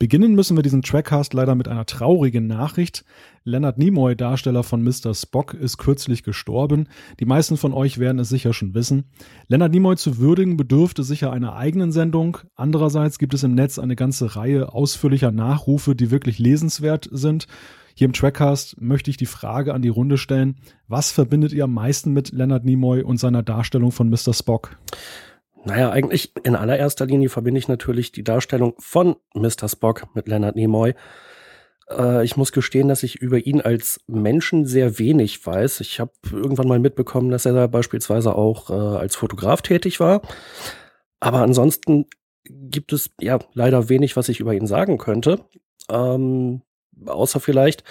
Beginnen müssen wir diesen Trackcast leider mit einer traurigen Nachricht. Leonard Nimoy, Darsteller von Mr. Spock, ist kürzlich gestorben. Die meisten von euch werden es sicher schon wissen. Leonard Nimoy zu würdigen bedürfte sicher einer eigenen Sendung. Andererseits gibt es im Netz eine ganze Reihe ausführlicher Nachrufe, die wirklich lesenswert sind. Hier im Trackcast möchte ich die Frage an die Runde stellen. Was verbindet ihr am meisten mit Leonard Nimoy und seiner Darstellung von Mr. Spock? Naja, eigentlich in allererster Linie verbinde ich natürlich die Darstellung von Mr. Spock mit Leonard Nimoy. Äh, ich muss gestehen, dass ich über ihn als Menschen sehr wenig weiß. Ich habe irgendwann mal mitbekommen, dass er da beispielsweise auch äh, als Fotograf tätig war. Aber ansonsten gibt es ja leider wenig, was ich über ihn sagen könnte. Ähm, außer vielleicht,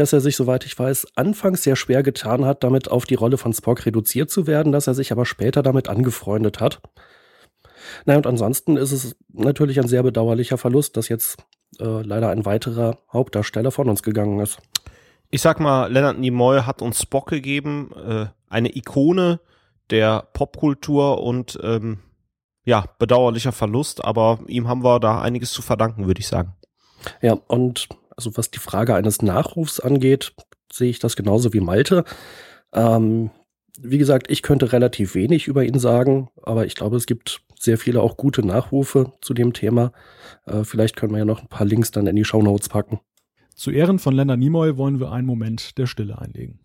dass er sich, soweit ich weiß, anfangs sehr schwer getan hat, damit auf die Rolle von Spock reduziert zu werden, dass er sich aber später damit angefreundet hat. Naja, und ansonsten ist es natürlich ein sehr bedauerlicher Verlust, dass jetzt äh, leider ein weiterer Hauptdarsteller von uns gegangen ist. Ich sag mal, Leonard Nimoy hat uns Spock gegeben, äh, eine Ikone der Popkultur und ähm, ja, bedauerlicher Verlust, aber ihm haben wir da einiges zu verdanken, würde ich sagen. Ja, und also was die Frage eines Nachrufs angeht, sehe ich das genauso wie Malte. Ähm, wie gesagt, ich könnte relativ wenig über ihn sagen, aber ich glaube, es gibt sehr viele auch gute Nachrufe zu dem Thema. Äh, vielleicht können wir ja noch ein paar Links dann in die Show Notes packen. Zu Ehren von Leonard Nimoy wollen wir einen Moment der Stille einlegen.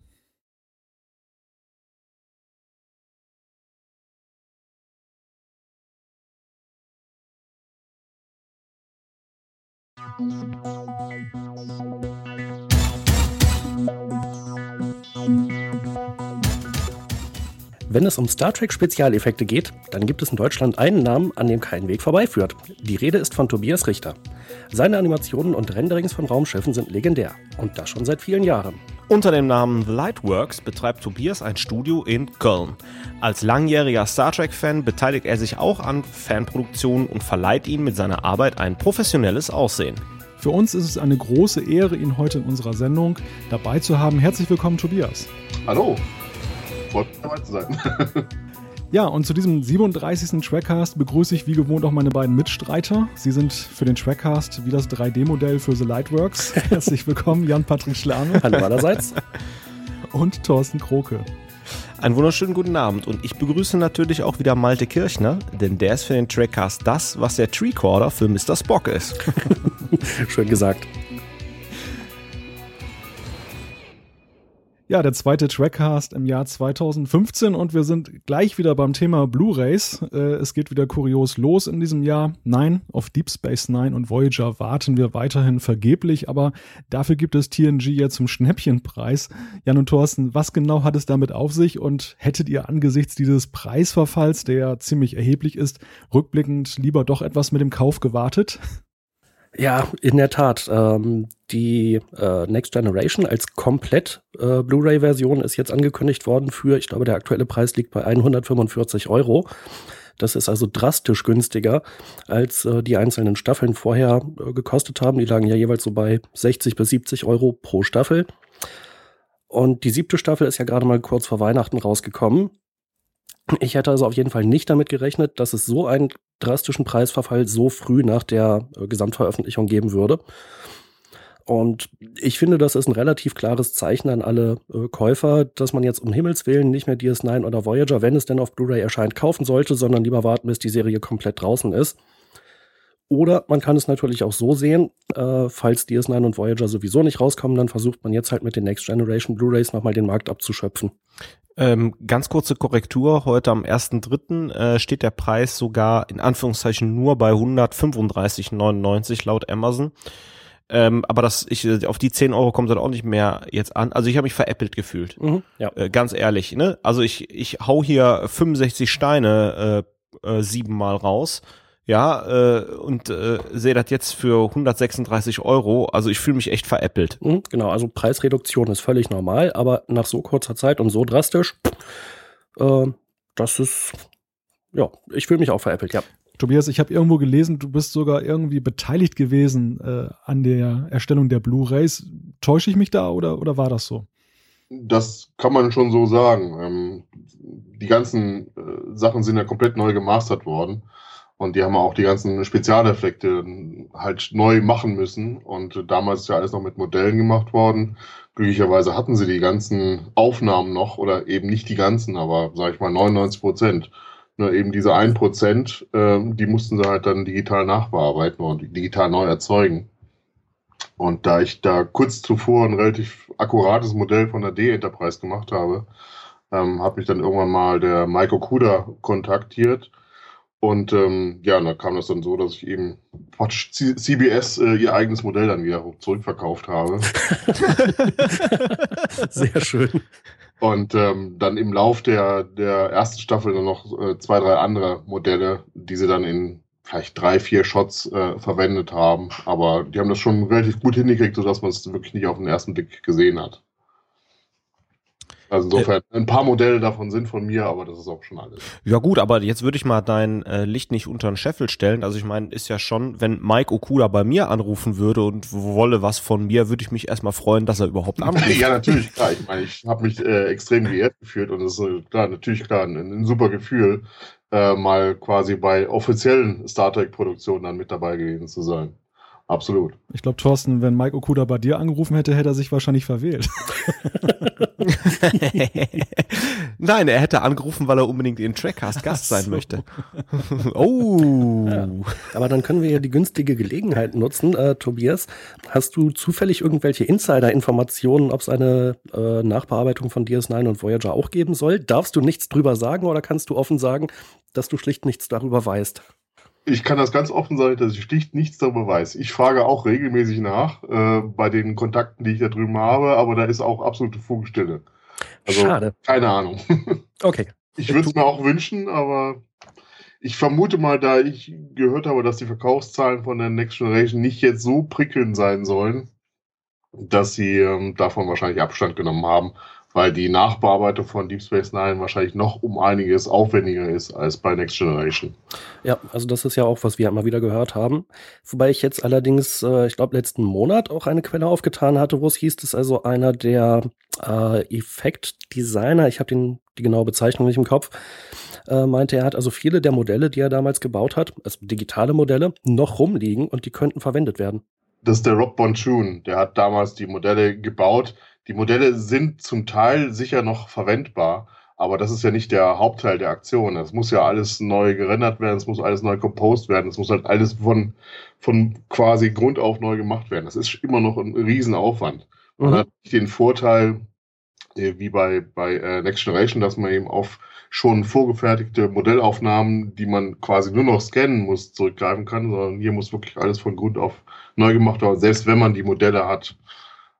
Música Wenn es um Star Trek Spezialeffekte geht, dann gibt es in Deutschland einen Namen, an dem kein Weg vorbeiführt. Die Rede ist von Tobias Richter. Seine Animationen und Renderings von Raumschiffen sind legendär. Und das schon seit vielen Jahren. Unter dem Namen The Lightworks betreibt Tobias ein Studio in Köln. Als langjähriger Star Trek-Fan beteiligt er sich auch an Fanproduktionen und verleiht ihm mit seiner Arbeit ein professionelles Aussehen. Für uns ist es eine große Ehre, ihn heute in unserer Sendung dabei zu haben. Herzlich willkommen, Tobias. Hallo. Freut mich dabei zu sein. Ja, und zu diesem 37. Trackcast begrüße ich wie gewohnt auch meine beiden Mitstreiter. Sie sind für den Trackcast wie das 3D-Modell für The Lightworks. Herzlich willkommen, Jan-Patrick Schlame. Hallo allerseits. Und Thorsten Kroke. Einen wunderschönen guten Abend und ich begrüße natürlich auch wieder Malte Kirchner, denn der ist für den Trackcast das, was der Treecorder für Mr. Spock ist. Schön gesagt. Ja, der zweite Trackcast im Jahr 2015 und wir sind gleich wieder beim Thema Blu-rays. Äh, es geht wieder kurios los in diesem Jahr. Nein, auf Deep Space Nine und Voyager warten wir weiterhin vergeblich, aber dafür gibt es TNG jetzt zum Schnäppchenpreis. Jan und Thorsten, was genau hat es damit auf sich und hättet ihr angesichts dieses Preisverfalls, der ja ziemlich erheblich ist, rückblickend lieber doch etwas mit dem Kauf gewartet? Ja, in der Tat. Ähm, die äh, Next Generation als komplett äh, Blu-ray-Version ist jetzt angekündigt worden für, ich glaube, der aktuelle Preis liegt bei 145 Euro. Das ist also drastisch günstiger, als äh, die einzelnen Staffeln vorher äh, gekostet haben. Die lagen ja jeweils so bei 60 bis 70 Euro pro Staffel. Und die siebte Staffel ist ja gerade mal kurz vor Weihnachten rausgekommen. Ich hätte also auf jeden Fall nicht damit gerechnet, dass es so einen drastischen Preisverfall so früh nach der äh, Gesamtveröffentlichung geben würde. Und ich finde, das ist ein relativ klares Zeichen an alle äh, Käufer, dass man jetzt um Himmels Willen nicht mehr DS9 oder Voyager, wenn es denn auf Blu-ray erscheint, kaufen sollte, sondern lieber warten, bis die Serie komplett draußen ist. Oder man kann es natürlich auch so sehen, äh, falls DS9 und Voyager sowieso nicht rauskommen, dann versucht man jetzt halt mit den Next Generation Blu-rays nochmal den Markt abzuschöpfen. Ähm, ganz kurze Korrektur. Heute am 1.3. Äh, steht der Preis sogar in Anführungszeichen nur bei 135,99 laut Amazon. Ähm, aber das, ich, auf die 10 Euro kommt das auch nicht mehr jetzt an. Also ich habe mich veräppelt gefühlt. Mhm, ja. Äh, ganz ehrlich, ne? Also ich, ich hau hier 65 Steine äh, äh, siebenmal raus ja, äh, und äh, sehe das jetzt für 136 Euro. Also ich fühle mich echt veräppelt. Mhm, genau, also Preisreduktion ist völlig normal, aber nach so kurzer Zeit und so drastisch, äh, das ist, ja, ich fühle mich auch veräppelt, ja. Tobias, ich habe irgendwo gelesen, du bist sogar irgendwie beteiligt gewesen äh, an der Erstellung der Blu-rays. Täusche ich mich da oder, oder war das so? Das kann man schon so sagen. Ähm, die ganzen äh, Sachen sind ja komplett neu gemastert worden. Und die haben auch die ganzen Spezialeffekte halt neu machen müssen. Und damals ist ja alles noch mit Modellen gemacht worden. Glücklicherweise hatten sie die ganzen Aufnahmen noch oder eben nicht die ganzen, aber sag ich mal 99 Prozent. Nur eben diese 1 Prozent, äh, die mussten sie halt dann digital nachbearbeiten und digital neu erzeugen. Und da ich da kurz zuvor ein relativ akkurates Modell von der D-Enterprise gemacht habe, ähm, hat mich dann irgendwann mal der Mike Okuda kontaktiert. Und ähm, ja, da kam das dann so, dass ich eben CBS äh, ihr eigenes Modell dann wieder zurückverkauft habe. Sehr schön. Und ähm, dann im Lauf der, der ersten Staffel dann noch äh, zwei, drei andere Modelle, die sie dann in vielleicht drei, vier Shots äh, verwendet haben. Aber die haben das schon relativ gut hingekriegt, sodass man es wirklich nicht auf den ersten Blick gesehen hat. Also insofern, ein paar Modelle davon sind von mir, aber das ist auch schon alles. Ja gut, aber jetzt würde ich mal dein äh, Licht nicht unter den Scheffel stellen. Also ich meine, ist ja schon, wenn Mike Okuda bei mir anrufen würde und wolle was von mir, würde ich mich erstmal freuen, dass er überhaupt anruft. ja, natürlich, klar. Ich meine, ich habe mich äh, extrem geehrt gefühlt und es ist äh, klar, natürlich klar, ein, ein super Gefühl, äh, mal quasi bei offiziellen Star Trek-Produktionen dann mit dabei gewesen zu sein. Absolut. Ich glaube, Thorsten, wenn Mike Okuda bei dir angerufen hätte, hätte er sich wahrscheinlich verwählt. Nein, er hätte angerufen, weil er unbedingt in Trackcast Gast sein so. möchte. oh. Ja, aber dann können wir ja die günstige Gelegenheit nutzen. Äh, Tobias, hast du zufällig irgendwelche Insider-Informationen, ob es eine äh, Nachbearbeitung von DS9 und Voyager auch geben soll? Darfst du nichts drüber sagen oder kannst du offen sagen, dass du schlicht nichts darüber weißt? Ich kann das ganz offen sagen, dass ich schlicht nichts darüber weiß. Ich frage auch regelmäßig nach äh, bei den Kontakten, die ich da drüben habe, aber da ist auch absolute Vogelstille. Also, Schade. Keine Ahnung. Okay. Ich würde es mir auch wünschen, aber ich vermute mal, da ich gehört habe, dass die Verkaufszahlen von der Next Generation nicht jetzt so prickelnd sein sollen, dass sie ähm, davon wahrscheinlich Abstand genommen haben weil die Nachbearbeitung von Deep Space Nine wahrscheinlich noch um einiges aufwendiger ist als bei Next Generation. Ja, also das ist ja auch, was wir immer wieder gehört haben. Wobei ich jetzt allerdings, äh, ich glaube, letzten Monat auch eine Quelle aufgetan hatte, wo es hieß, dass also einer der äh, Effektdesigner, ich habe die genaue Bezeichnung nicht im Kopf, äh, meinte, er hat also viele der Modelle, die er damals gebaut hat, also digitale Modelle, noch rumliegen und die könnten verwendet werden. Das ist der Rob Bonchun, der hat damals die Modelle gebaut die Modelle sind zum Teil sicher noch verwendbar, aber das ist ja nicht der Hauptteil der Aktion. Es muss ja alles neu gerendert werden, es muss alles neu composed werden, es muss halt alles von, von quasi Grund auf neu gemacht werden. Das ist immer noch ein Riesenaufwand. Man mhm. hat den Vorteil, äh, wie bei, bei äh, Next Generation, dass man eben auf schon vorgefertigte Modellaufnahmen, die man quasi nur noch scannen muss, zurückgreifen kann, sondern hier muss wirklich alles von Grund auf neu gemacht werden, selbst wenn man die Modelle hat.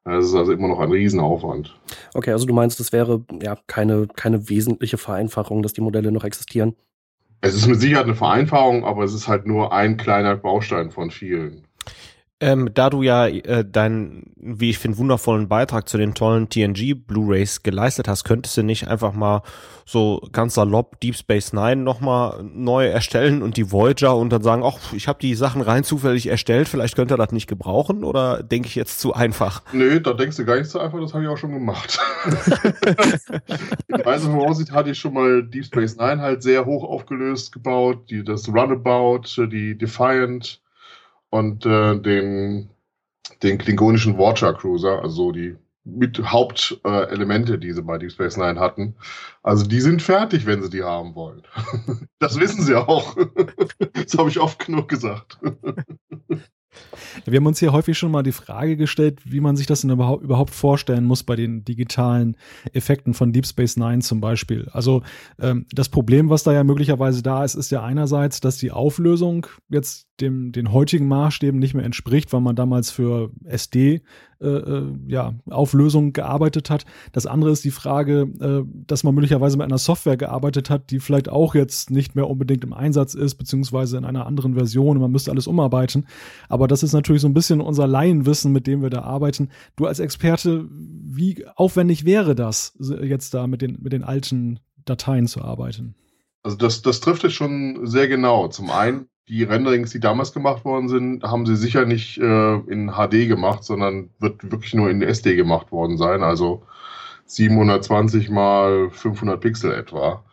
Das ist also immer noch ein Riesenaufwand. Okay, also du meinst, es wäre ja keine, keine wesentliche Vereinfachung, dass die Modelle noch existieren? Es ist mit Sicherheit eine Vereinfachung, aber es ist halt nur ein kleiner Baustein von vielen. Ähm, da du ja äh, deinen, wie ich finde, wundervollen Beitrag zu den tollen TNG Blu-rays geleistet hast, könntest du nicht einfach mal so ganz salopp Deep Space Nine nochmal neu erstellen und die Voyager und dann sagen, ach, ich habe die Sachen rein zufällig erstellt, vielleicht könnt ihr das nicht gebrauchen oder denke ich jetzt zu einfach? Nö, da denkst du gar nicht zu einfach, das habe ich auch schon gemacht. In weiser Voraussicht hatte ich schon mal Deep Space Nine halt sehr hoch aufgelöst gebaut, die, das Runabout, die Defiant, und äh, den, den klingonischen Watcher Cruiser, also die mit Hauptelemente, äh, die sie bei Deep Space Nine hatten. Also die sind fertig, wenn sie die haben wollen. das wissen sie auch. das habe ich oft genug gesagt. Wir haben uns hier häufig schon mal die Frage gestellt, wie man sich das denn überhaupt vorstellen muss bei den digitalen Effekten von Deep Space Nine zum Beispiel. Also ähm, das Problem, was da ja möglicherweise da ist, ist ja einerseits, dass die Auflösung jetzt dem, den heutigen Maßstäben nicht mehr entspricht, weil man damals für SD äh, äh, ja, Auflösung gearbeitet hat. Das andere ist die Frage, äh, dass man möglicherweise mit einer Software gearbeitet hat, die vielleicht auch jetzt nicht mehr unbedingt im Einsatz ist, beziehungsweise in einer anderen Version man müsste alles umarbeiten. Aber das ist natürlich so ein bisschen unser Laienwissen, mit dem wir da arbeiten. Du als Experte, wie aufwendig wäre das, jetzt da mit den, mit den alten Dateien zu arbeiten? Also das, das trifft es schon sehr genau. Zum einen die Renderings, die damals gemacht worden sind, haben sie sicher nicht äh, in HD gemacht, sondern wird wirklich nur in SD gemacht worden sein. Also 720 mal 500 Pixel etwa.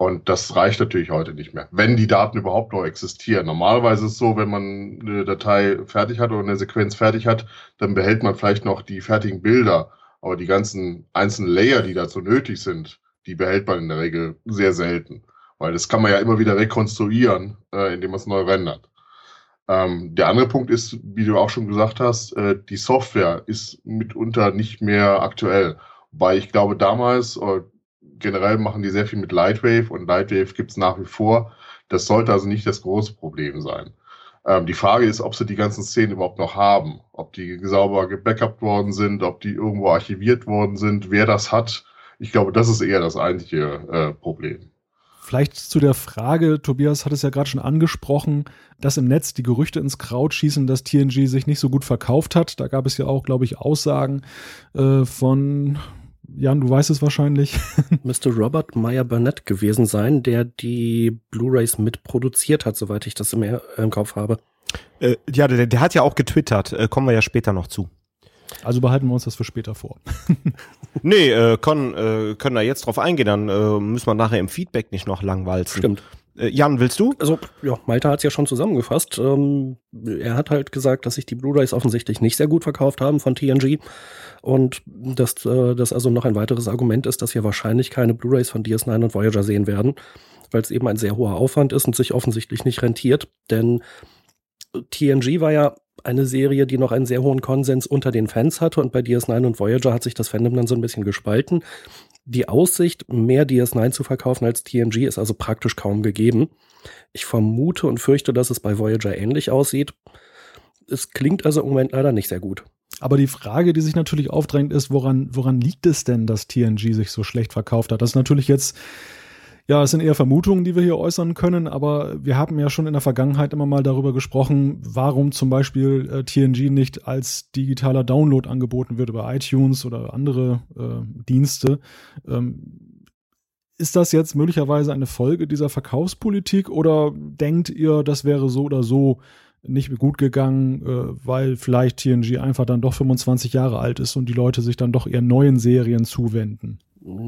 Und das reicht natürlich heute nicht mehr, wenn die Daten überhaupt noch existieren. Normalerweise ist es so, wenn man eine Datei fertig hat oder eine Sequenz fertig hat, dann behält man vielleicht noch die fertigen Bilder. Aber die ganzen einzelnen Layer, die dazu nötig sind, die behält man in der Regel sehr selten. Weil das kann man ja immer wieder rekonstruieren, äh, indem man es neu rendert. Ähm, der andere Punkt ist, wie du auch schon gesagt hast, äh, die Software ist mitunter nicht mehr aktuell. Weil ich glaube, damals, äh, generell machen die sehr viel mit Lightwave und Lightwave gibt es nach wie vor. Das sollte also nicht das große Problem sein. Ähm, die Frage ist, ob sie die ganzen Szenen überhaupt noch haben, ob die sauber gebackupt worden sind, ob die irgendwo archiviert worden sind, wer das hat. Ich glaube, das ist eher das eigentliche äh, Problem. Vielleicht zu der Frage, Tobias hat es ja gerade schon angesprochen, dass im Netz die Gerüchte ins Kraut schießen, dass TNG sich nicht so gut verkauft hat. Da gab es ja auch, glaube ich, Aussagen äh, von Jan, du weißt es wahrscheinlich. Müsste Robert Meyer Burnett gewesen sein, der die Blu-rays mitproduziert hat, soweit ich das im, im Kopf habe. Äh, ja, der, der, hat ja auch getwittert. Äh, kommen wir ja später noch zu. Also behalten wir uns das für später vor. nee, äh, können, äh, können da jetzt drauf eingehen, dann äh, müssen wir nachher im Feedback nicht noch langwalzen. Stimmt. Äh, Jan, willst du? Also, ja, Malte hat es ja schon zusammengefasst. Ähm, er hat halt gesagt, dass sich die Blu-rays offensichtlich nicht sehr gut verkauft haben von TNG. Und dass äh, das also noch ein weiteres Argument ist, dass wir wahrscheinlich keine Blu-rays von DS9 und Voyager sehen werden, weil es eben ein sehr hoher Aufwand ist und sich offensichtlich nicht rentiert. Denn TNG war ja eine Serie, die noch einen sehr hohen Konsens unter den Fans hatte und bei DS9 und Voyager hat sich das Fandom dann so ein bisschen gespalten. Die Aussicht, mehr DS9 zu verkaufen als TNG, ist also praktisch kaum gegeben. Ich vermute und fürchte, dass es bei Voyager ähnlich aussieht. Es klingt also im Moment leider nicht sehr gut. Aber die Frage, die sich natürlich aufdrängt, ist, woran, woran liegt es denn, dass TNG sich so schlecht verkauft hat? Das ist natürlich jetzt, ja, es sind eher Vermutungen, die wir hier äußern können, aber wir haben ja schon in der Vergangenheit immer mal darüber gesprochen, warum zum Beispiel äh, TNG nicht als digitaler Download angeboten wird über iTunes oder andere äh, Dienste. Ähm, ist das jetzt möglicherweise eine Folge dieser Verkaufspolitik oder denkt ihr, das wäre so oder so nicht gut gegangen, äh, weil vielleicht TNG einfach dann doch 25 Jahre alt ist und die Leute sich dann doch eher neuen Serien zuwenden.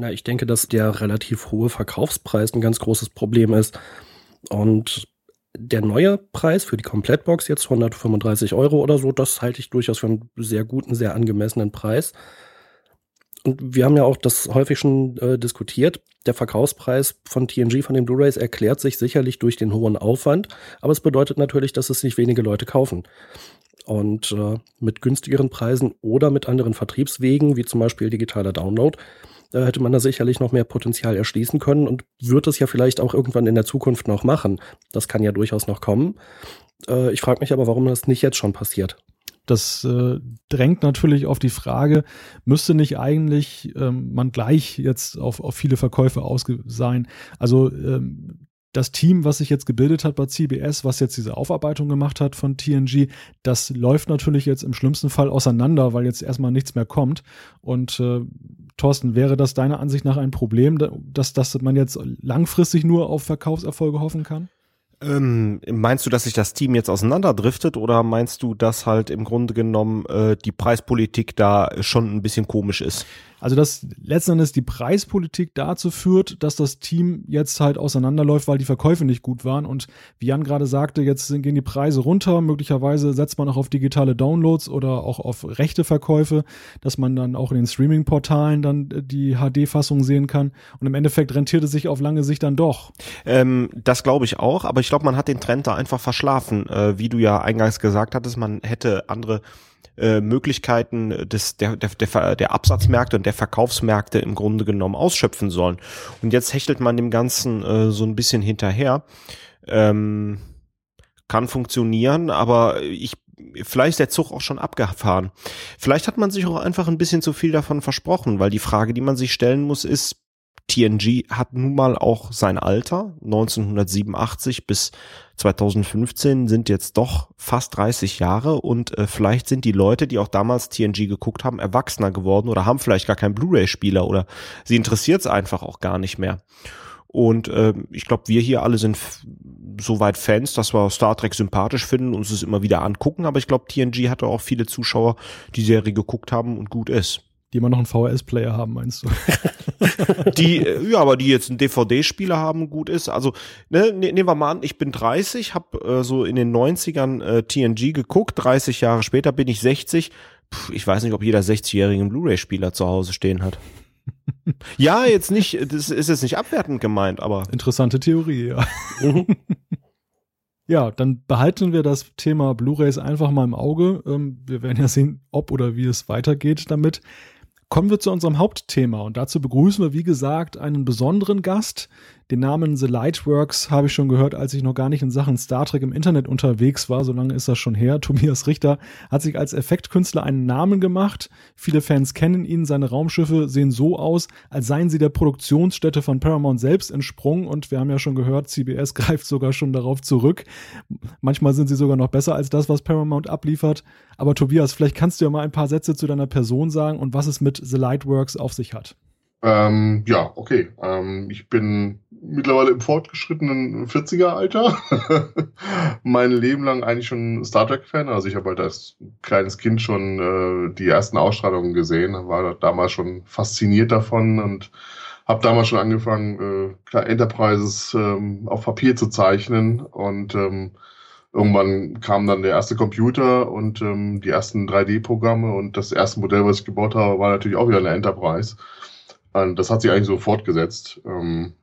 Na, ich denke, dass der relativ hohe Verkaufspreis ein ganz großes Problem ist. Und der neue Preis für die Komplettbox jetzt 135 Euro oder so, das halte ich durchaus für einen sehr guten, sehr angemessenen Preis. Und wir haben ja auch das häufig schon äh, diskutiert. Der Verkaufspreis von TNG, von den Blu-rays, erklärt sich sicherlich durch den hohen Aufwand, aber es bedeutet natürlich, dass es sich wenige Leute kaufen. Und äh, mit günstigeren Preisen oder mit anderen Vertriebswegen, wie zum Beispiel digitaler Download, äh, hätte man da sicherlich noch mehr Potenzial erschließen können und wird es ja vielleicht auch irgendwann in der Zukunft noch machen. Das kann ja durchaus noch kommen. Äh, ich frage mich aber, warum das nicht jetzt schon passiert. Das äh, drängt natürlich auf die Frage, müsste nicht eigentlich ähm, man gleich jetzt auf, auf viele Verkäufe aus sein? Also ähm, das Team, was sich jetzt gebildet hat bei CBS, was jetzt diese Aufarbeitung gemacht hat von TNG, das läuft natürlich jetzt im schlimmsten Fall auseinander, weil jetzt erstmal nichts mehr kommt. Und äh, Thorsten, wäre das deiner Ansicht nach ein Problem, dass, dass man jetzt langfristig nur auf Verkaufserfolge hoffen kann? Ähm, meinst du, dass sich das Team jetzt auseinanderdriftet oder meinst du, dass halt im Grunde genommen äh, die Preispolitik da schon ein bisschen komisch ist? Also, dass letzten Endes die Preispolitik dazu führt, dass das Team jetzt halt auseinanderläuft, weil die Verkäufe nicht gut waren. Und wie Jan gerade sagte, jetzt gehen die Preise runter. Möglicherweise setzt man auch auf digitale Downloads oder auch auf rechte Verkäufe, dass man dann auch in den Streaming-Portalen dann äh, die HD-Fassung sehen kann. Und im Endeffekt rentiert es sich auf lange Sicht dann doch. Ähm, das glaube ich auch, aber ich glaube, man hat den Trend da einfach verschlafen. Äh, wie du ja eingangs gesagt hattest, man hätte andere äh, Möglichkeiten des, der, der, der, der Absatzmärkte und der Verkaufsmärkte im Grunde genommen ausschöpfen sollen. Und jetzt hechtelt man dem Ganzen äh, so ein bisschen hinterher. Ähm, kann funktionieren, aber ich vielleicht ist der Zug auch schon abgefahren. Vielleicht hat man sich auch einfach ein bisschen zu viel davon versprochen, weil die Frage, die man sich stellen muss, ist, TNG hat nun mal auch sein Alter. 1987 bis 2015 sind jetzt doch fast 30 Jahre und äh, vielleicht sind die Leute, die auch damals TNG geguckt haben, erwachsener geworden oder haben vielleicht gar keinen Blu-ray-Spieler oder sie interessiert es einfach auch gar nicht mehr. Und äh, ich glaube, wir hier alle sind soweit Fans, dass wir Star Trek sympathisch finden und uns es immer wieder angucken. Aber ich glaube, TNG hatte auch viele Zuschauer, die Serie geguckt haben und gut ist. Die immer noch einen VHS-Player haben, meinst du? die, äh, ja, aber die jetzt einen DVD-Spieler haben, gut ist. Also, ne, ne, nehmen wir mal an, ich bin 30, habe äh, so in den 90ern äh, TNG geguckt, 30 Jahre später bin ich 60. Puh, ich weiß nicht, ob jeder 60-jährige einen Blu-ray-Spieler zu Hause stehen hat. ja, jetzt nicht, das ist jetzt nicht abwertend gemeint, aber. Interessante Theorie, ja. Ja, dann behalten wir das Thema Blu-rays einfach mal im Auge. Ähm, wir werden ja sehen, ob oder wie es weitergeht damit. Kommen wir zu unserem Hauptthema und dazu begrüßen wir, wie gesagt, einen besonderen Gast. Den Namen The Lightworks habe ich schon gehört, als ich noch gar nicht in Sachen Star Trek im Internet unterwegs war. So lange ist das schon her. Tobias Richter hat sich als Effektkünstler einen Namen gemacht. Viele Fans kennen ihn. Seine Raumschiffe sehen so aus, als seien sie der Produktionsstätte von Paramount selbst entsprungen. Und wir haben ja schon gehört, CBS greift sogar schon darauf zurück. Manchmal sind sie sogar noch besser als das, was Paramount abliefert. Aber Tobias, vielleicht kannst du ja mal ein paar Sätze zu deiner Person sagen und was es mit The Lightworks auf sich hat. Ähm, ja, okay. Ähm, ich bin mittlerweile im fortgeschrittenen 40er-Alter. mein Leben lang eigentlich schon Star Trek-Fan. Also ich habe halt als kleines Kind schon äh, die ersten Ausstrahlungen gesehen, war damals schon fasziniert davon und habe damals schon angefangen, äh, Enterprises ähm, auf Papier zu zeichnen und ähm, irgendwann kam dann der erste Computer und ähm, die ersten 3D-Programme und das erste Modell, was ich gebaut habe, war natürlich auch wieder eine Enterprise. Und das hat sich eigentlich so fortgesetzt. Ähm,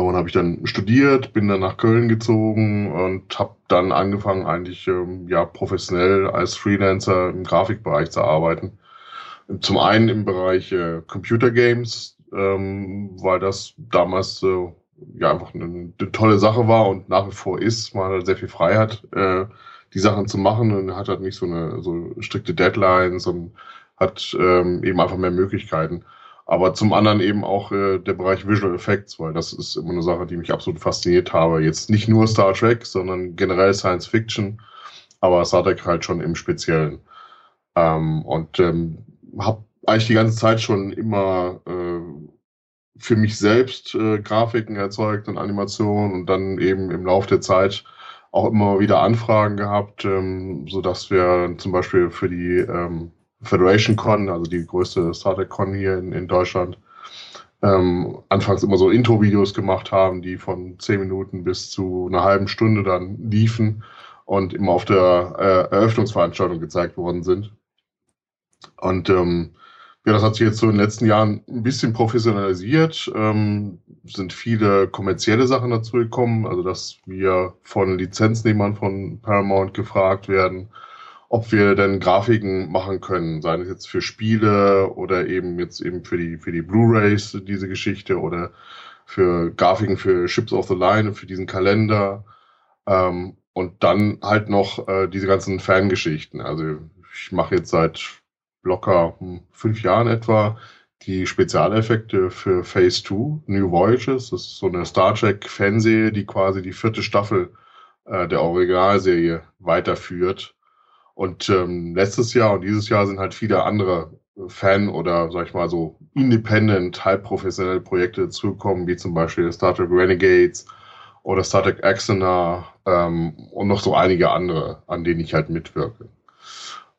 und habe ich dann studiert, bin dann nach Köln gezogen und habe dann angefangen, eigentlich ähm, ja professionell als Freelancer im Grafikbereich zu arbeiten. Zum einen im Bereich äh, Computer Games, ähm, weil das damals äh, ja einfach eine, eine, tolle Sache war und nach wie vor ist. Man hat sehr viel Freiheit, äh, die Sachen zu machen und hat halt nicht so eine so strikte Deadlines und hat ähm, eben einfach mehr Möglichkeiten. Aber zum anderen eben auch äh, der Bereich Visual Effects, weil das ist immer eine Sache, die mich absolut fasziniert habe. Jetzt nicht nur Star Trek, sondern generell Science Fiction, aber Star Trek halt schon im Speziellen. Ähm, und ähm, habe eigentlich die ganze Zeit schon immer äh, für mich selbst äh, Grafiken erzeugt und Animationen und dann eben im Laufe der Zeit auch immer wieder Anfragen gehabt, ähm, so dass wir zum Beispiel für die ähm, Federation Con, also die größte Star Trek Con hier in, in Deutschland, ähm, anfangs immer so Intro-Videos gemacht haben, die von zehn Minuten bis zu einer halben Stunde dann liefen und immer auf der äh, Eröffnungsveranstaltung gezeigt worden sind. Und ähm, ja, das hat sich jetzt so in den letzten Jahren ein bisschen professionalisiert. Ähm, sind viele kommerzielle Sachen dazu gekommen, also dass wir von Lizenznehmern von Paramount gefragt werden, ob wir denn Grafiken machen können, seien es jetzt für Spiele oder eben jetzt eben für die, für die Blu-rays, diese Geschichte oder für Grafiken für Ships of the Line, für diesen Kalender. Ähm, und dann halt noch äh, diese ganzen Fangeschichten. Also ich mache jetzt seit locker hm, fünf Jahren etwa die Spezialeffekte für Phase 2, New Voyages. Das ist so eine Star Trek Fanserie, die quasi die vierte Staffel äh, der Originalserie weiterführt. Und ähm, letztes Jahr und dieses Jahr sind halt viele andere Fan- oder, sag ich mal, so independent, halb professionelle Projekte dazugekommen, wie zum Beispiel Star Trek Renegades oder Star Trek Axana ähm, und noch so einige andere, an denen ich halt mitwirke.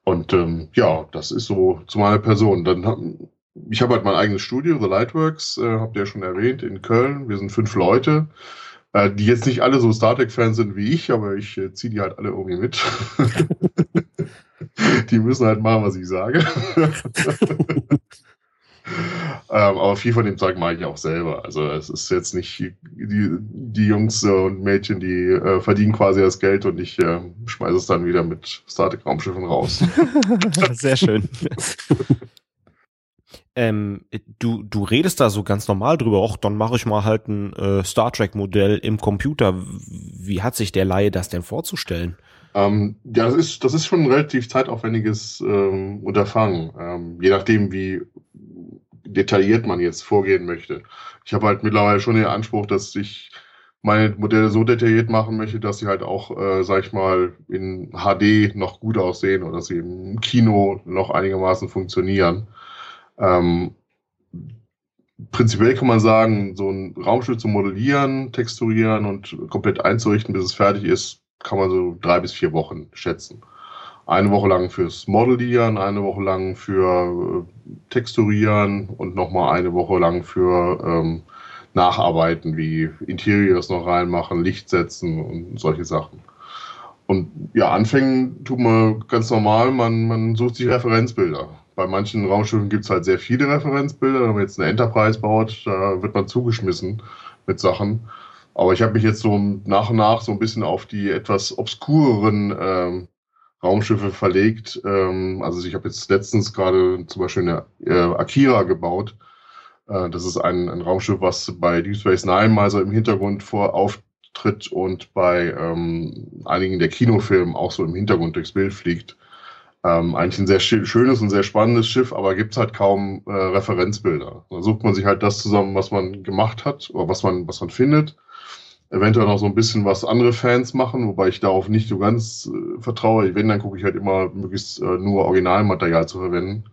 Und ähm, ja, das ist so zu meiner Person. Dann ich habe halt mein eigenes Studio, The Lightworks, äh, habt ihr ja schon erwähnt, in Köln. Wir sind fünf Leute. Äh, die jetzt nicht alle so Star Trek-Fans sind wie ich, aber ich äh, ziehe die halt alle irgendwie mit. die müssen halt machen, was ich sage. ähm, aber viel von dem Zeug mache ich auch selber. Also es ist jetzt nicht die, die Jungs und Mädchen, die äh, verdienen quasi das Geld und ich äh, schmeiße es dann wieder mit Star Trek Raumschiffen raus. Sehr schön. ähm, du, du redest da so ganz normal drüber, auch dann mache ich mal halt ein äh, Star Trek-Modell im Computer. Wie hat sich der Laie das denn vorzustellen? Ähm, ja, das ist, das ist schon ein relativ zeitaufwendiges ähm, Unterfangen, ähm, je nachdem, wie detailliert man jetzt vorgehen möchte. Ich habe halt mittlerweile schon den Anspruch, dass ich meine Modelle so detailliert machen möchte, dass sie halt auch, äh, sag ich mal, in HD noch gut aussehen oder dass sie im Kino noch einigermaßen funktionieren. Ähm, prinzipiell kann man sagen, so ein Raumschiff zu modellieren, texturieren und komplett einzurichten, bis es fertig ist, kann man so drei bis vier Wochen schätzen. eine Woche lang fürs Modellieren, eine Woche lang für äh, Texturieren und nochmal eine Woche lang für ähm, Nacharbeiten wie Interiors noch reinmachen, Licht setzen und solche Sachen. Und ja, anfangen tut man ganz normal, man, man sucht sich Referenzbilder. Bei manchen Raumschiffen gibt es halt sehr viele Referenzbilder. Wenn man jetzt eine Enterprise baut, da wird man zugeschmissen mit Sachen. Aber ich habe mich jetzt so nach und nach so ein bisschen auf die etwas obskureren ähm, Raumschiffe verlegt. Ähm, also ich habe jetzt letztens gerade zum Beispiel eine äh, Akira gebaut. Äh, das ist ein, ein, Raumschiff, was bei Deep Space Nine mal so im Hintergrund vor auftritt und bei ähm, einigen der Kinofilmen auch so im Hintergrund durchs Bild fliegt. Ähm, eigentlich ein sehr schönes und sehr spannendes Schiff, aber gibt es halt kaum äh, Referenzbilder. Da sucht man sich halt das zusammen, was man gemacht hat oder was man, was man findet eventuell noch so ein bisschen was andere Fans machen, wobei ich darauf nicht so ganz äh, vertraue. Wenn, dann gucke ich halt immer möglichst äh, nur Originalmaterial zu verwenden.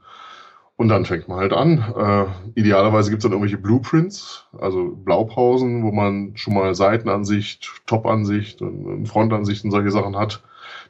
Und dann fängt man halt an. Äh, idealerweise gibt es dann irgendwelche Blueprints, also Blaupausen, wo man schon mal Seitenansicht, Topansicht und Frontansicht und solche Sachen hat.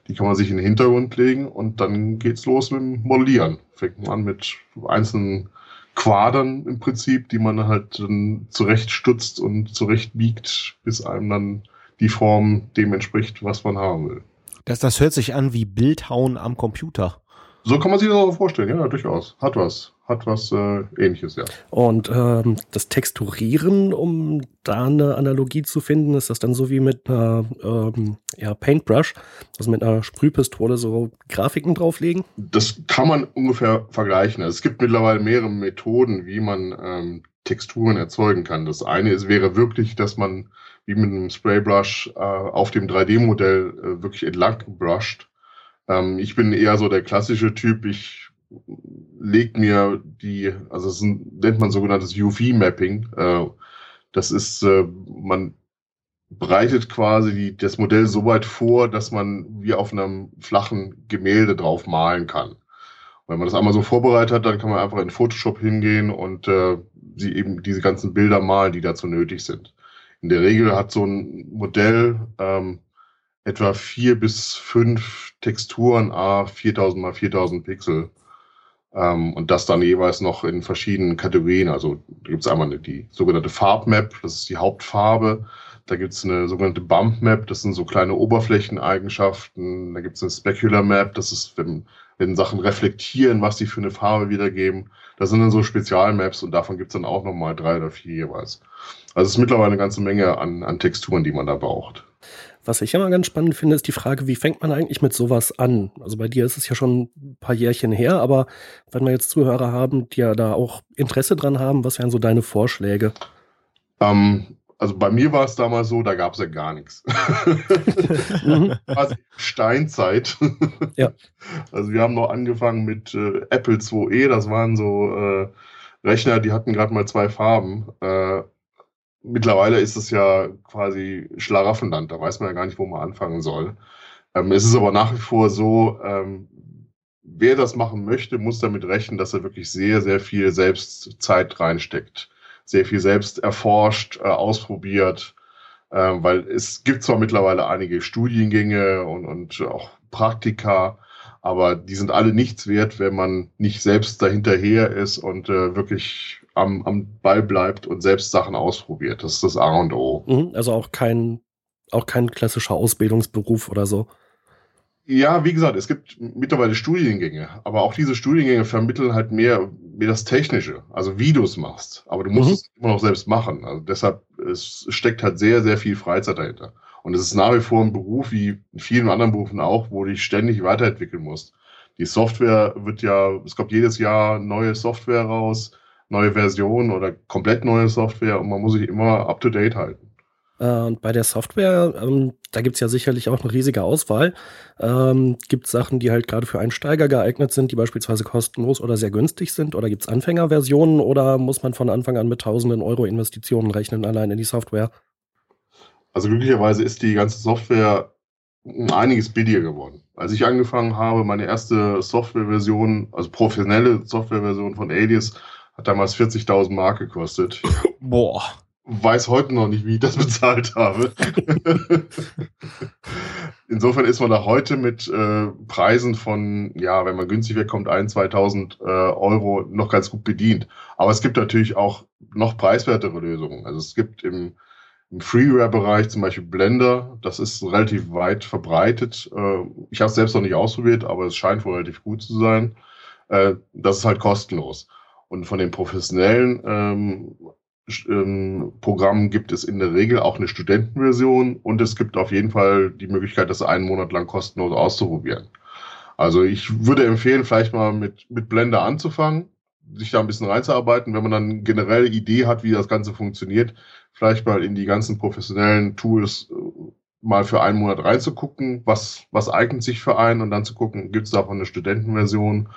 Die kann man sich in den Hintergrund legen und dann geht's los mit dem Modellieren. Fängt man an mit einzelnen Quadern im Prinzip, die man halt dann zurechtstutzt und zurechtbiegt, bis einem dann die Form dem entspricht, was man haben will. Das, das hört sich an wie Bildhauen am Computer. So kann man sich das auch vorstellen, ja, durchaus. Hat was hat was äh, ähnliches, ja. Und ähm, das Texturieren, um da eine Analogie zu finden, ist das dann so wie mit einer ähm, ja, Paintbrush, also mit einer Sprühpistole so Grafiken drauflegen? Das kann man ungefähr vergleichen. Also es gibt mittlerweile mehrere Methoden, wie man ähm, Texturen erzeugen kann. Das eine ist, wäre wirklich, dass man wie mit einem Spraybrush äh, auf dem 3D-Modell äh, wirklich entlang brusht. Ähm, ich bin eher so der klassische Typ. Ich legt mir die, also das nennt man sogenanntes UV-Mapping. Äh, das ist, äh, man breitet quasi das Modell so weit vor, dass man wie auf einem flachen Gemälde drauf malen kann. Wenn man das einmal so vorbereitet hat, dann kann man einfach in Photoshop hingehen und äh, sie eben diese ganzen Bilder malen, die dazu nötig sind. In der Regel hat so ein Modell ähm, etwa vier bis fünf Texturen, a 4000 mal 4000 Pixel. Ähm, und das dann jeweils noch in verschiedenen Kategorien. Also da gibt es einmal die sogenannte Farbmap, das ist die Hauptfarbe. Da gibt es eine sogenannte Bump Map, das sind so kleine Oberflächeneigenschaften. Da gibt es eine Specular Map, das ist, wenn, wenn Sachen reflektieren, was die für eine Farbe wiedergeben. Das sind dann so Spezialmaps und davon gibt es dann auch nochmal drei oder vier jeweils. Also es ist mittlerweile eine ganze Menge an, an Texturen, die man da braucht. Was ich immer ganz spannend finde, ist die Frage, wie fängt man eigentlich mit sowas an? Also bei dir ist es ja schon ein paar Jährchen her, aber wenn wir jetzt Zuhörer haben, die ja da auch Interesse dran haben, was wären so deine Vorschläge? Ähm, also bei mir war es damals so, da gab es ja gar nichts. Quasi Steinzeit. ja. Also wir haben noch angefangen mit äh, Apple IIe, das waren so äh, Rechner, die hatten gerade mal zwei Farben. Äh, mittlerweile ist es ja quasi Schlaraffenland, da weiß man ja gar nicht, wo man anfangen soll. Ähm, es ist aber nach wie vor so, ähm, wer das machen möchte, muss damit rechnen, dass er wirklich sehr, sehr viel Selbstzeit reinsteckt. Sehr viel selbst erforscht, äh, ausprobiert, äh, weil es gibt zwar mittlerweile einige Studiengänge und, und auch Praktika, aber die sind alle nichts wert, wenn man nicht selbst dahinterher ist und äh, wirklich am, am Ball bleibt und selbst Sachen ausprobiert. Das ist das A und O. Mhm, also auch kein, auch kein klassischer Ausbildungsberuf oder so. Ja, wie gesagt, es gibt mittlerweile Studiengänge, aber auch diese Studiengänge vermitteln halt mehr, mehr das Technische, also wie du es machst. Aber du musst mhm. es immer noch selbst machen. Also deshalb, es steckt halt sehr, sehr viel Freizeit dahinter. Und es ist nach wie vor ein Beruf, wie in vielen anderen Berufen auch, wo du dich ständig weiterentwickeln musst. Die Software wird ja, es kommt jedes Jahr neue Software raus neue Version oder komplett neue Software und man muss sich immer up to date halten. Äh, und bei der Software, ähm, da gibt es ja sicherlich auch eine riesige Auswahl. Ähm, gibt es Sachen, die halt gerade für Einsteiger geeignet sind, die beispielsweise kostenlos oder sehr günstig sind? Oder gibt es Anfängerversionen oder muss man von Anfang an mit tausenden Euro Investitionen rechnen, allein in die Software? Also glücklicherweise ist die ganze Software einiges billiger geworden. Als ich angefangen habe, meine erste Softwareversion, also professionelle Softwareversion von Alias, hat damals 40.000 Mark gekostet. Boah. Weiß heute noch nicht, wie ich das bezahlt habe. insofern ist man da heute mit äh, Preisen von, ja, wenn man günstig wegkommt, 1.000, 2.000 äh, Euro noch ganz gut bedient. Aber es gibt natürlich auch noch preiswertere Lösungen. Also es gibt im, im Freeware-Bereich zum Beispiel Blender. Das ist relativ weit verbreitet. Äh, ich habe es selbst noch nicht ausprobiert, aber es scheint wohl relativ gut zu sein. Äh, das ist halt kostenlos. Und von den professionellen ähm, ähm, Programmen gibt es in der Regel auch eine Studentenversion. Und es gibt auf jeden Fall die Möglichkeit, das einen Monat lang kostenlos auszuprobieren. Also ich würde empfehlen, vielleicht mal mit, mit Blender anzufangen, sich da ein bisschen reinzuarbeiten, wenn man dann eine generelle Idee hat, wie das Ganze funktioniert, vielleicht mal in die ganzen professionellen Tools äh, mal für einen Monat reinzugucken, was, was eignet sich für einen und dann zu gucken, gibt es davon eine Studentenversion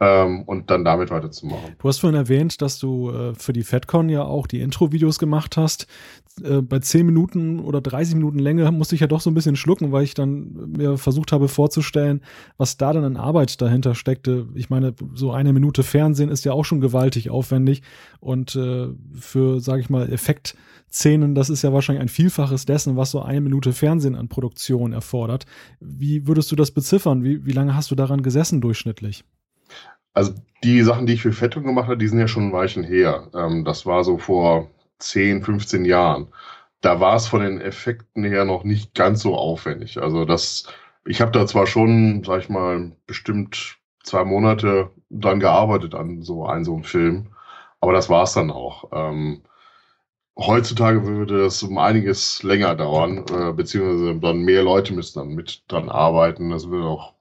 ähm, und dann damit weiterzumachen. Du hast vorhin erwähnt, dass du äh, für die FedCon ja auch die Intro-Videos gemacht hast. Äh, bei 10 Minuten oder 30 Minuten Länge musste ich ja doch so ein bisschen schlucken, weil ich dann mir versucht habe vorzustellen, was da dann an Arbeit dahinter steckte. Ich meine, so eine Minute Fernsehen ist ja auch schon gewaltig aufwendig und äh, für, sage ich mal, Effektszenen, das ist ja wahrscheinlich ein Vielfaches dessen, was so eine Minute Fernsehen an Produktion erfordert. Wie würdest du das beziffern? Wie, wie lange hast du daran gesessen durchschnittlich? Also die Sachen, die ich für Fettung gemacht habe, die sind ja schon ein Weichen her. Ähm, das war so vor 10, 15 Jahren. Da war es von den Effekten her noch nicht ganz so aufwendig. Also das, ich habe da zwar schon, sag ich mal, bestimmt zwei Monate dran gearbeitet an so einem so einem Film, aber das war es dann auch. Ähm, heutzutage würde das um einiges länger dauern, äh, beziehungsweise dann mehr Leute müssen dann mit dran arbeiten. Das würde auch,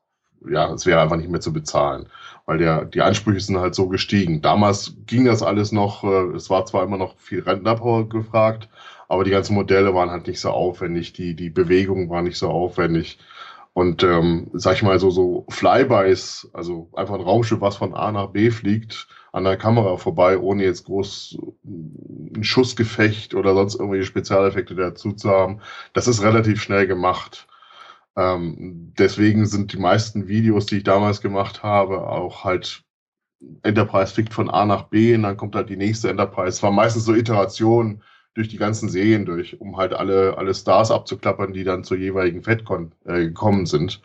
ja, es wäre einfach nicht mehr zu bezahlen weil der, die Ansprüche sind halt so gestiegen. Damals ging das alles noch, äh, es war zwar immer noch viel Rentnerpower gefragt, aber die ganzen Modelle waren halt nicht so aufwendig, die, die Bewegungen waren nicht so aufwendig. Und ähm, sag ich mal so, so Flybys, also einfach ein Raumschiff, was von A nach B fliegt, an der Kamera vorbei, ohne jetzt groß ein Schussgefecht oder sonst irgendwelche Spezialeffekte dazu zu haben, das ist relativ schnell gemacht. Ähm, deswegen sind die meisten Videos, die ich damals gemacht habe, auch halt Enterprise fliegt von A nach B und dann kommt halt die nächste Enterprise. Es war meistens so Iterationen durch die ganzen Serien durch, um halt alle, alle Stars abzuklappern, die dann zur jeweiligen FedCon äh, gekommen sind.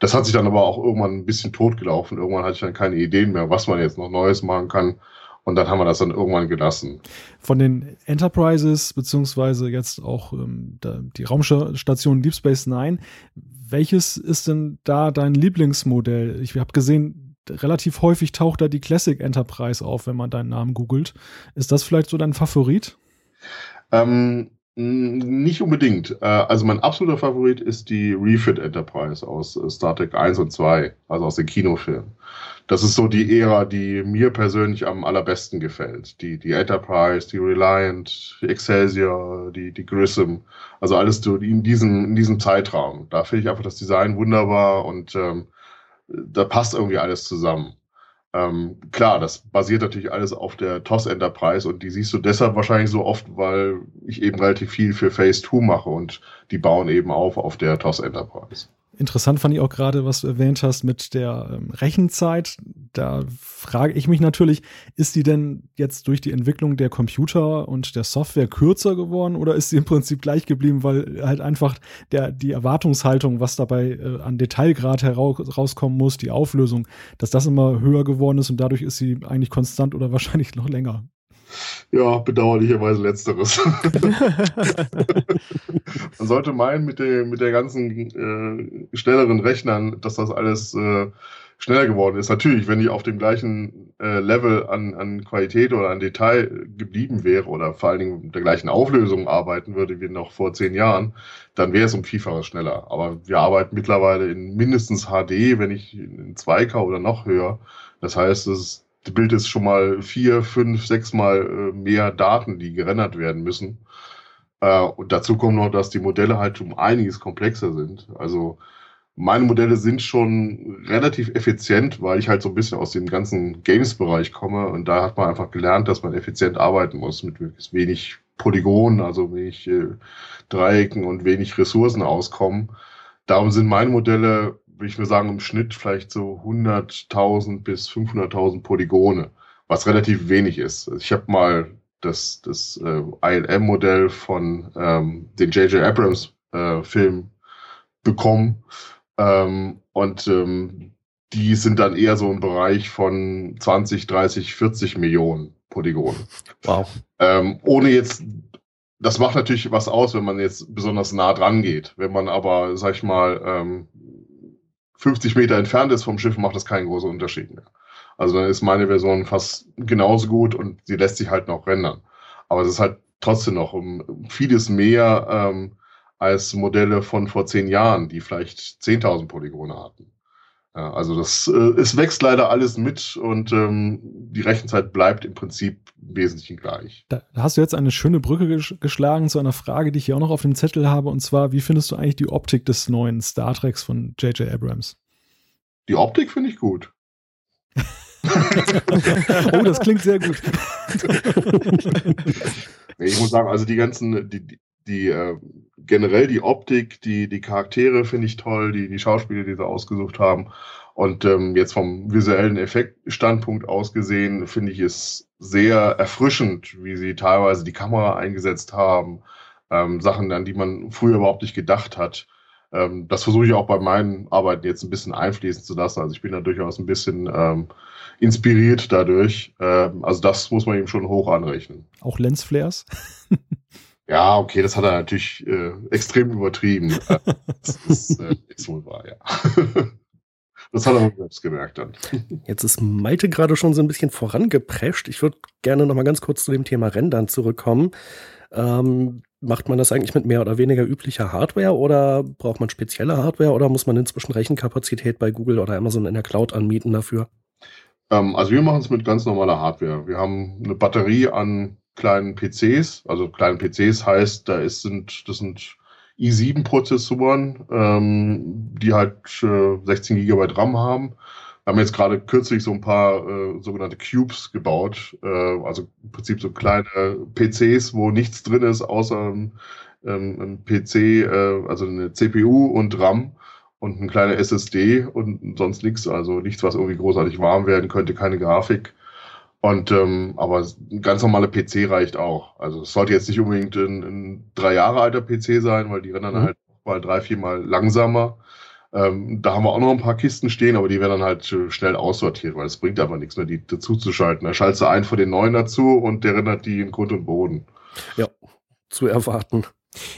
Das hat sich dann aber auch irgendwann ein bisschen totgelaufen. Irgendwann hatte ich dann keine Ideen mehr, was man jetzt noch Neues machen kann. Und dann haben wir das dann irgendwann gelassen. Von den Enterprises, beziehungsweise jetzt auch ähm, die Raumstation Deep Space Nine, welches ist denn da dein Lieblingsmodell? Ich habe gesehen, relativ häufig taucht da die Classic Enterprise auf, wenn man deinen Namen googelt. Ist das vielleicht so dein Favorit? Ähm, nicht unbedingt. Äh, also mein absoluter Favorit ist die Refit Enterprise aus Star Trek 1 und 2, also aus den Kinofilmen das ist so die Ära, die mir persönlich am allerbesten gefällt. Die, die Enterprise, die Reliant, die Excelsior, die, die Grissom, also alles so in diesem, in diesem Zeitraum. Da finde ich einfach das Design wunderbar und ähm, da passt irgendwie alles zusammen. Ähm, klar, das basiert natürlich alles auf der TOS Enterprise und die siehst du deshalb wahrscheinlich so oft, weil ich eben relativ viel für Phase 2 mache und die bauen eben auf auf der TOS Enterprise. Interessant fand ich auch gerade, was du erwähnt hast mit der ähm, Rechenzeit. Da frage ich mich natürlich, ist die denn jetzt durch die Entwicklung der Computer und der Software kürzer geworden oder ist sie im Prinzip gleich geblieben, weil halt einfach der, die Erwartungshaltung, was dabei äh, an Detailgrad herauskommen muss, die Auflösung, dass das immer höher geworden ist und dadurch ist sie eigentlich konstant oder wahrscheinlich noch länger? Ja, bedauerlicherweise letzteres. Man sollte meinen, mit der, mit der ganzen äh, schnelleren Rechnern, dass das alles äh, schneller geworden ist. Natürlich, wenn die auf dem gleichen äh, Level an, an Qualität oder an Detail geblieben wäre oder vor allen Dingen mit der gleichen Auflösung arbeiten würde wie noch vor zehn Jahren, dann wäre es um Vielfaches schneller. Aber wir arbeiten mittlerweile in mindestens HD, wenn nicht in 2K oder noch höher. Das heißt, es ist das Bild ist schon mal vier, fünf, sechs Mal äh, mehr Daten, die gerendert werden müssen. Äh, und dazu kommt noch, dass die Modelle halt um einiges komplexer sind. Also meine Modelle sind schon relativ effizient, weil ich halt so ein bisschen aus dem ganzen Games-Bereich komme und da hat man einfach gelernt, dass man effizient arbeiten muss mit wenig Polygonen, also wenig äh, Dreiecken und wenig Ressourcen auskommen. Darum sind meine Modelle würde ich mir sagen, im Schnitt vielleicht so 100.000 bis 500.000 Polygone, was relativ wenig ist. Ich habe mal das, das äh, ILM-Modell von ähm, den J.J. Abrams äh, Film bekommen. Ähm, und ähm, die sind dann eher so im Bereich von 20, 30, 40 Millionen Polygonen. Wow. Ähm, ohne jetzt, das macht natürlich was aus, wenn man jetzt besonders nah dran geht. Wenn man aber, sag ich mal, ähm, 50 Meter entfernt ist vom Schiff, macht das keinen großen Unterschied mehr. Also dann ist meine Version fast genauso gut und sie lässt sich halt noch rendern. Aber es ist halt trotzdem noch um vieles mehr ähm, als Modelle von vor zehn Jahren, die vielleicht 10.000 Polygone hatten. Ja, also das, äh, es wächst leider alles mit und ähm, die Rechenzeit bleibt im Prinzip im Wesentlichen gleich. Da hast du jetzt eine schöne Brücke ges geschlagen zu einer Frage, die ich hier auch noch auf dem Zettel habe, und zwar, wie findest du eigentlich die Optik des neuen Star Treks von J.J. Abrams? Die Optik finde ich gut. oh, das klingt sehr gut. ich muss sagen, also die ganzen, die, die, äh, generell die Optik, die, die Charaktere finde ich toll, die, die Schauspieler, die sie ausgesucht haben. Und ähm, jetzt vom visuellen Effektstandpunkt aus gesehen, finde ich es sehr erfrischend, wie sie teilweise die Kamera eingesetzt haben. Ähm, Sachen, an die man früher überhaupt nicht gedacht hat. Ähm, das versuche ich auch bei meinen Arbeiten jetzt ein bisschen einfließen zu lassen. Also ich bin da durchaus ein bisschen ähm, inspiriert dadurch. Ähm, also das muss man ihm schon hoch anrechnen. Auch Lensflares? Ja, okay, das hat er natürlich äh, extrem übertrieben. das ist, äh, ist wohl wahr, ja. Das hat er selbst gemerkt dann. Jetzt ist Malte gerade schon so ein bisschen vorangeprescht. Ich würde gerne noch mal ganz kurz zu dem Thema Rendern zurückkommen. Ähm, macht man das eigentlich mit mehr oder weniger üblicher Hardware oder braucht man spezielle Hardware oder muss man inzwischen Rechenkapazität bei Google oder Amazon in der Cloud anmieten dafür? Ähm, also wir machen es mit ganz normaler Hardware. Wir haben eine Batterie an kleinen PCs. Also kleinen PCs heißt, da ist, sind, das sind i7-Prozessoren, ähm, die halt äh, 16 GB RAM haben. Wir haben jetzt gerade kürzlich so ein paar äh, sogenannte Cubes gebaut, äh, also im Prinzip so kleine PCs, wo nichts drin ist, außer ähm, ein PC, äh, also eine CPU und RAM und ein kleiner SSD und sonst nichts, also nichts, was irgendwie großartig warm werden könnte, keine Grafik. Und ähm, aber ein ganz normaler PC reicht auch. Also es sollte jetzt nicht unbedingt ein, ein drei Jahre alter PC sein, weil die rennen dann mhm. halt mal drei, vier Mal langsamer. Ähm, da haben wir auch noch ein paar Kisten stehen, aber die werden dann halt schnell aussortiert, weil es bringt einfach nichts mehr, die dazu zu schalten. Da schaltest du einen von den neuen dazu und der rendert die in Grund und Boden. Ja, zu erwarten.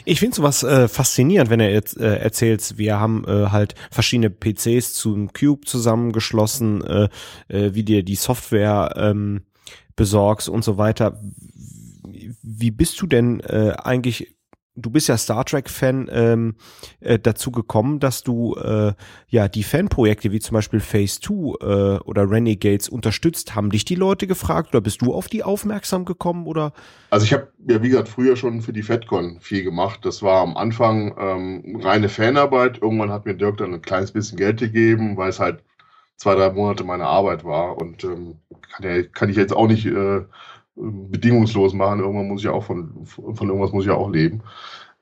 Ich finde sowas äh, faszinierend, wenn er jetzt äh, erzählt, wir haben äh, halt verschiedene PCs zum Cube zusammengeschlossen, äh, äh, wie dir die Software ähm, besorgst und so weiter. Wie bist du denn äh, eigentlich du bist ja Star Trek-Fan ähm, äh, dazu gekommen, dass du äh, ja die Fanprojekte wie zum Beispiel Phase 2 äh, oder Renegades unterstützt. Haben dich die Leute gefragt oder bist du auf die aufmerksam gekommen oder? Also ich habe ja wie gesagt früher schon für die FedCon viel gemacht. Das war am Anfang ähm, reine Fanarbeit. Irgendwann hat mir Dirk dann ein kleines bisschen Geld gegeben, weil es halt zwei drei Monate meine Arbeit war und ähm, kann, ja, kann ich jetzt auch nicht äh, bedingungslos machen. Irgendwann muss ich auch von, von irgendwas muss ich auch leben.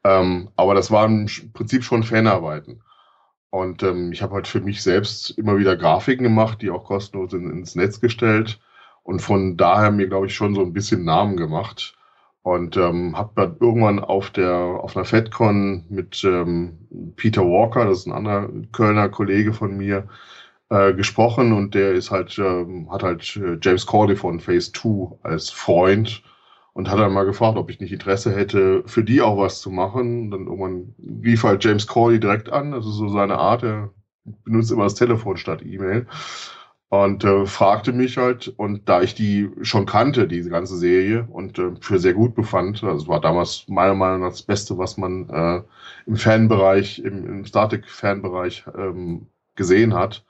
Ähm, aber das waren im Prinzip schon Fanarbeiten. Und ähm, ich habe halt für mich selbst immer wieder Grafiken gemacht, die auch kostenlos in, ins Netz gestellt. Und von daher mir, glaube ich, schon so ein bisschen Namen gemacht. Und ähm, habe dann irgendwann auf der auf einer FedCon mit ähm, Peter Walker, das ist ein anderer Kölner Kollege von mir, äh, gesprochen und der ist halt, ähm, hat halt äh, James Cordy von Phase 2 als Freund und hat dann mal gefragt, ob ich nicht Interesse hätte, für die auch was zu machen. Dann irgendwann rief halt James Cordy direkt an, das ist so seine Art, er benutzt immer das Telefon statt E-Mail und äh, fragte mich halt und da ich die schon kannte, diese ganze Serie und äh, für sehr gut befand, also es war damals meiner Meinung nach das Beste, was man äh, im Fanbereich, im, im Static-Fanbereich ähm, gesehen hat,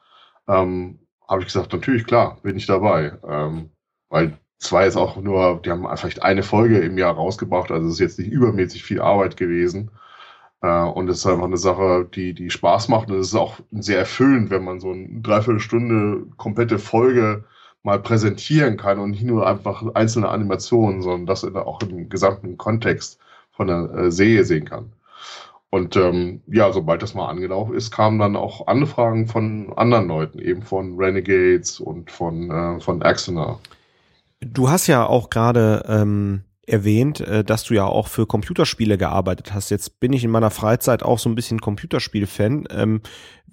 ähm, habe ich gesagt, natürlich, klar, bin ich dabei. Ähm, weil zwar jetzt auch nur, die haben vielleicht eine Folge im Jahr rausgebracht, also es ist jetzt nicht übermäßig viel Arbeit gewesen. Äh, und es ist einfach eine Sache, die, die Spaß macht. Und es ist auch sehr erfüllend, wenn man so eine Dreiviertelstunde komplette Folge mal präsentieren kann und nicht nur einfach einzelne Animationen, sondern das auch im gesamten Kontext von der äh, Serie sehen kann. Und ähm, ja, sobald das mal angelaufen ist, kamen dann auch Anfragen von anderen Leuten, eben von Renegades und von, äh, von Axonar. Du hast ja auch gerade ähm, erwähnt, äh, dass du ja auch für Computerspiele gearbeitet hast. Jetzt bin ich in meiner Freizeit auch so ein bisschen Computerspiel-Fan. Ähm,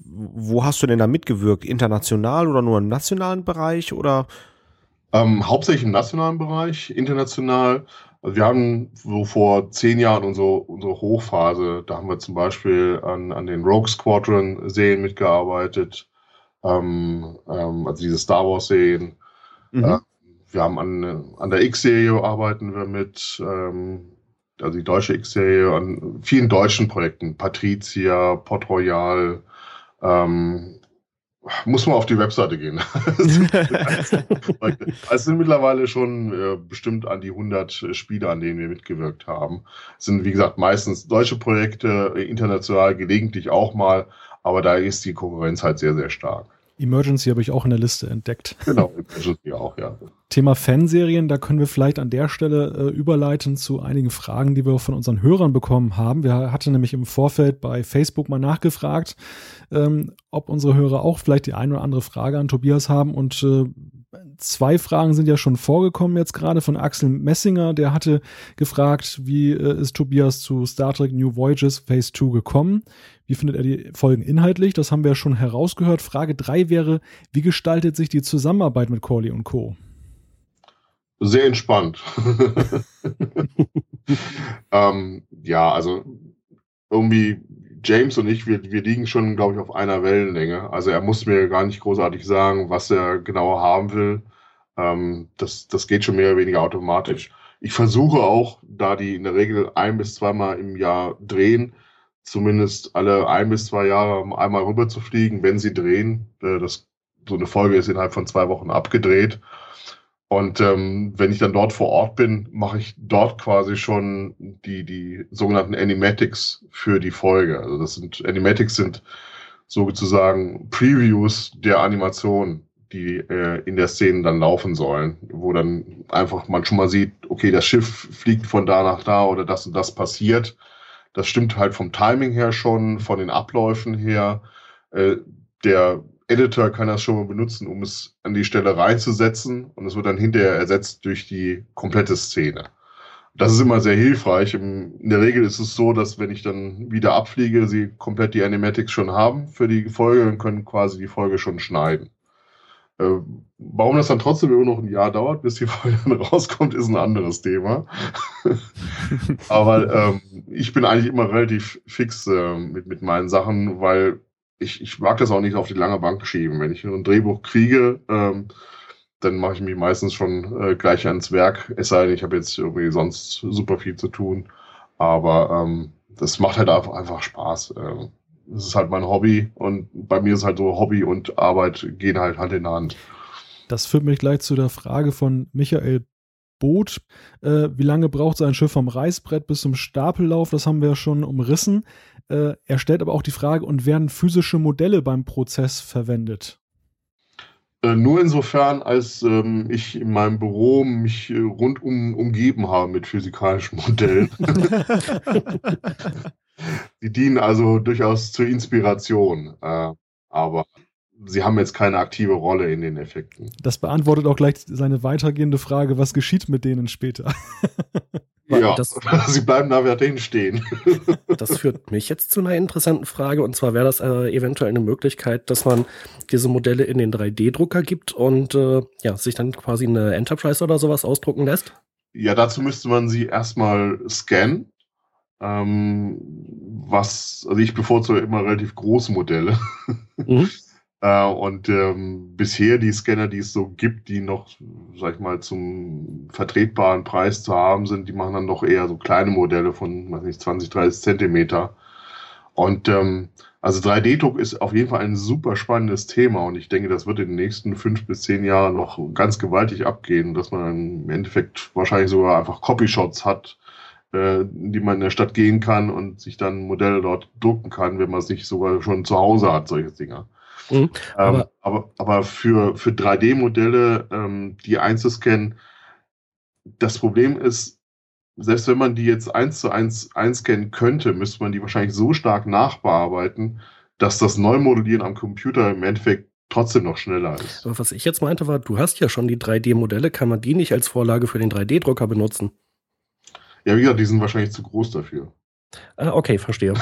wo hast du denn da mitgewirkt? International oder nur im nationalen Bereich oder? Ähm, hauptsächlich im nationalen Bereich, international. Also wir haben so vor zehn Jahren unsere, unsere Hochphase, da haben wir zum Beispiel an, an den Rogue Squadron-Serien mitgearbeitet, ähm, ähm, also diese Star Wars-Serien. Mhm. Äh, wir haben an, an der X-Serie arbeiten wir mit, ähm, also die deutsche X-Serie, an vielen deutschen Projekten, Patricia, Port Royal, ähm, muss man auf die Webseite gehen. es sind mittlerweile schon äh, bestimmt an die 100 Spiele, an denen wir mitgewirkt haben. Es sind, wie gesagt, meistens deutsche Projekte, international gelegentlich auch mal, aber da ist die Konkurrenz halt sehr, sehr stark. Emergency habe ich auch in der Liste entdeckt. Genau, Emergency auch, ja. Thema Fanserien, da können wir vielleicht an der Stelle äh, überleiten zu einigen Fragen, die wir von unseren Hörern bekommen haben. Wir hatten nämlich im Vorfeld bei Facebook mal nachgefragt, ähm, ob unsere Hörer auch vielleicht die eine oder andere Frage an Tobias haben und äh, zwei Fragen sind ja schon vorgekommen jetzt gerade von Axel Messinger. Der hatte gefragt, wie äh, ist Tobias zu Star Trek New Voyages Phase 2 gekommen? Wie findet er die Folgen inhaltlich? Das haben wir ja schon herausgehört. Frage 3 wäre, wie gestaltet sich die Zusammenarbeit mit Corley und Co.? Sehr entspannt. ähm, ja, also irgendwie James und ich, wir, wir liegen schon, glaube ich, auf einer Wellenlänge. Also er muss mir gar nicht großartig sagen, was er genau haben will. Ähm, das, das geht schon mehr oder weniger automatisch. Ich versuche auch, da die in der Regel ein bis zweimal im Jahr drehen, zumindest alle ein bis zwei Jahre einmal rüber zu fliegen, wenn sie drehen. Äh, das, so eine Folge ist innerhalb von zwei Wochen abgedreht. Und ähm, wenn ich dann dort vor Ort bin, mache ich dort quasi schon die, die sogenannten Animatics für die Folge. Also das sind Animatics sind sozusagen Previews der Animation, die äh, in der Szene dann laufen sollen, wo dann einfach man schon mal sieht, okay, das Schiff fliegt von da nach da oder das und das passiert. Das stimmt halt vom Timing her schon, von den Abläufen her. Äh, der Editor kann das schon mal benutzen, um es an die Stelle reinzusetzen und es wird dann hinterher ersetzt durch die komplette Szene. Das ist immer sehr hilfreich. In der Regel ist es so, dass wenn ich dann wieder abfliege, sie komplett die Animatics schon haben für die Folge und können quasi die Folge schon schneiden. Äh, warum das dann trotzdem immer noch ein Jahr dauert, bis die Folge dann rauskommt, ist ein anderes Thema. Aber ähm, ich bin eigentlich immer relativ fix äh, mit, mit meinen Sachen, weil ich, ich mag das auch nicht auf die lange Bank schieben. Wenn ich ein Drehbuch kriege, ähm, dann mache ich mich meistens schon äh, gleich ans Werk. Es sei denn, ich habe jetzt irgendwie sonst super viel zu tun. Aber ähm, das macht halt einfach, einfach Spaß. Ähm, das ist halt mein Hobby und bei mir ist halt so Hobby und Arbeit gehen halt Hand in Hand. Das führt mich gleich zu der Frage von Michael Boot. Äh, wie lange braucht sein Schiff vom Reißbrett bis zum Stapellauf? Das haben wir ja schon umrissen. Äh, er stellt aber auch die Frage, und werden physische Modelle beim Prozess verwendet? Äh, nur insofern, als ähm, ich in meinem Büro mich äh, rundum umgeben habe mit physikalischen Modellen. Die dienen also durchaus zur Inspiration. Äh, aber sie haben jetzt keine aktive Rolle in den Effekten. Das beantwortet auch gleich seine weitergehende Frage, was geschieht mit denen später? ja, das, sie bleiben da weiterhin stehen. das führt mich jetzt zu einer interessanten Frage und zwar wäre das äh, eventuell eine Möglichkeit, dass man diese Modelle in den 3D-Drucker gibt und äh, ja, sich dann quasi eine Enterprise oder sowas ausdrucken lässt? Ja, dazu müsste man sie erstmal scannen. Ähm, was, also ich bevorzuge immer relativ große Modelle. Mhm. Äh, und ähm, bisher die Scanner, die es so gibt, die noch, sag ich mal, zum vertretbaren Preis zu haben sind, die machen dann doch eher so kleine Modelle von, weiß nicht, 20, 30 Zentimeter. Und ähm, also 3D-Druck ist auf jeden Fall ein super spannendes Thema und ich denke, das wird in den nächsten fünf bis zehn Jahren noch ganz gewaltig abgehen, dass man im Endeffekt wahrscheinlich sogar einfach Copyshots hat, äh, die man in der Stadt gehen kann und sich dann Modelle dort drucken kann, wenn man es nicht sogar schon zu Hause hat, solche Dinger. Mhm, aber, ähm, aber, aber, für, für 3D-Modelle, ähm, die einzuscannen, das Problem ist, selbst wenn man die jetzt eins zu eins einscannen könnte, müsste man die wahrscheinlich so stark nachbearbeiten, dass das Neumodellieren am Computer im Endeffekt trotzdem noch schneller ist. Aber was ich jetzt meinte war, du hast ja schon die 3D-Modelle, kann man die nicht als Vorlage für den 3D-Drucker benutzen? Ja, wie gesagt, die sind wahrscheinlich zu groß dafür. Ah, okay, verstehe.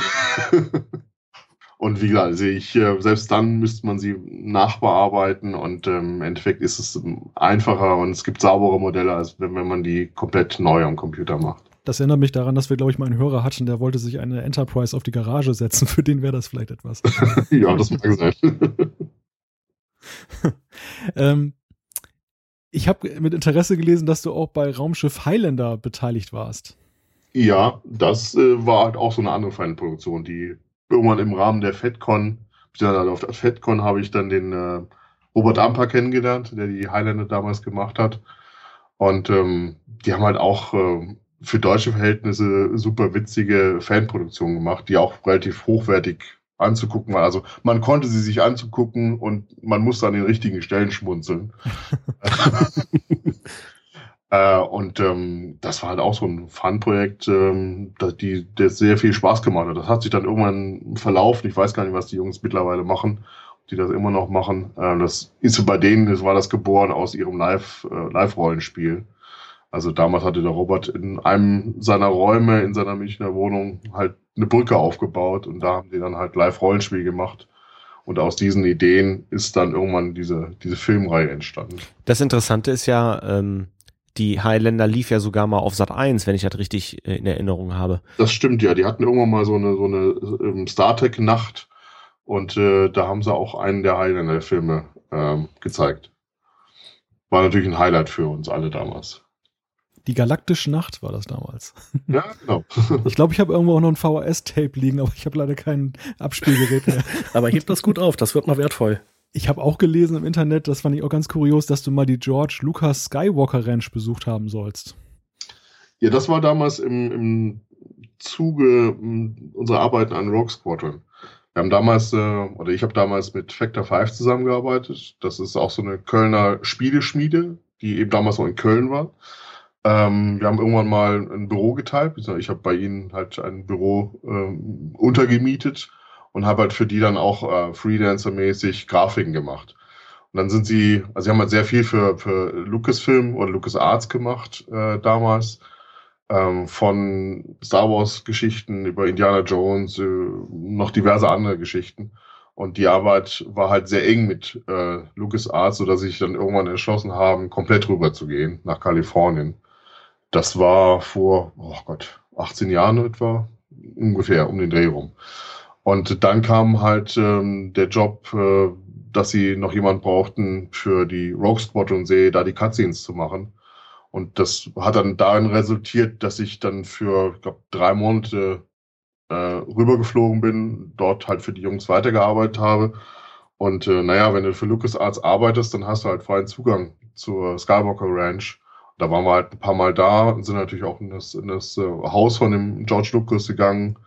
und wie gesagt, also ich, äh, selbst dann müsste man sie nachbearbeiten und ähm, im Endeffekt ist es einfacher und es gibt saubere Modelle, als wenn, wenn man die komplett neu am Computer macht. Das erinnert mich daran, dass wir, glaube ich, mal einen Hörer hatten, der wollte sich eine Enterprise auf die Garage setzen. Für den wäre das vielleicht etwas. ja, das mag sein. ähm, ich habe mit Interesse gelesen, dass du auch bei Raumschiff Highlander beteiligt warst. Ja, das äh, war halt auch so eine andere Feindproduktion, die irgendwann im Rahmen der FedCon, beziehungsweise auf der FedCon habe ich dann den äh, Robert Amper kennengelernt, der die Highlander damals gemacht hat. Und ähm, die haben halt auch äh, für deutsche Verhältnisse super witzige Fanproduktionen gemacht, die auch relativ hochwertig anzugucken war. Also man konnte sie sich anzugucken und man musste an den richtigen Stellen schmunzeln. äh, und ähm, das war halt auch so ein Fun-Projekt, ähm, das, die, das sehr viel Spaß gemacht hat. Das hat sich dann irgendwann verlaufen. Ich weiß gar nicht, was die Jungs mittlerweile machen, die das immer noch machen. Äh, das ist bei denen, das war das geboren aus ihrem Live, äh, Live-Rollenspiel. Also damals hatte der Robert in einem seiner Räume in seiner Münchner Wohnung halt eine Brücke aufgebaut und da haben die dann halt Live-Rollenspiel gemacht. Und aus diesen Ideen ist dann irgendwann diese, diese Filmreihe entstanden. Das Interessante ist ja, ähm, die Highlander lief ja sogar mal auf Sat 1, wenn ich das richtig äh, in Erinnerung habe. Das stimmt ja. Die hatten irgendwann mal so eine, so eine ähm, Star Trek-Nacht und äh, da haben sie auch einen der Highlander-Filme ähm, gezeigt. War natürlich ein Highlight für uns alle damals. Die Galaktische Nacht war das damals. Ja, genau. Ich glaube, ich habe irgendwo auch noch ein VHS-Tape liegen, aber ich habe leider kein Abspielgerät mehr. aber hebt das gut auf, das wird mal wertvoll. Ich habe auch gelesen im Internet, das fand ich auch ganz kurios, dass du mal die George Lucas Skywalker Ranch besucht haben sollst. Ja, das war damals im, im Zuge unserer Arbeiten an Rogue Squadron. Wir haben damals, äh, oder ich habe damals mit Factor 5 zusammengearbeitet. Das ist auch so eine Kölner Spieleschmiede, die eben damals noch in Köln war. Ähm, wir haben irgendwann mal ein Büro geteilt. Ich habe bei ihnen halt ein Büro ähm, untergemietet und habe halt für die dann auch äh, Freelancer-mäßig Grafiken gemacht. Und dann sind sie, also sie haben halt sehr viel für, für Lucasfilm oder LucasArts gemacht äh, damals. Ähm, von Star Wars-Geschichten über Indiana Jones, äh, noch diverse andere Geschichten. Und die Arbeit war halt sehr eng mit äh, LucasArts, sodass ich dann irgendwann entschlossen haben, komplett rüber zu gehen nach Kalifornien. Das war vor, oh Gott, 18 Jahren etwa, ungefähr um den Dreh rum. Und dann kam halt ähm, der Job, äh, dass sie noch jemand brauchten für die Rogue Squadron Serie, da die Cutscenes zu machen. Und das hat dann darin resultiert, dass ich dann für, ich glaube, drei Monate äh, rübergeflogen bin, dort halt für die Jungs weitergearbeitet habe. Und äh, naja, wenn du für LucasArts arbeitest, dann hast du halt freien Zugang zur Skywalker Ranch da waren wir halt ein paar Mal da und sind natürlich auch in das, in das äh, Haus von dem George Lucas gegangen,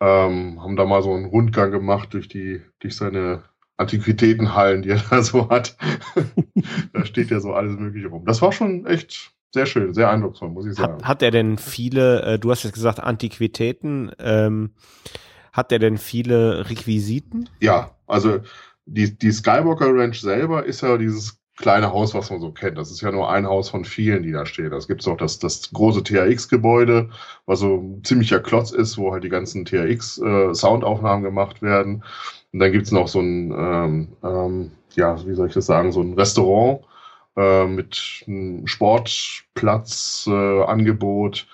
ähm, haben da mal so einen Rundgang gemacht durch die, durch seine Antiquitätenhallen, die er da so hat. da steht ja so alles Mögliche rum. Das war schon echt sehr schön, sehr eindrucksvoll, muss ich sagen. Hat, hat er denn viele, äh, du hast jetzt gesagt Antiquitäten, ähm, hat er denn viele Requisiten? Ja, also die, die Skywalker Ranch selber ist ja dieses kleine Haus, was man so kennt. Das ist ja nur ein Haus von vielen, die da stehen. Es gibt auch das, das große THX-Gebäude, was so ein ziemlicher Klotz ist, wo halt die ganzen THX-Soundaufnahmen äh, gemacht werden. Und dann gibt's noch so ein, ähm, ähm, ja, wie soll ich das sagen, so ein Restaurant äh, mit einem Sportplatzangebot, äh,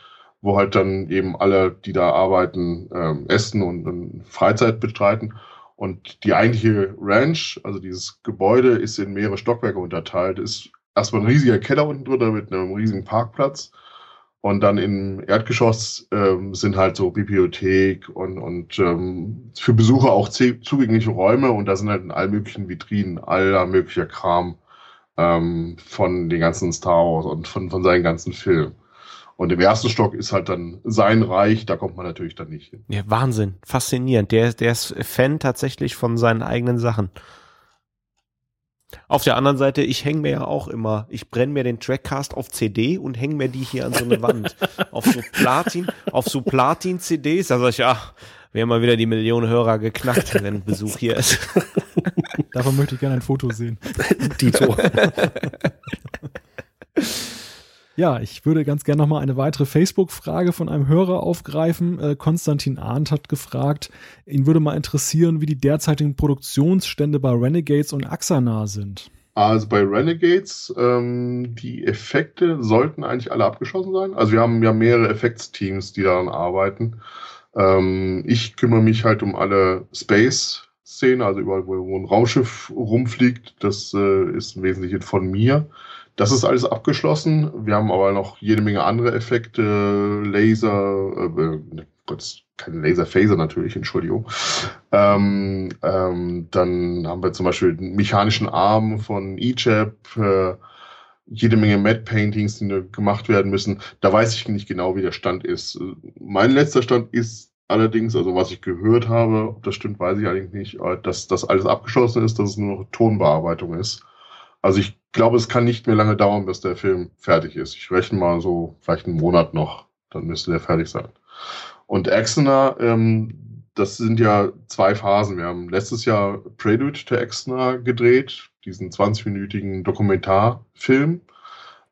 wo halt dann eben alle, die da arbeiten, ähm, essen und, und Freizeit bestreiten. Und die eigentliche Ranch, also dieses Gebäude, ist in mehrere Stockwerke unterteilt. Ist erstmal ein riesiger Keller unten drunter mit einem riesigen Parkplatz. Und dann im Erdgeschoss ähm, sind halt so Bibliothek und, und ähm, für Besucher auch zugängliche Räume. Und da sind halt in allen möglichen Vitrinen aller möglicher Kram ähm, von den ganzen Star Wars und von, von seinen ganzen Filmen. Und im ersten Stock ist halt dann sein Reich, da kommt man natürlich dann nicht hin. Ja, Wahnsinn, faszinierend. Der, der ist Fan tatsächlich von seinen eigenen Sachen. Auf der anderen Seite, ich hänge mir ja auch immer, ich brenne mir den Trackcast auf CD und hänge mir die hier an so eine Wand. auf so Platin, auf so Platin-CDs, da sag ich, ja, wir haben mal wieder die Millionen Hörer geknackt, wenn Besuch hier ist. Davon möchte ich gerne ein Foto sehen. Dito. Ja, ich würde ganz gerne nochmal eine weitere Facebook-Frage von einem Hörer aufgreifen. Äh, Konstantin Arndt hat gefragt, ihn würde mal interessieren, wie die derzeitigen Produktionsstände bei Renegades und Axana sind. Also bei Renegades, ähm, die Effekte sollten eigentlich alle abgeschlossen sein. Also wir haben ja mehrere Effektsteams, die daran arbeiten. Ähm, ich kümmere mich halt um alle Space-Szenen, also überall, wo ein Raumschiff rumfliegt. Das äh, ist im Wesentlichen von mir. Das ist alles abgeschlossen. Wir haben aber noch jede Menge andere Effekte, Laser, äh, Gott, keine Laserphaser natürlich, Entschuldigung. Ähm, ähm, dann haben wir zum Beispiel den mechanischen Arm von EJAP, äh, jede Menge Matte Paintings, die gemacht werden müssen. Da weiß ich nicht genau, wie der Stand ist. Mein letzter Stand ist allerdings, also was ich gehört habe, ob das stimmt, weiß ich eigentlich nicht, äh, dass das alles abgeschlossen ist, dass es nur noch Tonbearbeitung ist. Also ich glaube, es kann nicht mehr lange dauern, bis der Film fertig ist. Ich rechne mal so vielleicht einen Monat noch, dann müsste der fertig sein. Und Exeter, ähm, das sind ja zwei Phasen. Wir haben letztes Jahr Prelude to Exeter gedreht, diesen 20-minütigen Dokumentarfilm,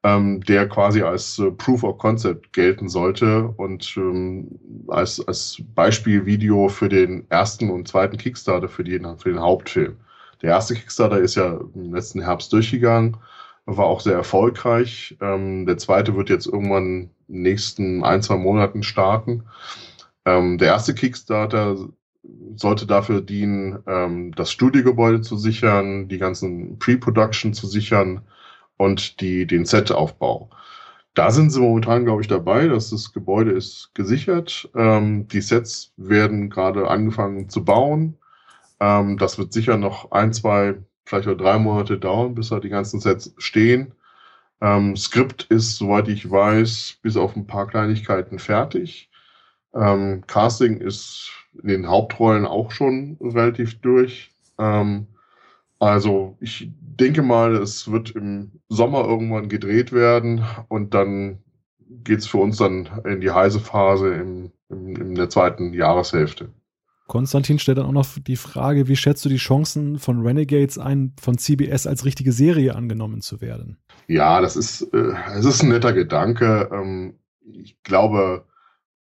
ähm, der quasi als äh, Proof of Concept gelten sollte und ähm, als, als Beispielvideo für den ersten und zweiten Kickstarter für den, für den Hauptfilm. Der erste Kickstarter ist ja im letzten Herbst durchgegangen, war auch sehr erfolgreich. Ähm, der zweite wird jetzt irgendwann in den nächsten ein, zwei Monaten starten. Ähm, der erste Kickstarter sollte dafür dienen, ähm, das Studiogebäude zu sichern, die ganzen Pre-Production zu sichern und die, den Setaufbau. Da sind sie momentan, glaube ich, dabei. dass Das Gebäude ist gesichert. Ähm, die Sets werden gerade angefangen zu bauen. Ähm, das wird sicher noch ein, zwei, vielleicht auch drei Monate dauern, bis da die ganzen Sets stehen. Ähm, Skript ist, soweit ich weiß, bis auf ein paar Kleinigkeiten fertig. Ähm, Casting ist in den Hauptrollen auch schon relativ durch. Ähm, also ich denke mal, es wird im Sommer irgendwann gedreht werden und dann geht es für uns dann in die heiße Phase im, im, in der zweiten Jahreshälfte. Konstantin stellt dann auch noch die Frage, wie schätzt du die Chancen von Renegades ein, von CBS als richtige Serie angenommen zu werden? Ja, das ist, äh, es ist ein netter Gedanke. Ähm, ich glaube,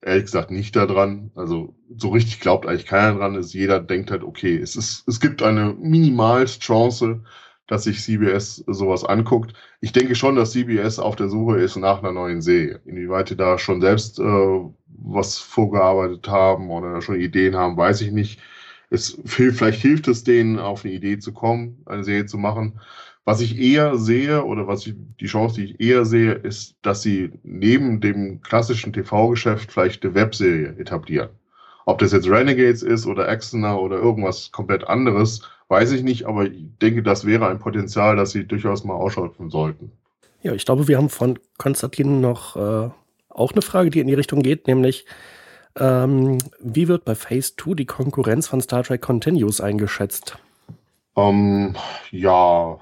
ehrlich gesagt nicht daran. Also so richtig glaubt eigentlich keiner dran. Ist, jeder denkt halt, okay, es, ist, es gibt eine Minimalchance, dass sich CBS sowas anguckt. Ich denke schon, dass CBS auf der Suche ist nach einer neuen Serie. Inwieweit die da schon selbst äh, was vorgearbeitet haben oder schon Ideen haben, weiß ich nicht. Es vielleicht hilft es denen, auf eine Idee zu kommen, eine Serie zu machen. Was ich eher sehe oder was ich, die Chance, die ich eher sehe, ist, dass sie neben dem klassischen TV-Geschäft vielleicht eine Webserie etablieren. Ob das jetzt Renegades ist oder Exeter oder irgendwas komplett anderes, weiß ich nicht, aber ich denke, das wäre ein Potenzial, das sie durchaus mal ausschöpfen sollten. Ja, ich glaube, wir haben von Konstantin noch äh, auch eine Frage, die in die Richtung geht, nämlich ähm, wie wird bei Phase 2 die Konkurrenz von Star Trek Continues eingeschätzt? Ähm, ja,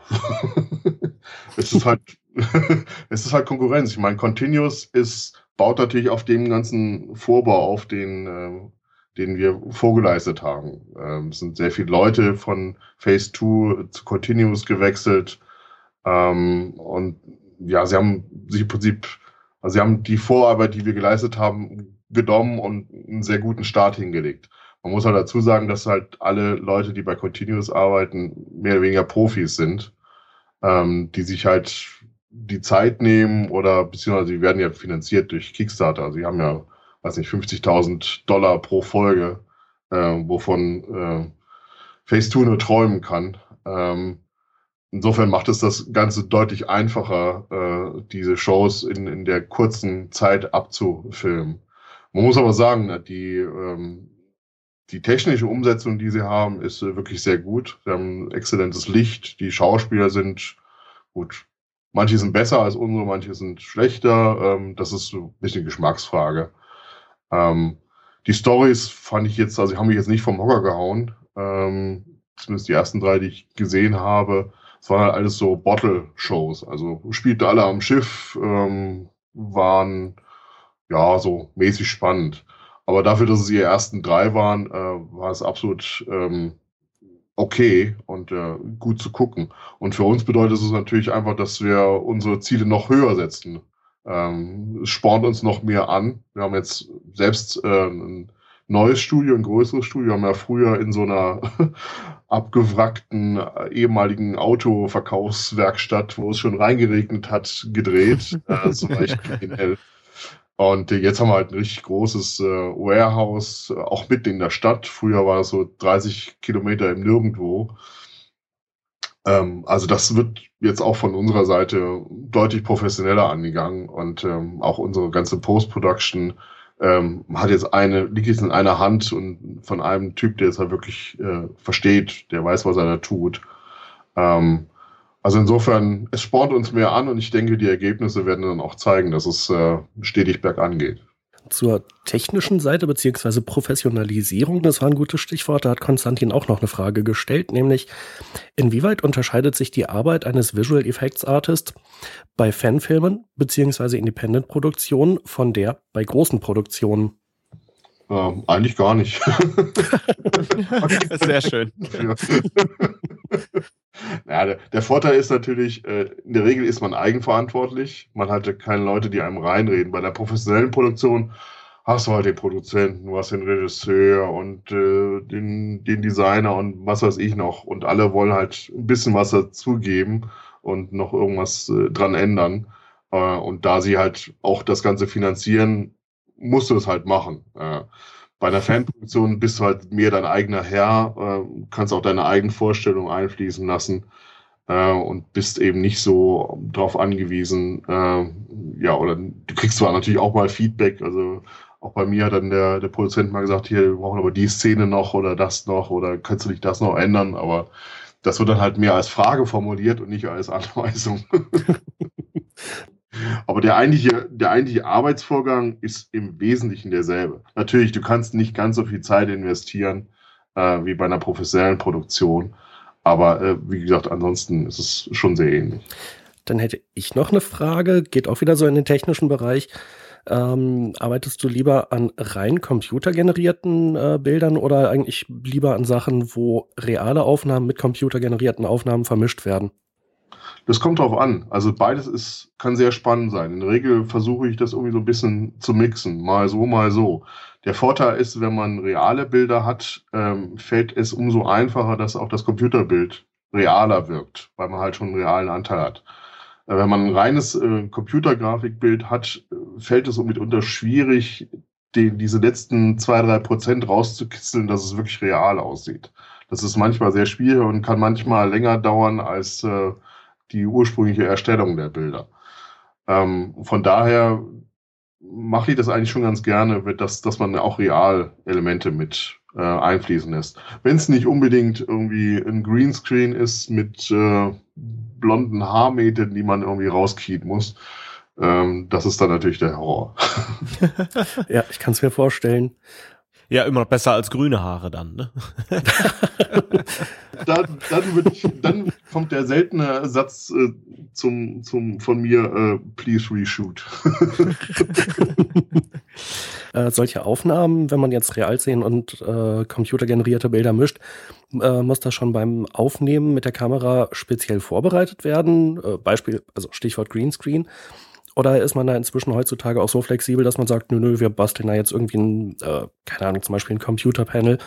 es ist halt, es ist halt Konkurrenz. Ich meine, Continuous ist, baut natürlich auf dem ganzen Vorbau auf, den, äh, den wir vorgeleistet haben. Ähm, es sind sehr viele Leute von Phase 2 zu Continuous gewechselt. Ähm, und ja, sie haben sich im Prinzip, also sie haben die Vorarbeit, die wir geleistet haben, genommen und einen sehr guten Start hingelegt. Man muss halt dazu sagen, dass halt alle Leute, die bei Continuous arbeiten, mehr oder weniger Profis sind, ähm, die sich halt die Zeit nehmen oder beziehungsweise die werden ja finanziert durch Kickstarter. Also die haben ja, weiß nicht, 50.000 Dollar pro Folge, äh, wovon äh, Phase 2 nur träumen kann. Ähm, insofern macht es das Ganze deutlich einfacher, äh, diese Shows in, in der kurzen Zeit abzufilmen. Man muss aber sagen, die ähm, die technische Umsetzung, die sie haben, ist äh, wirklich sehr gut. Sie haben exzellentes Licht. Die Schauspieler sind gut. Manche sind besser als unsere, manche sind schlechter. Ähm, das ist ein bisschen Geschmacksfrage. Ähm, die Stories fand ich jetzt, also haben mich jetzt nicht vom Hocker gehauen. Ähm, zumindest die ersten drei, die ich gesehen habe. Es waren halt alles so Bottle-Shows. Also spielte alle am Schiff, ähm, waren ja so mäßig spannend. Aber dafür, dass es ihre ersten drei waren, äh, war es absolut ähm, okay und äh, gut zu gucken. Und für uns bedeutet es natürlich einfach, dass wir unsere Ziele noch höher setzen Ähm, es spornt uns noch mehr an. Wir haben jetzt selbst äh, ein neues Studio, ein größeres Studio. Wir haben ja früher in so einer abgewrackten äh, ehemaligen Autoverkaufswerkstatt, wo es schon reingeregnet hat, gedreht. äh, so. Und jetzt haben wir halt ein richtig großes äh, Warehouse, auch mitten in der Stadt. Früher war es so 30 Kilometer im Nirgendwo. Ähm, also das wird jetzt auch von unserer Seite deutlich professioneller angegangen und ähm, auch unsere ganze Post-Production ähm, hat jetzt eine, liegt jetzt in einer Hand und von einem Typ, der es halt wirklich äh, versteht, der weiß, was er da tut. Ähm, also insofern, es spornt uns mehr an und ich denke, die Ergebnisse werden dann auch zeigen, dass es äh, stetig bergan geht. Zur technischen Seite beziehungsweise Professionalisierung, das war ein gutes Stichwort, da hat Konstantin auch noch eine Frage gestellt, nämlich inwieweit unterscheidet sich die Arbeit eines Visual Effects Artists bei Fanfilmen beziehungsweise Independent-Produktionen von der bei großen Produktionen? Ähm, eigentlich gar nicht. Sehr schön. Ja, der, der, Vorteil ist natürlich, äh, in der Regel ist man eigenverantwortlich. Man hat ja keine Leute, die einem reinreden. Bei der professionellen Produktion hast du halt den Produzenten, du hast den Regisseur und äh, den, den Designer und was weiß ich noch. Und alle wollen halt ein bisschen was dazugeben und noch irgendwas äh, dran ändern. Äh, und da sie halt auch das Ganze finanzieren, musst du es halt machen. Äh, bei einer Fanproduktion bist du halt mehr dein eigener Herr, äh, kannst auch deine eigenen Vorstellungen einfließen lassen äh, und bist eben nicht so darauf angewiesen. Äh, ja, oder du kriegst zwar natürlich auch mal Feedback, also auch bei mir hat dann der, der Produzent mal gesagt, hier, wir brauchen aber die Szene noch oder das noch oder kannst du nicht das noch ändern, aber das wird dann halt mehr als Frage formuliert und nicht als Anweisung. Aber der eigentliche, der eigentliche Arbeitsvorgang ist im Wesentlichen derselbe. Natürlich, du kannst nicht ganz so viel Zeit investieren äh, wie bei einer professionellen Produktion. Aber äh, wie gesagt, ansonsten ist es schon sehr ähnlich. Dann hätte ich noch eine Frage, geht auch wieder so in den technischen Bereich. Ähm, arbeitest du lieber an rein computergenerierten äh, Bildern oder eigentlich lieber an Sachen, wo reale Aufnahmen mit computergenerierten Aufnahmen vermischt werden? Das kommt drauf an. Also beides ist, kann sehr spannend sein. In der Regel versuche ich das irgendwie so ein bisschen zu mixen. Mal so, mal so. Der Vorteil ist, wenn man reale Bilder hat, ähm, fällt es umso einfacher, dass auch das Computerbild realer wirkt, weil man halt schon einen realen Anteil hat. Äh, wenn man ein reines äh, Computergrafikbild hat, äh, fällt es mitunter schwierig, den, diese letzten zwei, drei Prozent rauszukitzeln, dass es wirklich real aussieht. Das ist manchmal sehr schwierig und kann manchmal länger dauern als äh, die ursprüngliche Erstellung der Bilder. Ähm, von daher mache ich das eigentlich schon ganz gerne, dass, dass man auch real Elemente mit äh, einfließen lässt. Wenn es nicht unbedingt irgendwie ein Greenscreen ist mit äh, blonden Haarmähten, die man irgendwie rauskiehen muss, ähm, das ist dann natürlich der Horror. ja, ich kann es mir vorstellen. Ja, immer noch besser als grüne Haare dann, ne? dann, dann, wird, dann kommt der seltene Satz äh, zum, zum, von mir, äh, please reshoot. äh, solche Aufnahmen, wenn man jetzt real sehen und äh, computergenerierte Bilder mischt, äh, muss das schon beim Aufnehmen mit der Kamera speziell vorbereitet werden? Äh, Beispiel, also Stichwort Greenscreen. Oder ist man da inzwischen heutzutage auch so flexibel, dass man sagt, nö, nö, wir basteln da jetzt irgendwie ein, äh, keine Ahnung, zum Beispiel ein Computerpanel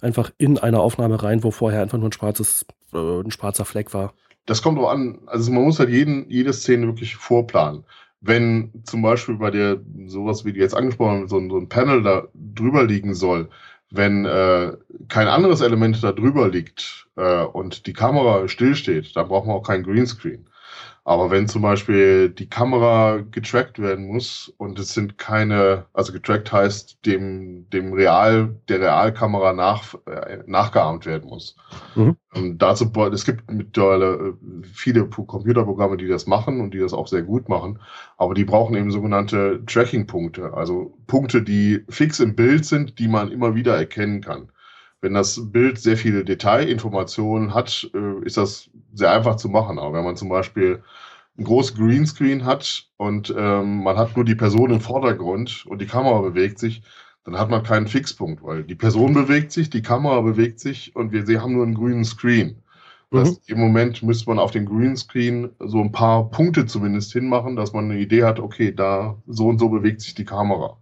einfach in eine Aufnahme rein, wo vorher einfach nur ein schwarzes, äh, ein schwarzer Fleck war? Das kommt auch an, also man muss halt jeden, jede Szene wirklich vorplanen. Wenn zum Beispiel bei der sowas wie die jetzt angesprochen haben, so, so ein Panel da drüber liegen soll, wenn äh, kein anderes Element da drüber liegt äh, und die Kamera stillsteht, dann braucht man auch kein Greenscreen. Aber wenn zum Beispiel die Kamera getrackt werden muss und es sind keine, also getrackt heißt, dem, dem Real, der Realkamera nach, äh, nachgeahmt werden muss. Mhm. Und dazu, es gibt mittlerweile äh, viele Computerprogramme, die das machen und die das auch sehr gut machen. Aber die brauchen eben sogenannte Tracking-Punkte. Also Punkte, die fix im Bild sind, die man immer wieder erkennen kann. Wenn das Bild sehr viele Detailinformationen hat, äh, ist das sehr einfach zu machen. Aber wenn man zum Beispiel ein großes Greenscreen hat und ähm, man hat nur die Person im Vordergrund und die Kamera bewegt sich, dann hat man keinen Fixpunkt, weil die Person bewegt sich, die Kamera bewegt sich und wir sie haben nur einen grünen Screen. mhm. im Moment müsste man auf dem Greenscreen so ein paar Punkte zumindest hinmachen, dass man eine Idee hat, okay, da so und so bewegt sich die Kamera.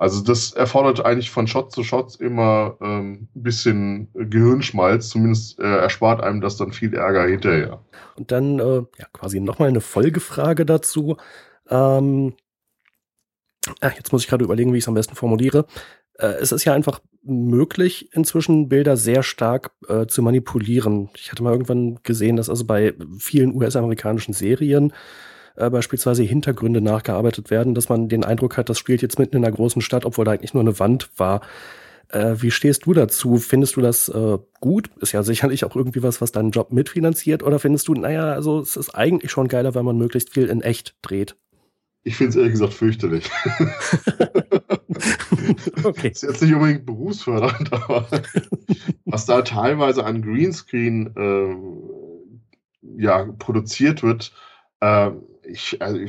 Also das erfordert eigentlich von Shot zu Shot immer ähm, ein bisschen Gehirnschmalz, zumindest äh, erspart einem das dann viel Ärger hinterher. Und dann äh, ja, quasi nochmal eine Folgefrage dazu. Ähm, ach, jetzt muss ich gerade überlegen, wie ich es am besten formuliere. Äh, es ist ja einfach möglich, inzwischen Bilder sehr stark äh, zu manipulieren. Ich hatte mal irgendwann gesehen, dass also bei vielen US-amerikanischen Serien äh, beispielsweise Hintergründe nachgearbeitet werden, dass man den Eindruck hat, das spielt jetzt mitten in einer großen Stadt, obwohl da eigentlich nur eine Wand war. Äh, wie stehst du dazu? Findest du das äh, gut? Ist ja sicherlich auch irgendwie was, was deinen Job mitfinanziert. Oder findest du, naja, also es ist eigentlich schon geiler, wenn man möglichst viel in echt dreht? Ich finde es ehrlich gesagt fürchterlich. okay. Ist jetzt nicht unbedingt berufsfördernd, aber was da teilweise an Greenscreen äh, ja, produziert wird, äh, ich, also,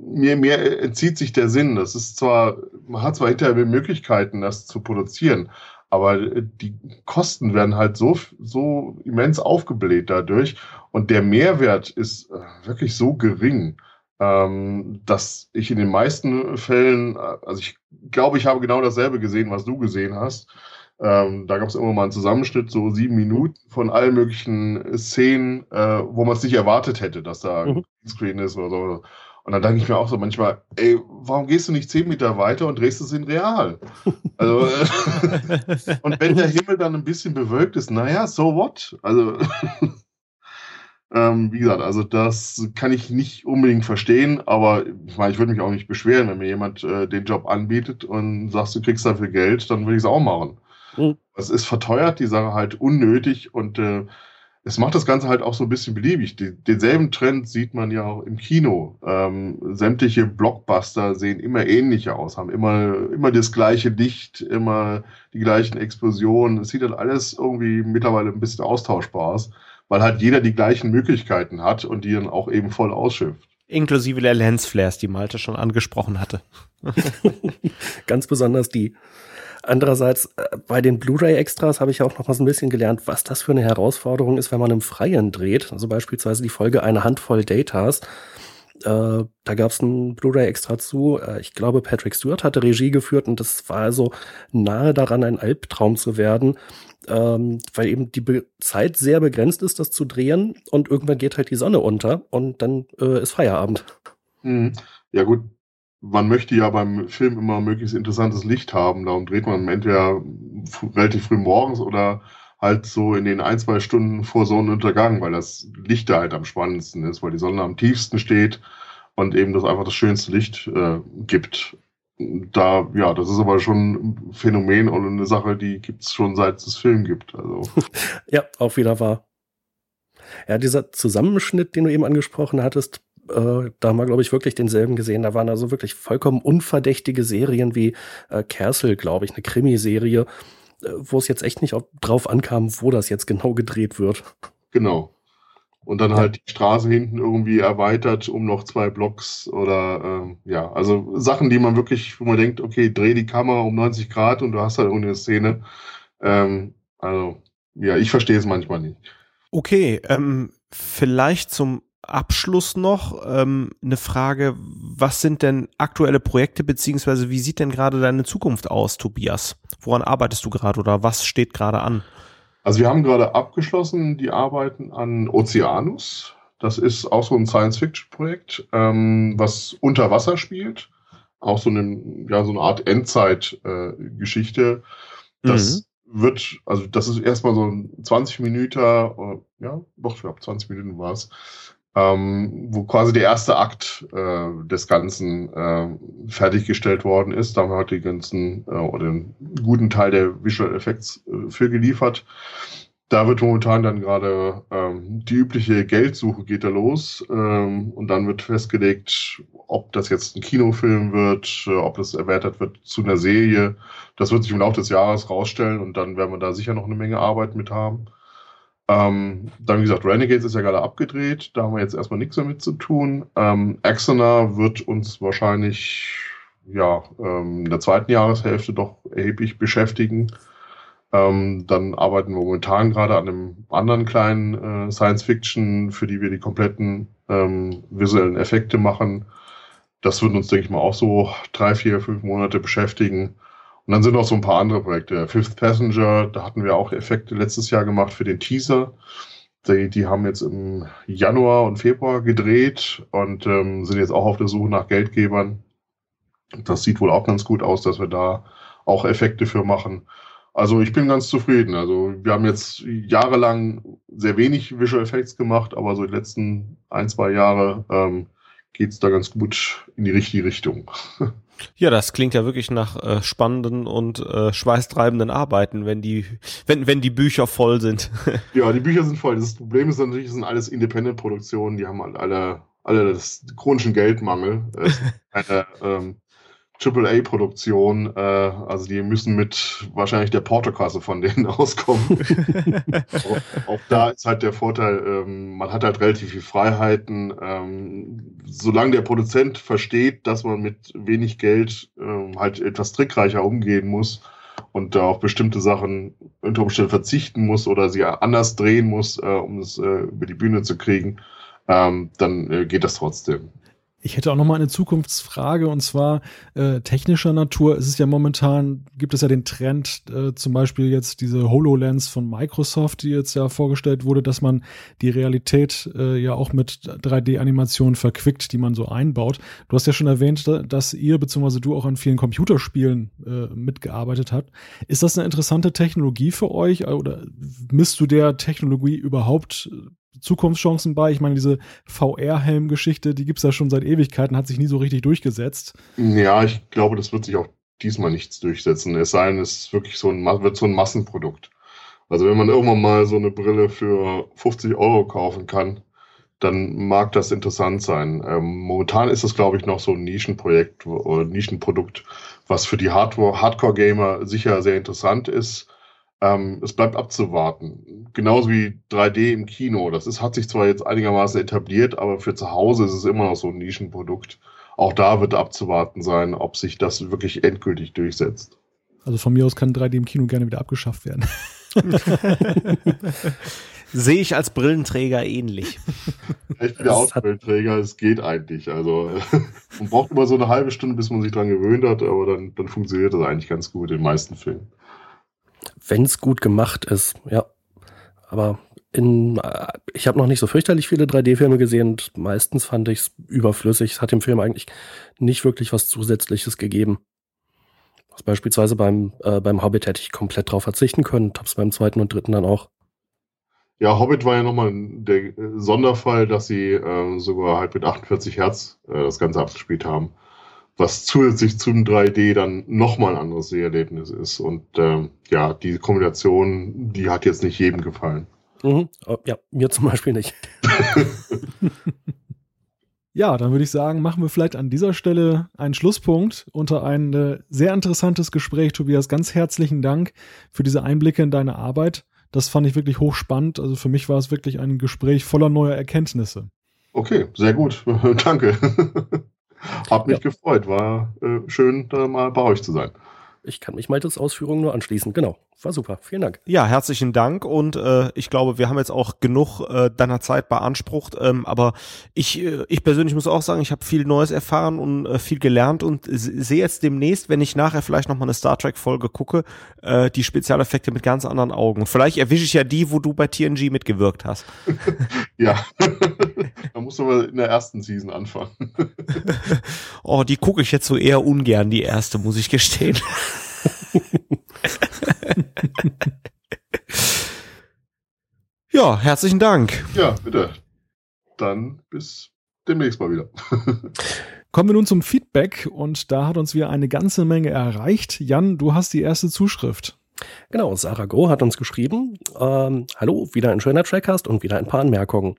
mir, mir entzieht sich der Sinn. Das ist zwar, man hat zwar hinterher Möglichkeiten, das zu produzieren, aber die Kosten werden halt so, so immens aufgebläht dadurch und der Mehrwert ist äh, wirklich so gering, ähm, dass ich in den meisten Fällen, also ich glaube, ich habe genau dasselbe gesehen, was du gesehen hast. Ähm, da gab es immer mal einen Zusammenschnitt, so sieben Minuten von allen möglichen Szenen, äh, wo man es nicht erwartet hätte, dass da ein mhm. Screen ist oder so. Und dann denke ich mir auch so manchmal, ey, warum gehst du nicht zehn Meter weiter und drehst es in real? Also, und wenn der Himmel dann ein bisschen bewölkt ist, naja, so what? Also, ähm, wie gesagt, also das kann ich nicht unbedingt verstehen, aber ich meine, ich würde mich auch nicht beschweren, wenn mir jemand äh, den Job anbietet und sagst, du kriegst dafür Geld, dann würde ich es auch machen. Mhm. Es ist verteuert, die Sache halt unnötig und äh, es macht das Ganze halt auch so ein bisschen beliebig. Die, denselben Trend sieht man ja auch im Kino. Ähm, sämtliche Blockbuster sehen immer ähnlicher aus, haben immer, immer das gleiche Licht, immer die gleichen Explosionen. Es sieht dann alles irgendwie mittlerweile ein bisschen austauschbar aus, weil halt jeder die gleichen Möglichkeiten hat und die dann auch eben voll ausschöpft. Inklusive der Lensflares, die Malte schon angesprochen hatte. Ganz besonders die. Andererseits, äh, bei den Blu-ray-Extras habe ich auch noch mal so ein bisschen gelernt, was das für eine Herausforderung ist, wenn man im Freien dreht. Also beispielsweise die Folge Eine Handvoll Datas. Äh, da gab es ein Blu-ray-Extra zu. Äh, ich glaube, Patrick Stewart hatte Regie geführt und das war also nahe daran, ein Albtraum zu werden, ähm, weil eben die Be Zeit sehr begrenzt ist, das zu drehen und irgendwann geht halt die Sonne unter und dann äh, ist Feierabend. Mhm. Ja gut, man möchte ja beim Film immer möglichst interessantes Licht haben. Darum dreht man entweder relativ früh morgens oder halt so in den ein, zwei Stunden vor Sonnenuntergang, weil das Licht da halt am spannendsten ist, weil die Sonne am tiefsten steht und eben das einfach das schönste Licht äh, gibt. Da, ja, das ist aber schon ein Phänomen und eine Sache, die gibt's schon seit es Film gibt. Also. ja, auch wieder wahr. Ja, dieser Zusammenschnitt, den du eben angesprochen hattest, äh, da haben wir, glaube ich, wirklich denselben gesehen. Da waren also wirklich vollkommen unverdächtige Serien wie äh, Castle, glaube ich, eine Krimiserie, äh, wo es jetzt echt nicht auf, drauf ankam, wo das jetzt genau gedreht wird. Genau. Und dann halt die Straße hinten irgendwie erweitert um noch zwei Blocks oder äh, ja, also Sachen, die man wirklich, wo man denkt, okay, dreh die Kamera um 90 Grad und du hast halt irgendeine Szene. Ähm, also, ja, ich verstehe es manchmal nicht. Okay, ähm, vielleicht zum Abschluss noch ähm, eine Frage, was sind denn aktuelle Projekte, beziehungsweise wie sieht denn gerade deine Zukunft aus, Tobias? Woran arbeitest du gerade oder was steht gerade an? Also wir haben gerade abgeschlossen die Arbeiten an Oceanus. Das ist auch so ein Science-Fiction-Projekt, ähm, was unter Wasser spielt. Auch so eine, ja, so eine Art Endzeit-Geschichte. Äh, das mhm. wird, also das ist erstmal so ein 20 Minuten, äh, ja, doch, ich glaube 20 Minuten war es ähm, wo quasi der erste Akt äh, des Ganzen äh, fertiggestellt worden ist. Da haben wir halt die ganzen äh, oder den guten Teil der Visual Effects äh, für geliefert. Da wird momentan dann gerade ähm, die übliche Geldsuche geht da los ähm, und dann wird festgelegt, ob das jetzt ein Kinofilm wird, äh, ob das erweitert wird zu einer Serie. Das wird sich im Laufe des Jahres rausstellen und dann werden wir da sicher noch eine Menge Arbeit mit haben. Ähm, dann, wie gesagt, Renegades ist ja gerade abgedreht. Da haben wir jetzt erstmal nichts damit zu tun. Ähm, Axonar wird uns wahrscheinlich ja, ähm, in der zweiten Jahreshälfte doch erheblich beschäftigen. Ähm, dann arbeiten wir momentan gerade an einem anderen kleinen äh, Science Fiction, für die wir die kompletten ähm, visuellen Effekte machen. Das wird uns, denke ich mal, auch so drei, vier, fünf Monate beschäftigen. Und dann sind noch so ein paar andere Projekte. Fifth Passenger, da hatten wir auch Effekte letztes Jahr gemacht für den Teaser. Die, die haben jetzt im Januar und Februar gedreht und ähm, sind jetzt auch auf der Suche nach Geldgebern. Das sieht wohl auch ganz gut aus, dass wir da auch Effekte für machen. Also ich bin ganz zufrieden. Also wir haben jetzt jahrelang sehr wenig Visual Effects gemacht, aber so die letzten ein, zwei Jahre ähm, geht es da ganz gut in die richtige Richtung. Ja, das klingt ja wirklich nach äh, spannenden und äh, schweißtreibenden Arbeiten, wenn die, wenn, wenn die Bücher voll sind. ja, die Bücher sind voll. Das Problem ist natürlich, das sind alles Independent-Produktionen, die haben alle, alle das chronischen Geldmangel. Eine, ähm, AAA-Produktion, äh, also die müssen mit wahrscheinlich der Portokasse von denen auskommen. auch, da ist halt der Vorteil, ähm, man hat halt relativ viel Freiheiten. Ähm, solange der Produzent versteht, dass man mit wenig Geld ähm, halt etwas trickreicher umgehen muss und da auf bestimmte Sachen unter Umständen verzichten muss oder sie anders drehen muss, äh, um es äh, über die Bühne zu kriegen, ähm, dann äh, geht das trotzdem. Ich hätte auch noch mal eine Zukunftsfrage und zwar äh, technischer Natur. Es ist ja momentan, gibt es ja den Trend, äh, zum Beispiel jetzt diese HoloLens von Microsoft, die jetzt ja vorgestellt wurde, dass man die Realität äh, ja auch mit 3D-Animationen verquickt, die man so einbaut. Du hast ja schon erwähnt, dass ihr bzw. du auch an vielen Computerspielen äh, mitgearbeitet habt. Ist das eine interessante Technologie für euch oder misst du der Technologie überhaupt Zukunftschancen bei. Ich meine, diese VR-Helm-Geschichte, die gibt's ja schon seit Ewigkeiten, hat sich nie so richtig durchgesetzt. Ja, ich glaube, das wird sich auch diesmal nichts durchsetzen. Es sei denn, es ist wirklich so ein, wird so ein Massenprodukt. Also wenn man irgendwann mal so eine Brille für 50 Euro kaufen kann, dann mag das interessant sein. Ähm, momentan ist es, glaube ich, noch so ein Nischenprojekt oder Nischenprodukt, was für die Hardcore-Gamer sicher sehr interessant ist. Ähm, es bleibt abzuwarten. Genauso wie 3D im Kino. Das ist, hat sich zwar jetzt einigermaßen etabliert, aber für zu Hause ist es immer noch so ein Nischenprodukt. Auch da wird abzuwarten sein, ob sich das wirklich endgültig durchsetzt. Also von mir aus kann 3D im Kino gerne wieder abgeschafft werden. Sehe ich als Brillenträger ähnlich. Ich bin ja auch Brillenträger, es geht eigentlich. Also man braucht immer so eine halbe Stunde, bis man sich dran gewöhnt hat, aber dann, dann funktioniert das eigentlich ganz gut in den meisten Fällen wenn es gut gemacht ist, ja. Aber in, äh, ich habe noch nicht so fürchterlich viele 3D-Filme gesehen und meistens fand ich es überflüssig. Es hat dem Film eigentlich nicht wirklich was Zusätzliches gegeben. Also beispielsweise beim, äh, beim Hobbit hätte ich komplett drauf verzichten können, hab's beim zweiten und dritten dann auch. Ja, Hobbit war ja nochmal der äh, Sonderfall, dass sie äh, sogar halt mit 48 Hertz äh, das Ganze abgespielt haben was zusätzlich zum 3D dann nochmal ein anderes Seherlebnis ist. Und ähm, ja, die Kombination, die hat jetzt nicht jedem gefallen. Mhm. Oh, ja, mir zum Beispiel nicht. ja, dann würde ich sagen, machen wir vielleicht an dieser Stelle einen Schlusspunkt unter ein äh, sehr interessantes Gespräch. Tobias, ganz herzlichen Dank für diese Einblicke in deine Arbeit. Das fand ich wirklich hochspannend. Also für mich war es wirklich ein Gespräch voller neuer Erkenntnisse. Okay, sehr gut. Danke. Hab mich ja. gefreut. War äh, schön, da mal bei euch zu sein. Ich kann mich Maltes Ausführungen nur anschließen. Genau. War super. Vielen Dank. Ja, herzlichen Dank. Und äh, ich glaube, wir haben jetzt auch genug äh, deiner Zeit beansprucht. Ähm, aber ich, äh, ich persönlich muss auch sagen, ich habe viel Neues erfahren und äh, viel gelernt und sehe jetzt demnächst, wenn ich nachher vielleicht nochmal eine Star Trek-Folge gucke, äh, die Spezialeffekte mit ganz anderen Augen. Vielleicht erwische ich ja die, wo du bei TNG mitgewirkt hast. ja. da musst du mal in der ersten Season anfangen. oh, die gucke ich jetzt so eher ungern, die erste, muss ich gestehen. ja, herzlichen Dank. Ja, bitte. Dann bis demnächst mal wieder. Kommen wir nun zum Feedback und da hat uns wieder eine ganze Menge erreicht. Jan, du hast die erste Zuschrift. Genau, Sarah Groh hat uns geschrieben. Ähm, Hallo, wieder ein schöner Trackcast und wieder ein paar Anmerkungen.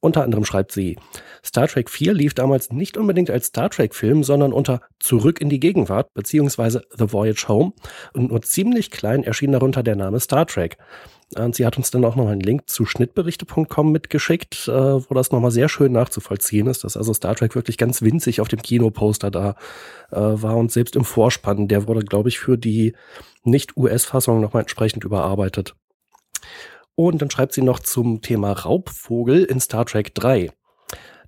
Unter anderem schreibt sie, Star Trek 4 lief damals nicht unbedingt als Star Trek-Film, sondern unter Zurück in die Gegenwart beziehungsweise The Voyage Home und nur ziemlich klein erschien darunter der Name Star Trek. Und sie hat uns dann auch noch einen Link zu schnittberichte.com mitgeschickt, äh, wo das nochmal sehr schön nachzuvollziehen ist, dass also Star Trek wirklich ganz winzig auf dem Kinoposter da äh, war und selbst im Vorspann, der wurde, glaube ich, für die Nicht-US-Fassung nochmal entsprechend überarbeitet. Und dann schreibt sie noch zum Thema Raubvogel in Star Trek 3.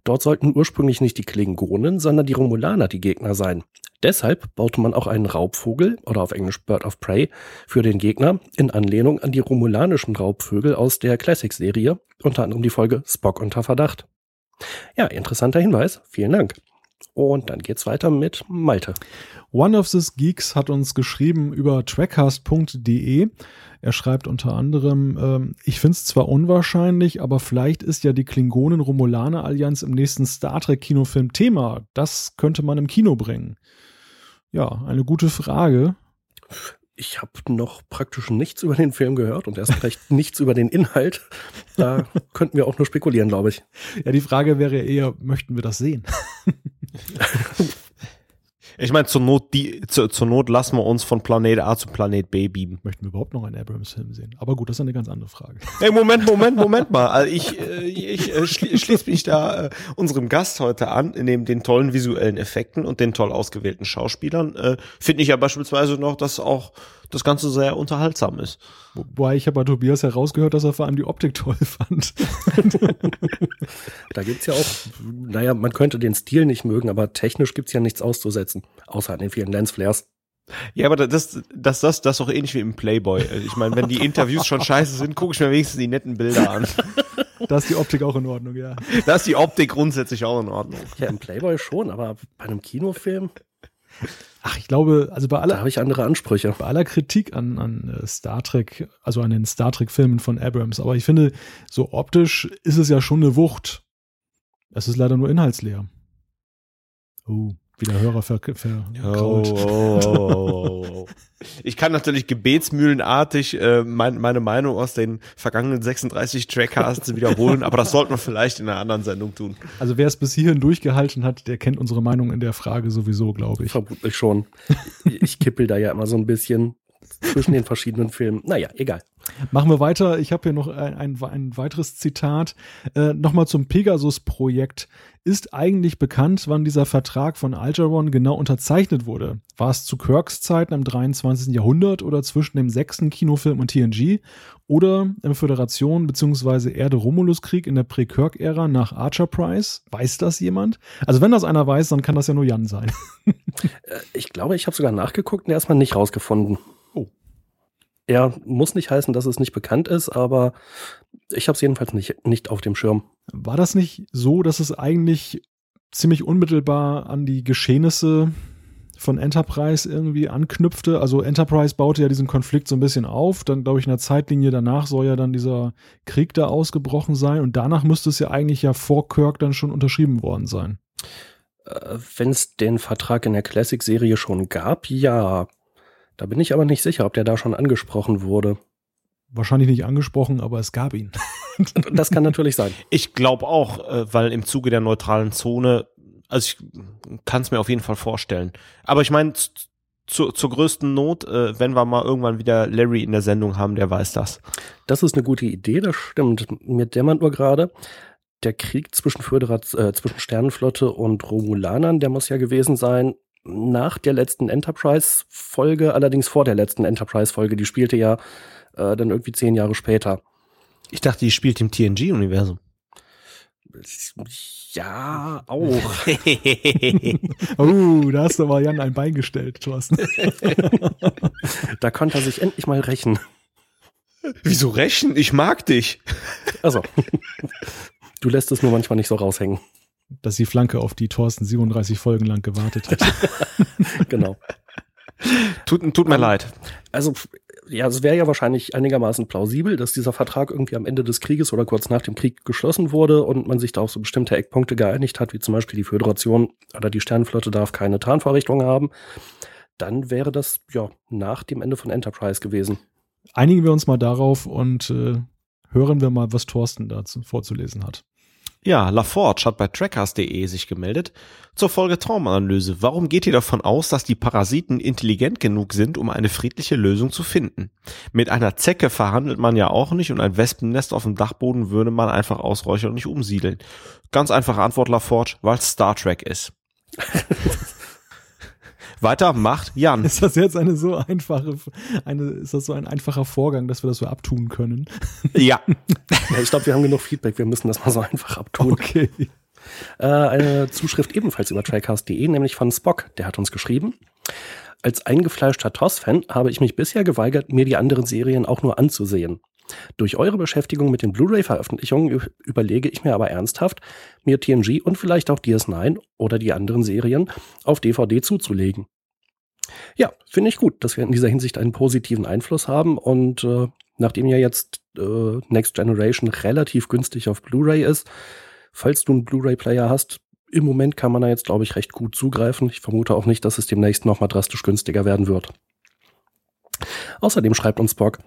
Dort sollten ursprünglich nicht die Klingonen, sondern die Romulaner die Gegner sein. Deshalb baute man auch einen Raubvogel oder auf Englisch Bird of Prey für den Gegner in Anlehnung an die romulanischen Raubvögel aus der Classic-Serie, unter anderem die Folge Spock unter Verdacht. Ja, interessanter Hinweis. Vielen Dank. Und dann geht's weiter mit Malte. One of These Geeks hat uns geschrieben über trackcast.de. Er schreibt unter anderem, ähm, ich finde es zwar unwahrscheinlich, aber vielleicht ist ja die Klingonen-Romulaner-Allianz im nächsten Star Trek-Kinofilm Thema. Das könnte man im Kino bringen. Ja, eine gute Frage. Ich habe noch praktisch nichts über den Film gehört und erst recht nichts über den Inhalt. Da könnten wir auch nur spekulieren, glaube ich. Ja, die Frage wäre eher, möchten wir das sehen? Ich meine, zur Not, die, zur, zur Not lassen wir uns von Planet A zu Planet B bieben. Möchten wir überhaupt noch einen Abrams-Film sehen? Aber gut, das ist eine ganz andere Frage. Hey, Moment, Moment, Moment mal. Also ich, äh, ich äh, schli schließe mich da äh, unserem Gast heute an, neben den tollen visuellen Effekten und den toll ausgewählten Schauspielern. Äh, Finde ich ja beispielsweise noch, dass auch das Ganze sehr unterhaltsam ist. Wobei ich habe bei Tobias herausgehört, dass er vor allem die Optik toll fand. da gibt's ja auch, naja, man könnte den Stil nicht mögen, aber technisch gibt's ja nichts auszusetzen, außer an den vielen Lensflares. Ja, aber das, das, das, das ist doch ähnlich wie im Playboy. Ich meine, wenn die Interviews schon scheiße sind, gucke ich mir wenigstens die netten Bilder an. Da ist die Optik auch in Ordnung, ja. Da ist die Optik grundsätzlich auch in Ordnung. Ja, im Playboy schon, aber bei einem Kinofilm. Ach, ich glaube, also bei aller, Da habe ich andere Ansprüche. bei aller Kritik an, an äh, Star Trek, also an den Star Trek-Filmen von Abrams, aber ich finde, so optisch ist es ja schon eine Wucht. Es ist leider nur inhaltsleer. Oh, wieder Hörer ver, ver Oh, oh, oh, oh, oh. Ich kann natürlich gebetsmühlenartig äh, mein, meine Meinung aus den vergangenen 36 Trackcasts wiederholen, aber das sollten wir vielleicht in einer anderen Sendung tun. Also wer es bis hierhin durchgehalten hat, der kennt unsere Meinung in der Frage sowieso, glaube ich. Vermutlich schon. Ich kippel da ja immer so ein bisschen zwischen den verschiedenen Filmen. Naja, egal. Machen wir weiter. Ich habe hier noch ein, ein, ein weiteres Zitat. Äh, Nochmal zum Pegasus-Projekt. Ist eigentlich bekannt, wann dieser Vertrag von Algeron genau unterzeichnet wurde? War es zu Kirks Zeiten im 23. Jahrhundert oder zwischen dem sechsten Kinofilm und TNG? Oder im Föderation- bzw. Erde-Romulus-Krieg in der Prä-Kirk-Ära nach Archer Price? Weiß das jemand? Also wenn das einer weiß, dann kann das ja nur Jan sein. Äh, Ich glaube, ich habe sogar nachgeguckt und erstmal nicht rausgefunden. Ja, muss nicht heißen, dass es nicht bekannt ist, aber ich habe es jedenfalls nicht, nicht auf dem Schirm. War das nicht so, dass es eigentlich ziemlich unmittelbar an die Geschehnisse von Enterprise irgendwie anknüpfte? Also Enterprise baute ja diesen Konflikt so ein bisschen auf, dann glaube ich in der Zeitlinie danach soll ja dann dieser Krieg da ausgebrochen sein und danach müsste es ja eigentlich ja vor Kirk dann schon unterschrieben worden sein. Äh, Wenn es den Vertrag in der Classic-Serie schon gab, ja. Da bin ich aber nicht sicher, ob der da schon angesprochen wurde. Wahrscheinlich nicht angesprochen, aber es gab ihn. Das kann natürlich sein. Ich glaube auch, äh, weil im Zuge der neutralen Zone, also ich kann es mir auf jeden Fall vorstellen. Aber ich meine, zu, zur größten Not, äh, wenn wir mal irgendwann wieder Larry in der Sendung haben, der weiß das. Das ist eine gute Idee, das stimmt. Mir dämmert nur gerade, der Krieg zwischen, Föderat äh, zwischen Sternenflotte und Romulanern, der muss ja gewesen sein nach der letzten Enterprise-Folge, allerdings vor der letzten Enterprise-Folge. Die spielte ja äh, dann irgendwie zehn Jahre später. Ich dachte, die spielt im TNG-Universum. Ja, auch. Oh, da hast du aber Jan ein Bein gestellt, Thorsten. da konnte er sich endlich mal rächen. Wieso rächen? Ich mag dich. Also, du lässt es nur manchmal nicht so raushängen. Dass die Flanke auf die Thorsten 37 Folgen lang gewartet hat. Genau. Tut, tut mir Ähm, leid. Also, ja, es wäre ja wahrscheinlich einigermaßen plausibel, dass dieser Vertrag irgendwie am Ende des Krieges oder kurz nach dem Krieg geschlossen wurde und man sich da auf so bestimmte Eckpunkte geeinigt hat, wie zum Beispiel die Föderation oder die Sternenflotte darf keine Tarnvorrichtungen haben. Dann wäre das ja nach dem Ende von Enterprise gewesen. Einigen wir uns mal darauf und äh, hören wir mal, was Thorsten dazu vorzulesen hat. Ja, LaForge hat bei Trackers.de sich gemeldet zur Folge Traumanalyse. Warum geht ihr davon aus, dass die Parasiten intelligent genug sind, um eine friedliche Lösung zu finden? Mit einer Zecke verhandelt man ja auch nicht und ein Wespennest auf dem Dachboden würde man einfach ausräuchern und nicht umsiedeln. Ganz einfache Antwort, LaForge, weil Star Trek ist. Weiter macht Jan. Ist das jetzt eine so einfache, eine, ist das so ein einfacher Vorgang, dass wir das so abtun können? Ja. ja ich glaube, wir haben genug Feedback, wir müssen das mal so einfach abtun. Okay. Äh, eine Zuschrift ebenfalls über trackcast.de, nämlich von Spock. Der hat uns geschrieben. Als eingefleischter TOS-Fan habe ich mich bisher geweigert, mir die anderen Serien auch nur anzusehen. Durch eure Beschäftigung mit den Blu-ray-Veröffentlichungen überlege ich mir aber ernsthaft, mir TNG und vielleicht auch DS9 oder die anderen Serien auf DVD zuzulegen. Ja, finde ich gut, dass wir in dieser Hinsicht einen positiven Einfluss haben und äh, nachdem ja jetzt äh, Next Generation relativ günstig auf Blu-ray ist, falls du einen Blu-ray-Player hast, im Moment kann man da jetzt, glaube ich, recht gut zugreifen. Ich vermute auch nicht, dass es demnächst nochmal drastisch günstiger werden wird. Außerdem schreibt uns Spock,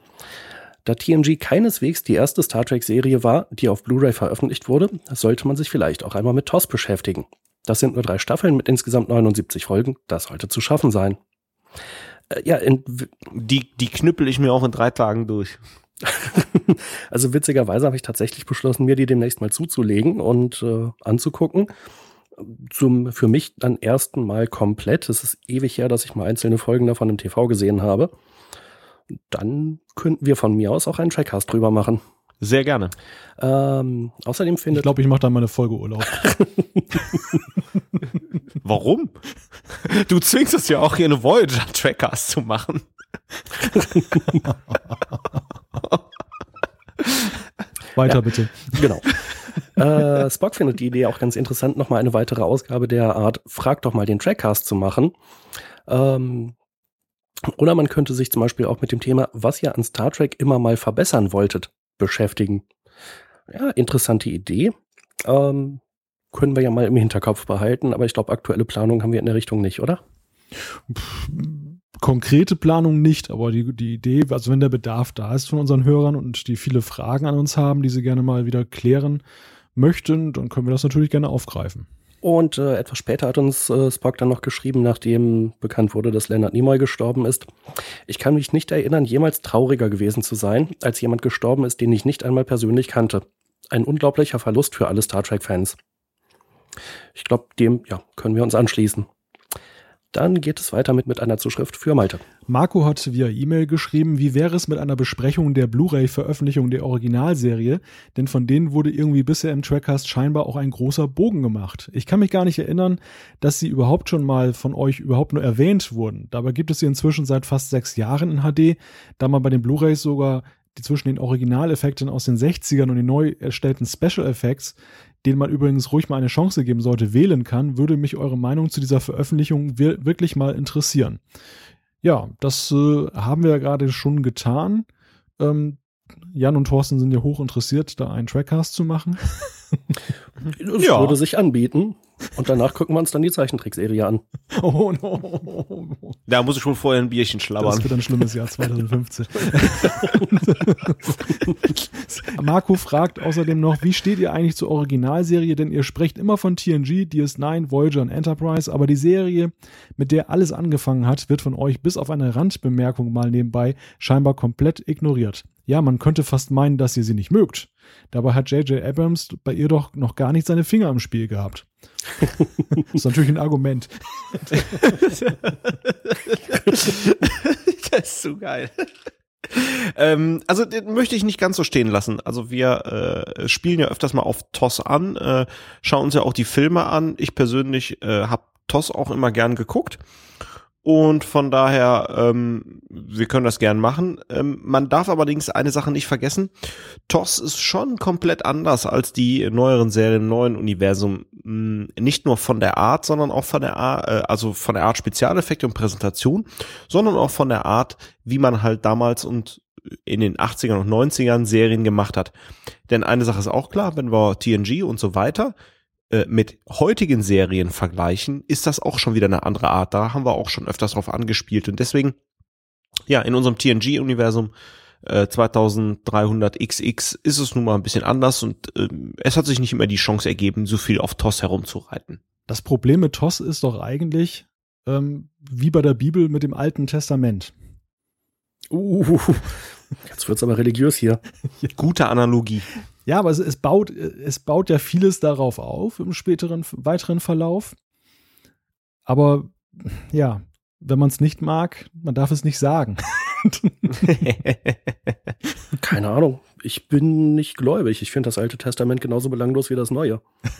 da TNG keineswegs die erste Star Trek-Serie war, die auf Blu-ray veröffentlicht wurde, sollte man sich vielleicht auch einmal mit TOS beschäftigen. Das sind nur drei Staffeln mit insgesamt 79 Folgen. Das sollte zu schaffen sein. Äh, ja, die, die knüppel ich mir auch in drei Tagen durch. also witzigerweise habe ich tatsächlich beschlossen, mir die demnächst mal zuzulegen und äh, anzugucken. Zum für mich dann ersten Mal komplett. Es ist ewig her, dass ich mal einzelne Folgen davon im TV gesehen habe dann könnten wir von mir aus auch einen Trackcast drüber machen. Sehr gerne. Ähm, außerdem findet. Ich glaube, ich mache da mal eine Folge Urlaub. Warum? Du zwingst es ja auch hier eine Voyager Trackcast zu machen. Weiter ja, bitte. Genau. Äh, Spock findet die Idee auch ganz interessant, nochmal eine weitere Ausgabe der Art Frag doch mal den Trackcast zu machen. Ähm, oder man könnte sich zum Beispiel auch mit dem Thema, was ihr an Star Trek immer mal verbessern wolltet, beschäftigen. Ja, interessante Idee. Ähm, können wir ja mal im Hinterkopf behalten, aber ich glaube, aktuelle Planung haben wir in der Richtung nicht, oder? Konkrete Planung nicht, aber die, die Idee, also wenn der Bedarf da ist von unseren Hörern und die viele Fragen an uns haben, die sie gerne mal wieder klären möchten, dann können wir das natürlich gerne aufgreifen. Und äh, etwas später hat uns äh, Spock dann noch geschrieben, nachdem bekannt wurde, dass Leonard Nimoy gestorben ist. Ich kann mich nicht erinnern, jemals trauriger gewesen zu sein, als jemand gestorben ist, den ich nicht einmal persönlich kannte. Ein unglaublicher Verlust für alle Star Trek-Fans. Ich glaube, dem ja, können wir uns anschließen. Dann geht es weiter mit, mit einer Zuschrift für Malte. Marco hat via E-Mail geschrieben, wie wäre es mit einer Besprechung der Blu-ray-Veröffentlichung der Originalserie, denn von denen wurde irgendwie bisher im Trackcast scheinbar auch ein großer Bogen gemacht. Ich kann mich gar nicht erinnern, dass sie überhaupt schon mal von euch überhaupt nur erwähnt wurden. Dabei gibt es sie inzwischen seit fast sechs Jahren in HD, da man bei den Blu-rays sogar die zwischen den Originaleffekten aus den 60ern und den neu erstellten Special Effects den man übrigens ruhig mal eine Chance geben sollte, wählen kann, würde mich eure Meinung zu dieser Veröffentlichung wirklich mal interessieren. Ja, das äh, haben wir ja gerade schon getan. Ähm, Jan und Thorsten sind ja hoch interessiert, da einen Trackcast zu machen. Das ja. würde sich anbieten. Und danach gucken wir uns dann die Zeichentrickserie an. Oh no. Da muss ich schon vorher ein Bierchen schlabbern. Das wird ein schlimmes Jahr 2015. Marco fragt außerdem noch, wie steht ihr eigentlich zur Originalserie? Denn ihr sprecht immer von TNG, DS9, Voyager und Enterprise, aber die Serie, mit der alles angefangen hat, wird von euch bis auf eine Randbemerkung mal nebenbei scheinbar komplett ignoriert. Ja, man könnte fast meinen, dass ihr sie nicht mögt. Dabei hat J.J. Abrams bei ihr doch noch gar nicht seine Finger im Spiel gehabt. das ist natürlich ein Argument. das ist so geil. Ähm, also den möchte ich nicht ganz so stehen lassen. Also wir äh, spielen ja öfters mal auf TOS an, äh, schauen uns ja auch die Filme an. Ich persönlich äh, habe TOS auch immer gern geguckt und von daher, ähm, wir können das gern machen. Ähm, man darf allerdings eine Sache nicht vergessen. TOS ist schon komplett anders als die neueren Serien im neuen Universum. Hm, nicht nur von der Art, sondern auch von der Art, äh, also von der Art Spezialeffekte und Präsentation, sondern auch von der Art, wie man halt damals und in den 80ern und 90ern Serien gemacht hat. Denn eine Sache ist auch klar, wenn wir TNG und so weiter äh, mit heutigen Serien vergleichen, ist das auch schon wieder eine andere Art. Da haben wir auch schon öfters drauf angespielt und deswegen, ja, in unserem TNG-Universum äh, 2300XX ist es nun mal ein bisschen anders und äh, es hat sich nicht immer die Chance ergeben, so viel auf TOS herumzureiten. Das Problem mit TOS ist doch eigentlich, ähm, wie bei der Bibel mit dem Alten Testament. Uh, jetzt wird's aber religiös hier. Gute Analogie. Ja, aber es, es, baut, es baut ja vieles darauf auf im späteren, weiteren Verlauf. Aber ja, wenn man es nicht mag, man darf es nicht sagen. Keine Ahnung. Ich bin nicht gläubig. Ich finde das Alte Testament genauso belanglos wie das Neue.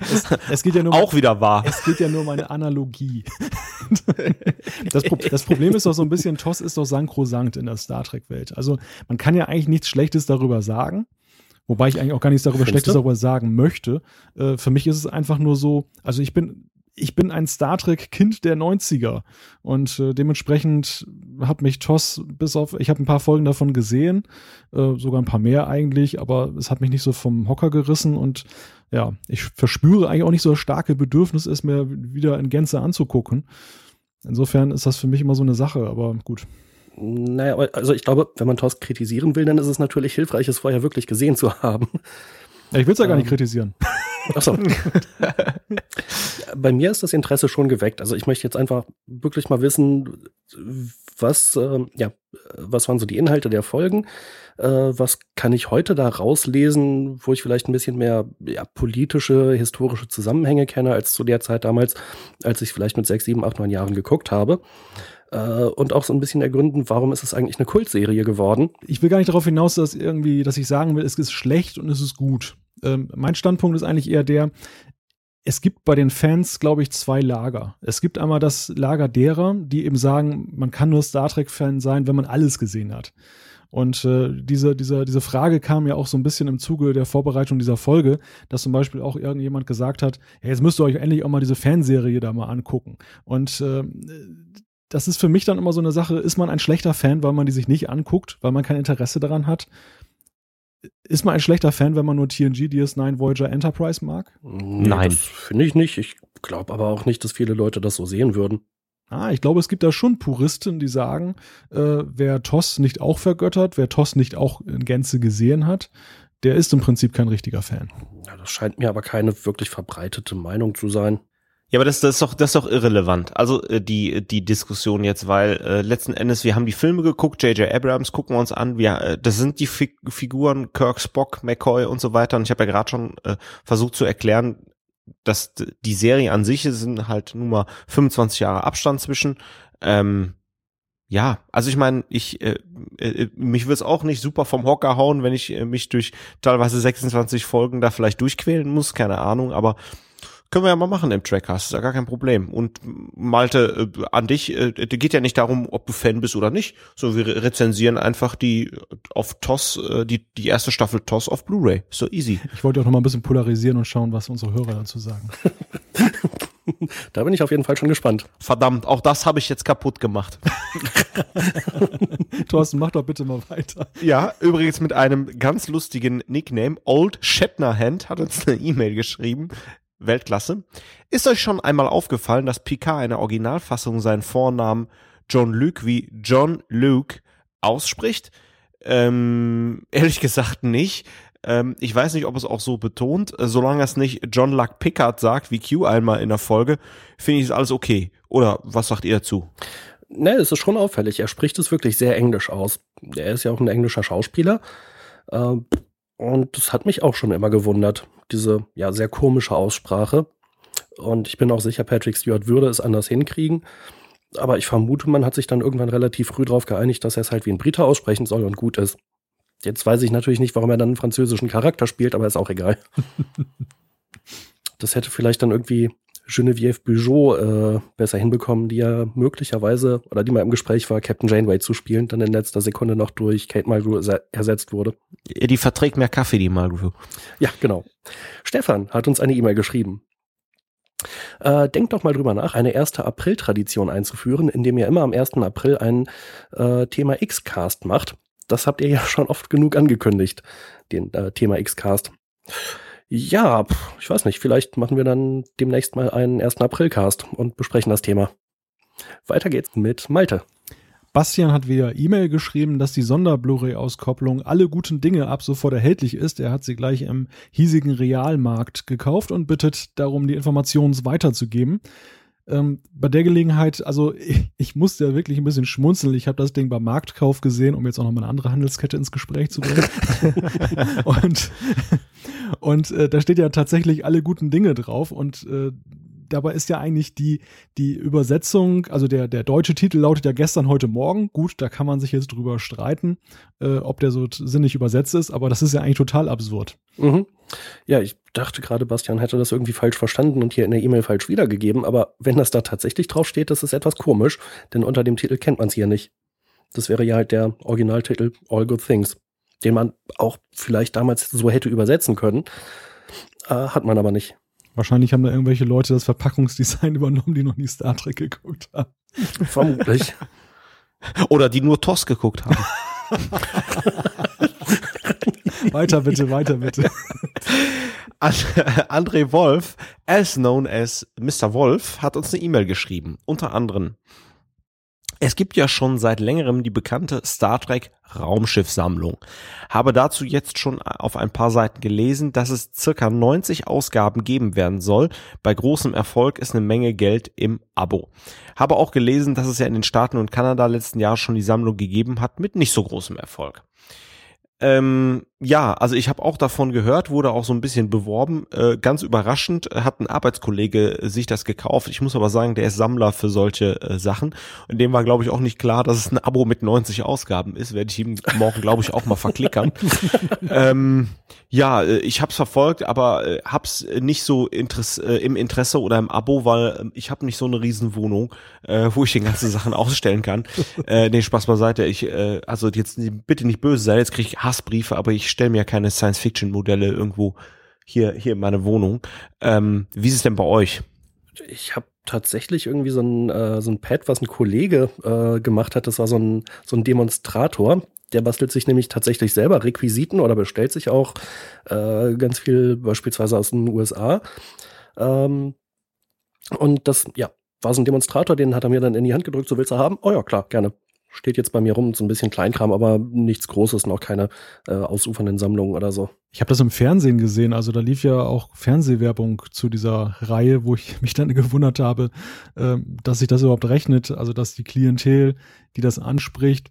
es, es, geht ja nur auch wieder wahr. Es geht ja nur um eine Analogie. das, das, Problem ist doch so ein bisschen, Toss ist doch sankrosankt in der Star Trek Welt. Also man kann ja eigentlich nichts Schlechtes darüber sagen. Wobei ich eigentlich auch gar nichts darüber Findest Schlechtes du? darüber sagen möchte. Äh, für mich ist es einfach nur so, also ich bin ich bin ein Star Trek-Kind der 90er und äh, dementsprechend hat mich TOS bis auf, ich habe ein paar Folgen davon gesehen, äh, sogar ein paar mehr eigentlich, aber es hat mich nicht so vom Hocker gerissen und ja, ich verspüre eigentlich auch nicht so starke Bedürfnis, es mir wieder in Gänze anzugucken. Insofern ist das für mich immer so eine Sache, aber gut. Naja, also ich glaube, wenn man TOS kritisieren will, dann ist es natürlich hilfreich, es vorher wirklich gesehen zu haben. Ich will es ja gar nicht ähm, kritisieren. Achso. Bei mir ist das Interesse schon geweckt. Also ich möchte jetzt einfach wirklich mal wissen, was, äh, ja, was waren so die Inhalte der Folgen? Äh, was kann ich heute da rauslesen, wo ich vielleicht ein bisschen mehr ja, politische, historische Zusammenhänge kenne, als zu der Zeit damals, als ich vielleicht mit sechs, sieben, acht, neun Jahren geguckt habe äh, und auch so ein bisschen ergründen, warum ist es eigentlich eine Kultserie geworden. Ich will gar nicht darauf hinaus, dass irgendwie, dass ich sagen will, es ist schlecht und es ist gut. Ähm, mein Standpunkt ist eigentlich eher der, es gibt bei den Fans, glaube ich, zwei Lager. Es gibt einmal das Lager derer, die eben sagen, man kann nur Star Trek-Fan sein, wenn man alles gesehen hat. Und äh, diese, diese, diese Frage kam ja auch so ein bisschen im Zuge der Vorbereitung dieser Folge, dass zum Beispiel auch irgendjemand gesagt hat, ja, jetzt müsst ihr euch endlich auch mal diese Fanserie da mal angucken. Und äh, das ist für mich dann immer so eine Sache, ist man ein schlechter Fan, weil man die sich nicht anguckt, weil man kein Interesse daran hat? Ist man ein schlechter Fan, wenn man nur TNG, DS9, Voyager, Enterprise mag? Nee, Nein. Finde ich nicht. Ich glaube aber auch nicht, dass viele Leute das so sehen würden. Ah, ich glaube, es gibt da schon Puristen, die sagen, äh, wer TOS nicht auch vergöttert, wer TOS nicht auch in Gänze gesehen hat, der ist im Prinzip kein richtiger Fan. Ja, das scheint mir aber keine wirklich verbreitete Meinung zu sein. Ja, aber das, das ist doch, das ist doch irrelevant. Also äh, die die Diskussion jetzt, weil äh, letzten Endes wir haben die Filme geguckt, J.J. Abrams gucken wir uns an. Wir, äh, das sind die Fi Figuren Kirk, Spock, McCoy und so weiter. Und ich habe ja gerade schon äh, versucht zu erklären, dass die Serie an sich sind halt nun mal 25 Jahre Abstand zwischen. Ähm, ja, also ich meine, ich äh, äh, mich würde es auch nicht super vom Hocker hauen, wenn ich äh, mich durch teilweise 26 Folgen da vielleicht durchquälen muss, keine Ahnung, aber können wir ja mal machen im Trackcast, ist ja gar kein Problem. Und Malte, äh, an dich, äh, geht ja nicht darum, ob du Fan bist oder nicht, sondern wir rezensieren einfach die auf TOS, äh, die, die erste Staffel TOS auf Blu-ray. So easy. Ich wollte auch noch mal ein bisschen polarisieren und schauen, was unsere Hörer dazu sagen. da bin ich auf jeden Fall schon gespannt. Verdammt, auch das habe ich jetzt kaputt gemacht. Thorsten, mach doch bitte mal weiter. Ja, übrigens mit einem ganz lustigen Nickname. Old Shatnerhand hat uns eine E-Mail geschrieben. Weltklasse. Ist euch schon einmal aufgefallen, dass Picard in der Originalfassung seinen Vornamen John Luke wie John Luke ausspricht? Ähm, ehrlich gesagt nicht. Ähm, ich weiß nicht, ob es auch so betont. Solange es nicht John Luck Pickard sagt, wie Q einmal in der Folge, finde ich es alles okay. Oder was sagt ihr dazu? Ne, es ist schon auffällig. Er spricht es wirklich sehr englisch aus. Er ist ja auch ein englischer Schauspieler. Äh, und das hat mich auch schon immer gewundert diese ja sehr komische Aussprache. Und ich bin auch sicher, Patrick Stewart würde es anders hinkriegen. Aber ich vermute, man hat sich dann irgendwann relativ früh darauf geeinigt, dass er es halt wie ein Briter aussprechen soll und gut ist. Jetzt weiß ich natürlich nicht, warum er dann einen französischen Charakter spielt, aber ist auch egal. das hätte vielleicht dann irgendwie Geneviève Bugeaud äh, besser hinbekommen, die ja möglicherweise, oder die mal im Gespräch war, Captain Janeway zu spielen, dann in letzter Sekunde noch durch Kate Mulgrew ersetzt wurde. Die verträgt mehr Kaffee, die Mulgrew. Ja, genau. Stefan hat uns eine E-Mail geschrieben. Äh, denkt doch mal drüber nach, eine erste April-Tradition einzuführen, indem ihr immer am 1. April ein äh, Thema X-Cast macht. Das habt ihr ja schon oft genug angekündigt, den äh, Thema X-Cast. Ja, ich weiß nicht, vielleicht machen wir dann demnächst mal einen 1. April-Cast und besprechen das Thema. Weiter geht's mit Malte. Bastian hat via E-Mail geschrieben, dass die Sonder-Blu-ray-Auskopplung alle guten Dinge ab sofort erhältlich ist. Er hat sie gleich im hiesigen Realmarkt gekauft und bittet darum, die Informationen weiterzugeben. Ähm, bei der Gelegenheit, also ich, ich musste ja wirklich ein bisschen schmunzeln. Ich habe das Ding beim Marktkauf gesehen, um jetzt auch noch mal eine andere Handelskette ins Gespräch zu bringen. und und äh, da steht ja tatsächlich alle guten Dinge drauf und äh, dabei ist ja eigentlich die, die Übersetzung, also der, der deutsche Titel lautet ja gestern, heute Morgen. Gut, da kann man sich jetzt drüber streiten, äh, ob der so sinnig übersetzt ist, aber das ist ja eigentlich total absurd. Mhm. Ja, ich dachte gerade, Bastian hätte das irgendwie falsch verstanden und hier in der E-Mail falsch wiedergegeben, aber wenn das da tatsächlich drauf steht, das ist etwas komisch, denn unter dem Titel kennt man es hier nicht. Das wäre ja halt der Originaltitel All Good Things, den man auch vielleicht damals so hätte übersetzen können, äh, hat man aber nicht. Wahrscheinlich haben da irgendwelche Leute das Verpackungsdesign übernommen, die noch nie Star Trek geguckt haben. Vermutlich. Oder die nur TOS geguckt haben. weiter bitte, weiter bitte. André Wolf, as known as Mr. Wolf, hat uns eine E-Mail geschrieben. Unter anderem. Es gibt ja schon seit längerem die bekannte Star Trek Raumschiffsammlung. Habe dazu jetzt schon auf ein paar Seiten gelesen, dass es circa 90 Ausgaben geben werden soll. Bei großem Erfolg ist eine Menge Geld im Abo. Habe auch gelesen, dass es ja in den Staaten und Kanada letzten Jahr schon die Sammlung gegeben hat mit nicht so großem Erfolg. Ähm, ja, also ich habe auch davon gehört, wurde auch so ein bisschen beworben. Äh, ganz überraschend hat ein Arbeitskollege sich das gekauft. Ich muss aber sagen, der ist Sammler für solche äh, Sachen. Und dem war, glaube ich, auch nicht klar, dass es ein Abo mit 90 Ausgaben ist. Werde ich ihm morgen, glaube ich, auch mal verklickern. ähm, ja, äh, ich habe es verfolgt, aber äh, hab's nicht so Interesse, äh, im Interesse oder im Abo, weil äh, ich habe nicht so eine Riesenwohnung, äh, wo ich den ganzen Sachen ausstellen kann. äh, nee, Spaß beiseite. Ich, äh, also jetzt bitte nicht böse sein, jetzt kriege ich Hassbriefe, aber ich stelle mir keine Science-Fiction-Modelle irgendwo hier, hier in meine Wohnung. Ähm, wie ist es denn bei euch? Ich habe tatsächlich irgendwie so ein, äh, so ein Pad, was ein Kollege äh, gemacht hat. Das war so ein, so ein Demonstrator. Der bastelt sich nämlich tatsächlich selber Requisiten oder bestellt sich auch äh, ganz viel beispielsweise aus den USA. Ähm, und das, ja, war so ein Demonstrator, den hat er mir dann in die Hand gedrückt, so willst du haben? Oh ja, klar, gerne steht jetzt bei mir rum, so ein bisschen Kleinkram, aber nichts Großes, noch keine äh, ausufernden Sammlungen oder so. Ich habe das im Fernsehen gesehen, also da lief ja auch Fernsehwerbung zu dieser Reihe, wo ich mich dann gewundert habe, äh, dass sich das überhaupt rechnet, also dass die Klientel, die das anspricht,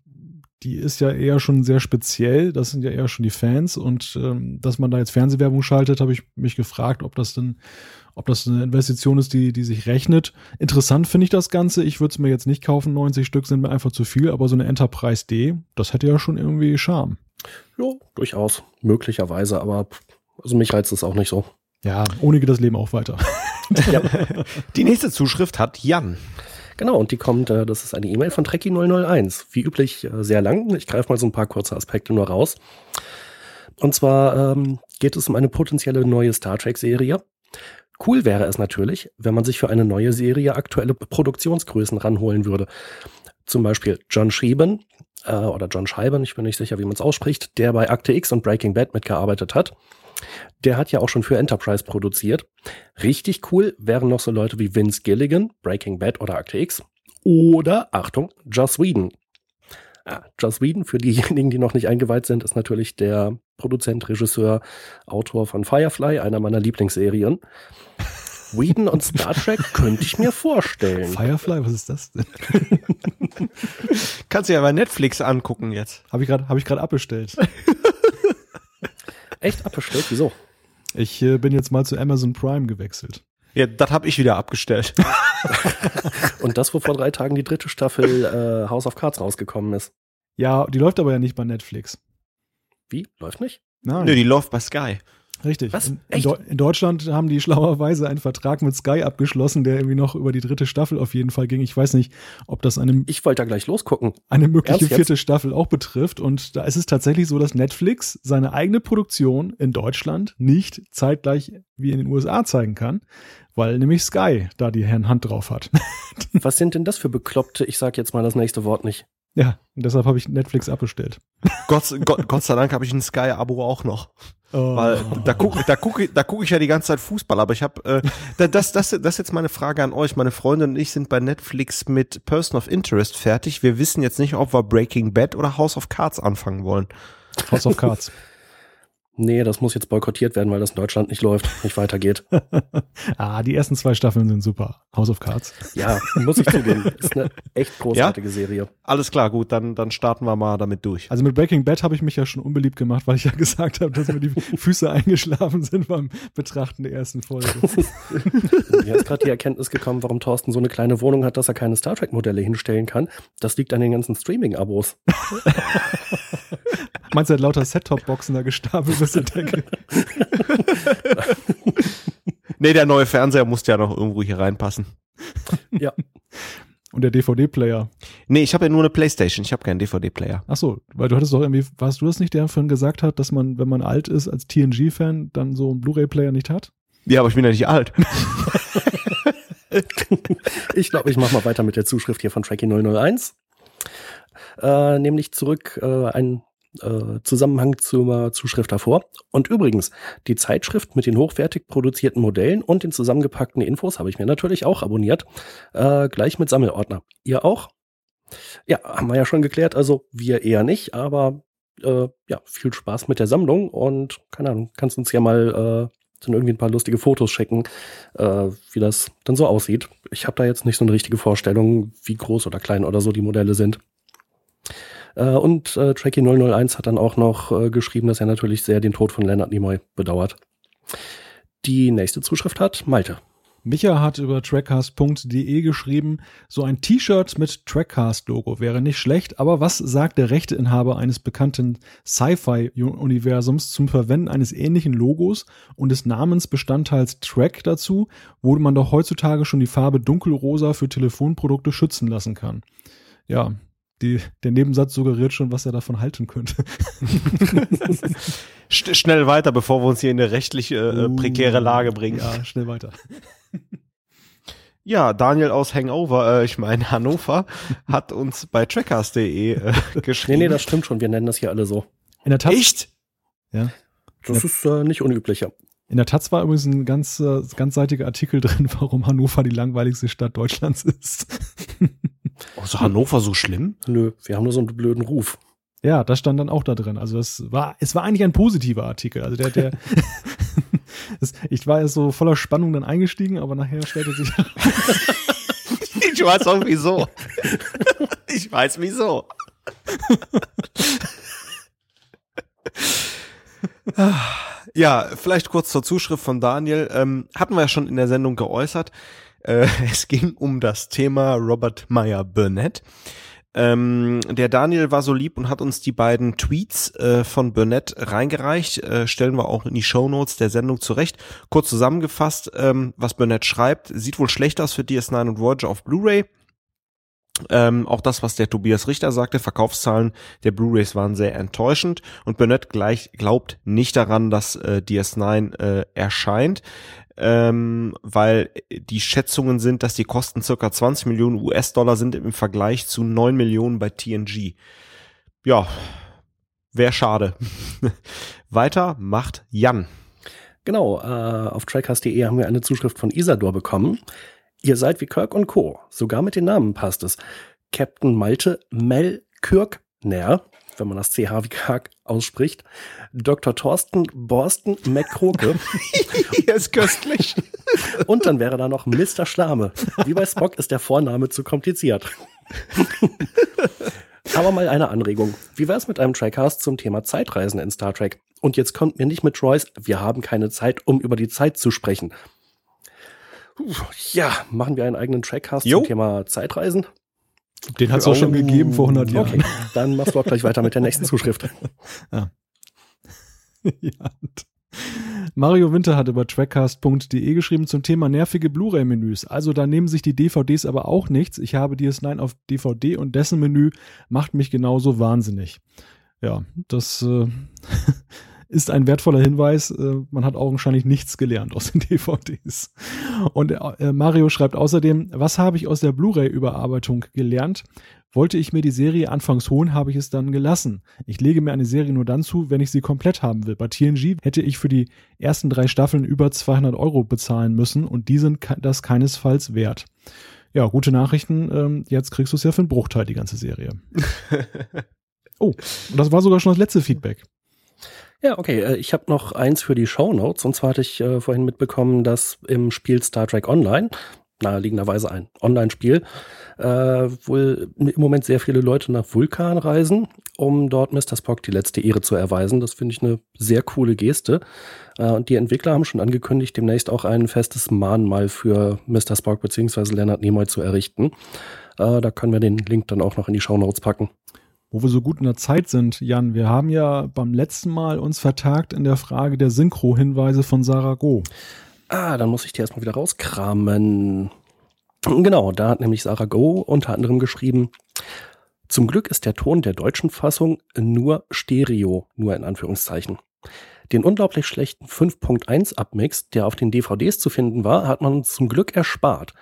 die ist ja eher schon sehr speziell, das sind ja eher schon die Fans. Und ähm, dass man da jetzt Fernsehwerbung schaltet, habe ich mich gefragt, ob das denn ob das eine Investition ist, die, die sich rechnet. Interessant finde ich das Ganze. Ich würde es mir jetzt nicht kaufen. 90 Stück sind mir einfach zu viel, aber so eine Enterprise D, das hätte ja schon irgendwie Charme. Ja, durchaus. Möglicherweise, aber also mich reizt es auch nicht so. Ja, ohne geht das Leben auch weiter. ja. Die nächste Zuschrift hat Jan. Genau, und die kommt, äh, das ist eine E-Mail von Trekkie001. Wie üblich äh, sehr lang. Ich greife mal so ein paar kurze Aspekte nur raus. Und zwar ähm, geht es um eine potenzielle neue Star Trek-Serie. Cool wäre es natürlich, wenn man sich für eine neue Serie aktuelle Produktionsgrößen ranholen würde. Zum Beispiel John Schrieben äh, oder John Scheiben, ich bin nicht sicher, wie man es ausspricht, der bei Akte X und Breaking Bad mitgearbeitet hat. Der hat ja auch schon für Enterprise produziert. Richtig cool wären noch so Leute wie Vince Gilligan, Breaking Bad oder Akte X. Oder, Achtung, Joss Whedon, ja, Joss Whedon, für diejenigen, die noch nicht eingeweiht sind, ist natürlich der Produzent, Regisseur, Autor von Firefly, einer meiner Lieblingsserien. Whedon und Star Trek könnte ich mir vorstellen. Firefly, was ist das denn? Kannst du ja bei Netflix angucken jetzt. Habe ich gerade hab ich gerade abbestellt. Echt abbestellt? Wieso? Ich äh, bin jetzt mal zu Amazon Prime gewechselt. Ja, das habe ich wieder abgestellt. und das, wo vor drei Tagen die dritte Staffel äh, House of Cards rausgekommen ist. Ja, die läuft aber ja nicht bei Netflix. Wie? Läuft nicht? Nein. Nö, die läuft bei Sky. Richtig. Was? In, in, in, Deutschland haben die schlauerweise einen Vertrag mit Sky abgeschlossen, der irgendwie noch über die dritte Staffel auf jeden Fall ging. Ich weiß nicht, ob das eine. Ich wollte da gleich losgucken. Eine mögliche Ernst vierte jetzt? Staffel auch betrifft. Und da ist es tatsächlich so, dass Netflix seine eigene Produktion in Deutschland nicht zeitgleich wie in den USA zeigen kann, weil nämlich Sky da die Hand drauf hat. Was sind denn das für Bekloppte? Ich sag jetzt mal das nächste Wort nicht. Ja, und deshalb habe ich Netflix abbestellt. Gott, Gott, Gott sei Dank habe ich ein Sky-Abo auch noch. Oh. Weil da gucke da guck, da guck ich ja die ganze Zeit Fußball, aber ich habe äh, das, das, das ist jetzt meine Frage an euch. Meine Freundin und ich sind bei Netflix mit Person of Interest fertig. Wir wissen jetzt nicht, ob wir Breaking Bad oder House of Cards anfangen wollen. House of Cards. Nee, das muss jetzt boykottiert werden, weil das in Deutschland nicht läuft, nicht weitergeht. ah, die ersten zwei Staffeln sind super. House of Cards. Ja, muss ich zugeben. Ist eine echt großartige ja? Serie. Alles klar, gut, dann, dann starten wir mal damit durch. Also mit Breaking Bad habe ich mich ja schon unbeliebt gemacht, weil ich ja gesagt habe, dass mir die Füße eingeschlafen sind beim Betrachten der ersten Folge. Mir ist gerade die Erkenntnis gekommen, warum Thorsten so eine kleine Wohnung hat, dass er keine Star Trek-Modelle hinstellen kann. Das liegt an den ganzen Streaming-Abos. Meinst du, er hat lauter Set-Top-Boxen da gestapelt zur Decke? nee, der neue Fernseher musste ja noch irgendwo hier reinpassen. Ja. Und der DVD-Player. Nee, ich habe ja nur eine Playstation, ich habe keinen DVD-Player. Ach so, weil du hattest doch irgendwie, warst du das nicht, der vorhin gesagt hat, dass man, wenn man alt ist als TNG-Fan, dann so einen Blu-ray-Player nicht hat? Ja, aber ich bin ja nicht alt. ich glaube, ich mache mal weiter mit der Zuschrift hier von Tracky 001. Äh, nämlich zurück äh, ein äh, Zusammenhang zur Zuschrift hervor. Und übrigens, die Zeitschrift mit den hochwertig produzierten Modellen und den zusammengepackten Infos habe ich mir natürlich auch abonniert. Äh, gleich mit Sammelordner. Ihr auch? Ja, haben wir ja schon geklärt. Also wir eher nicht, aber äh, ja, viel Spaß mit der Sammlung und keine Ahnung, kannst uns ja mal äh, dann irgendwie ein paar lustige Fotos schicken, äh, wie das dann so aussieht. Ich habe da jetzt nicht so eine richtige Vorstellung, wie groß oder klein oder so die Modelle sind. Äh, und äh, Tracky 001 hat dann auch noch äh, geschrieben, dass er natürlich sehr den Tod von Leonard Nimoy bedauert. Die nächste Zuschrift hat Malte. Micha hat über trackcast.de geschrieben, so ein T-Shirt mit Trackcast-Logo wäre nicht schlecht, aber was sagt der Rechteinhaber eines bekannten Sci-Fi-Universums zum Verwenden eines ähnlichen Logos und des Namensbestandteils Track dazu, wo man doch heutzutage schon die Farbe dunkelrosa für Telefonprodukte schützen lassen kann? Ja, die, der Nebensatz suggeriert schon, was er davon halten könnte. schnell weiter, bevor wir uns hier in eine rechtliche äh, uh, prekäre Lage bringen. Ja, schnell weiter. Ja, Daniel aus Hangover, äh, ich meine Hannover, hat uns bei trackers.de äh, geschrieben. Nee, nee, das stimmt schon. Wir nennen das hier alle so. In der Tat. Echt? Ja. Das ist äh, nicht unüblich, ja. In der Taz war übrigens ein ganz, äh, ganzseitiger Artikel drin, warum Hannover die langweiligste Stadt Deutschlands ist. Oh, ist Hannover so schlimm? Nö, wir haben nur so einen blöden Ruf. Ja, das stand dann auch da drin. Also es war, es war eigentlich ein positiver Artikel. Also der, der, das, ich war jetzt so voller Spannung dann eingestiegen, aber nachher stellte sich. ich weiß auch wieso. Ich weiß wieso. ja, vielleicht kurz zur Zuschrift von Daniel. Ähm, hatten wir ja schon in der Sendung geäußert. Äh, es ging um das Thema Robert Meyer Burnett. Ähm, der Daniel war so lieb und hat uns die beiden Tweets äh, von Burnett reingereicht. Äh, stellen wir auch in die Show Notes der Sendung zurecht. Kurz zusammengefasst, ähm, was Burnett schreibt, sieht wohl schlecht aus für DS9 und Voyager auf Blu-ray. Ähm, auch das, was der Tobias Richter sagte, Verkaufszahlen der Blu-rays waren sehr enttäuschend und Burnett gleich glaubt nicht daran, dass äh, DS9 äh, erscheint ähm, weil die Schätzungen sind, dass die Kosten circa 20 Millionen US-Dollar sind im Vergleich zu 9 Millionen bei TNG. Ja, wäre schade. Weiter macht Jan. Genau, äh, auf trackcast.de haben wir eine Zuschrift von Isador bekommen. Ihr seid wie Kirk und Co. Sogar mit den Namen passt es. Captain Malte Mel Kirkner wenn man das CH wie Karg ausspricht. Dr. Thorsten Borsten McCroke. Hier ist köstlich. Und dann wäre da noch Mr. Schlame. Wie bei Spock ist der Vorname zu kompliziert. Aber mal eine Anregung. Wie wäre es mit einem Trackcast zum Thema Zeitreisen in Star Trek? Und jetzt kommt mir nicht mit Troyes, wir haben keine Zeit, um über die Zeit zu sprechen. Ja, machen wir einen eigenen Trackcast jo. zum Thema Zeitreisen? Den hat es auch schon gegeben vor 100 Jahren. Okay, dann machst du auch gleich weiter mit der nächsten Zuschrift. Ja. ja. Mario Winter hat über trackcast.de geschrieben zum Thema nervige Blu-ray-Menüs. Also da nehmen sich die DVDs aber auch nichts. Ich habe DS9 auf DVD und dessen Menü macht mich genauso wahnsinnig. Ja, das äh, ist ein wertvoller Hinweis. Äh, man hat augenscheinlich nichts gelernt aus den DVDs. Und äh, Mario schreibt außerdem, was habe ich aus der Blu-ray-Überarbeitung gelernt? Wollte ich mir die Serie anfangs holen, habe ich es dann gelassen. Ich lege mir eine Serie nur dann zu, wenn ich sie komplett haben will. Bei TNG hätte ich für die ersten drei Staffeln über 200 Euro bezahlen müssen und die sind das keinesfalls wert. Ja, gute Nachrichten. Ähm, jetzt kriegst du es ja für einen Bruchteil, die ganze Serie. oh, und das war sogar schon das letzte Feedback. Ja, okay. Äh, ich habe noch eins für die Show Notes. Und zwar hatte ich äh, vorhin mitbekommen, dass im Spiel Star Trek Online, naheliegenderweise ein Online-Spiel, äh, wohl im Moment sehr viele Leute nach Vulkan reisen, um dort Mr. Spock die letzte Ehre zu erweisen. Das finde ich eine sehr coole Geste. Äh, und die Entwickler haben schon angekündigt, demnächst auch ein festes Mahnmal für Mr. Spock bzw. Leonard Nimoy zu errichten. Äh, da können wir den Link dann auch noch in die Show Notes packen. Wo wir so gut in der Zeit sind, Jan, wir haben ja beim letzten Mal uns vertagt in der Frage der Synchro-Hinweise von Sarah Go. Ah, dann muss ich die erstmal wieder rauskramen. Genau, da hat nämlich Sarah Go unter anderem geschrieben, zum Glück ist der Ton der deutschen Fassung nur Stereo, nur in Anführungszeichen. Den unglaublich schlechten 5.1 Abmix, der auf den DVDs zu finden war, hat man zum Glück erspart.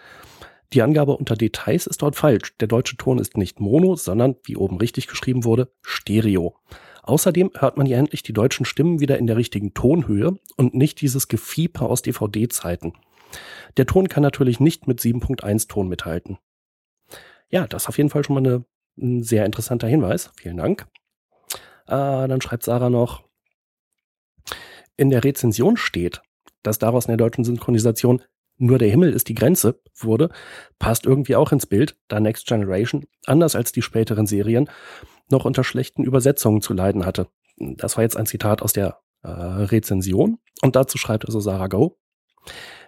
Die Angabe unter Details ist dort falsch. Der deutsche Ton ist nicht Mono, sondern, wie oben richtig geschrieben wurde, Stereo. Außerdem hört man hier endlich die deutschen Stimmen wieder in der richtigen Tonhöhe und nicht dieses Gefieper aus DVD-Zeiten. Der Ton kann natürlich nicht mit 7.1 Ton mithalten. Ja, das ist auf jeden Fall schon mal eine, ein sehr interessanter Hinweis. Vielen Dank. Äh, dann schreibt Sarah noch, in der Rezension steht, dass daraus in der deutschen Synchronisation nur der Himmel ist die Grenze wurde, passt irgendwie auch ins Bild, da Next Generation, anders als die späteren Serien, noch unter schlechten Übersetzungen zu leiden hatte. Das war jetzt ein Zitat aus der äh, Rezension und dazu schreibt also Sarah Go.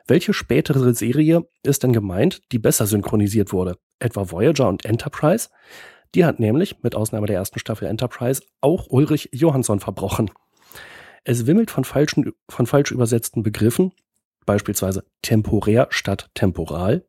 Welche spätere Serie ist denn gemeint, die besser synchronisiert wurde? Etwa Voyager und Enterprise? Die hat nämlich, mit Ausnahme der ersten Staffel Enterprise, auch Ulrich Johansson verbrochen. Es wimmelt von, falschen, von falsch übersetzten Begriffen, beispielsweise temporär statt temporal,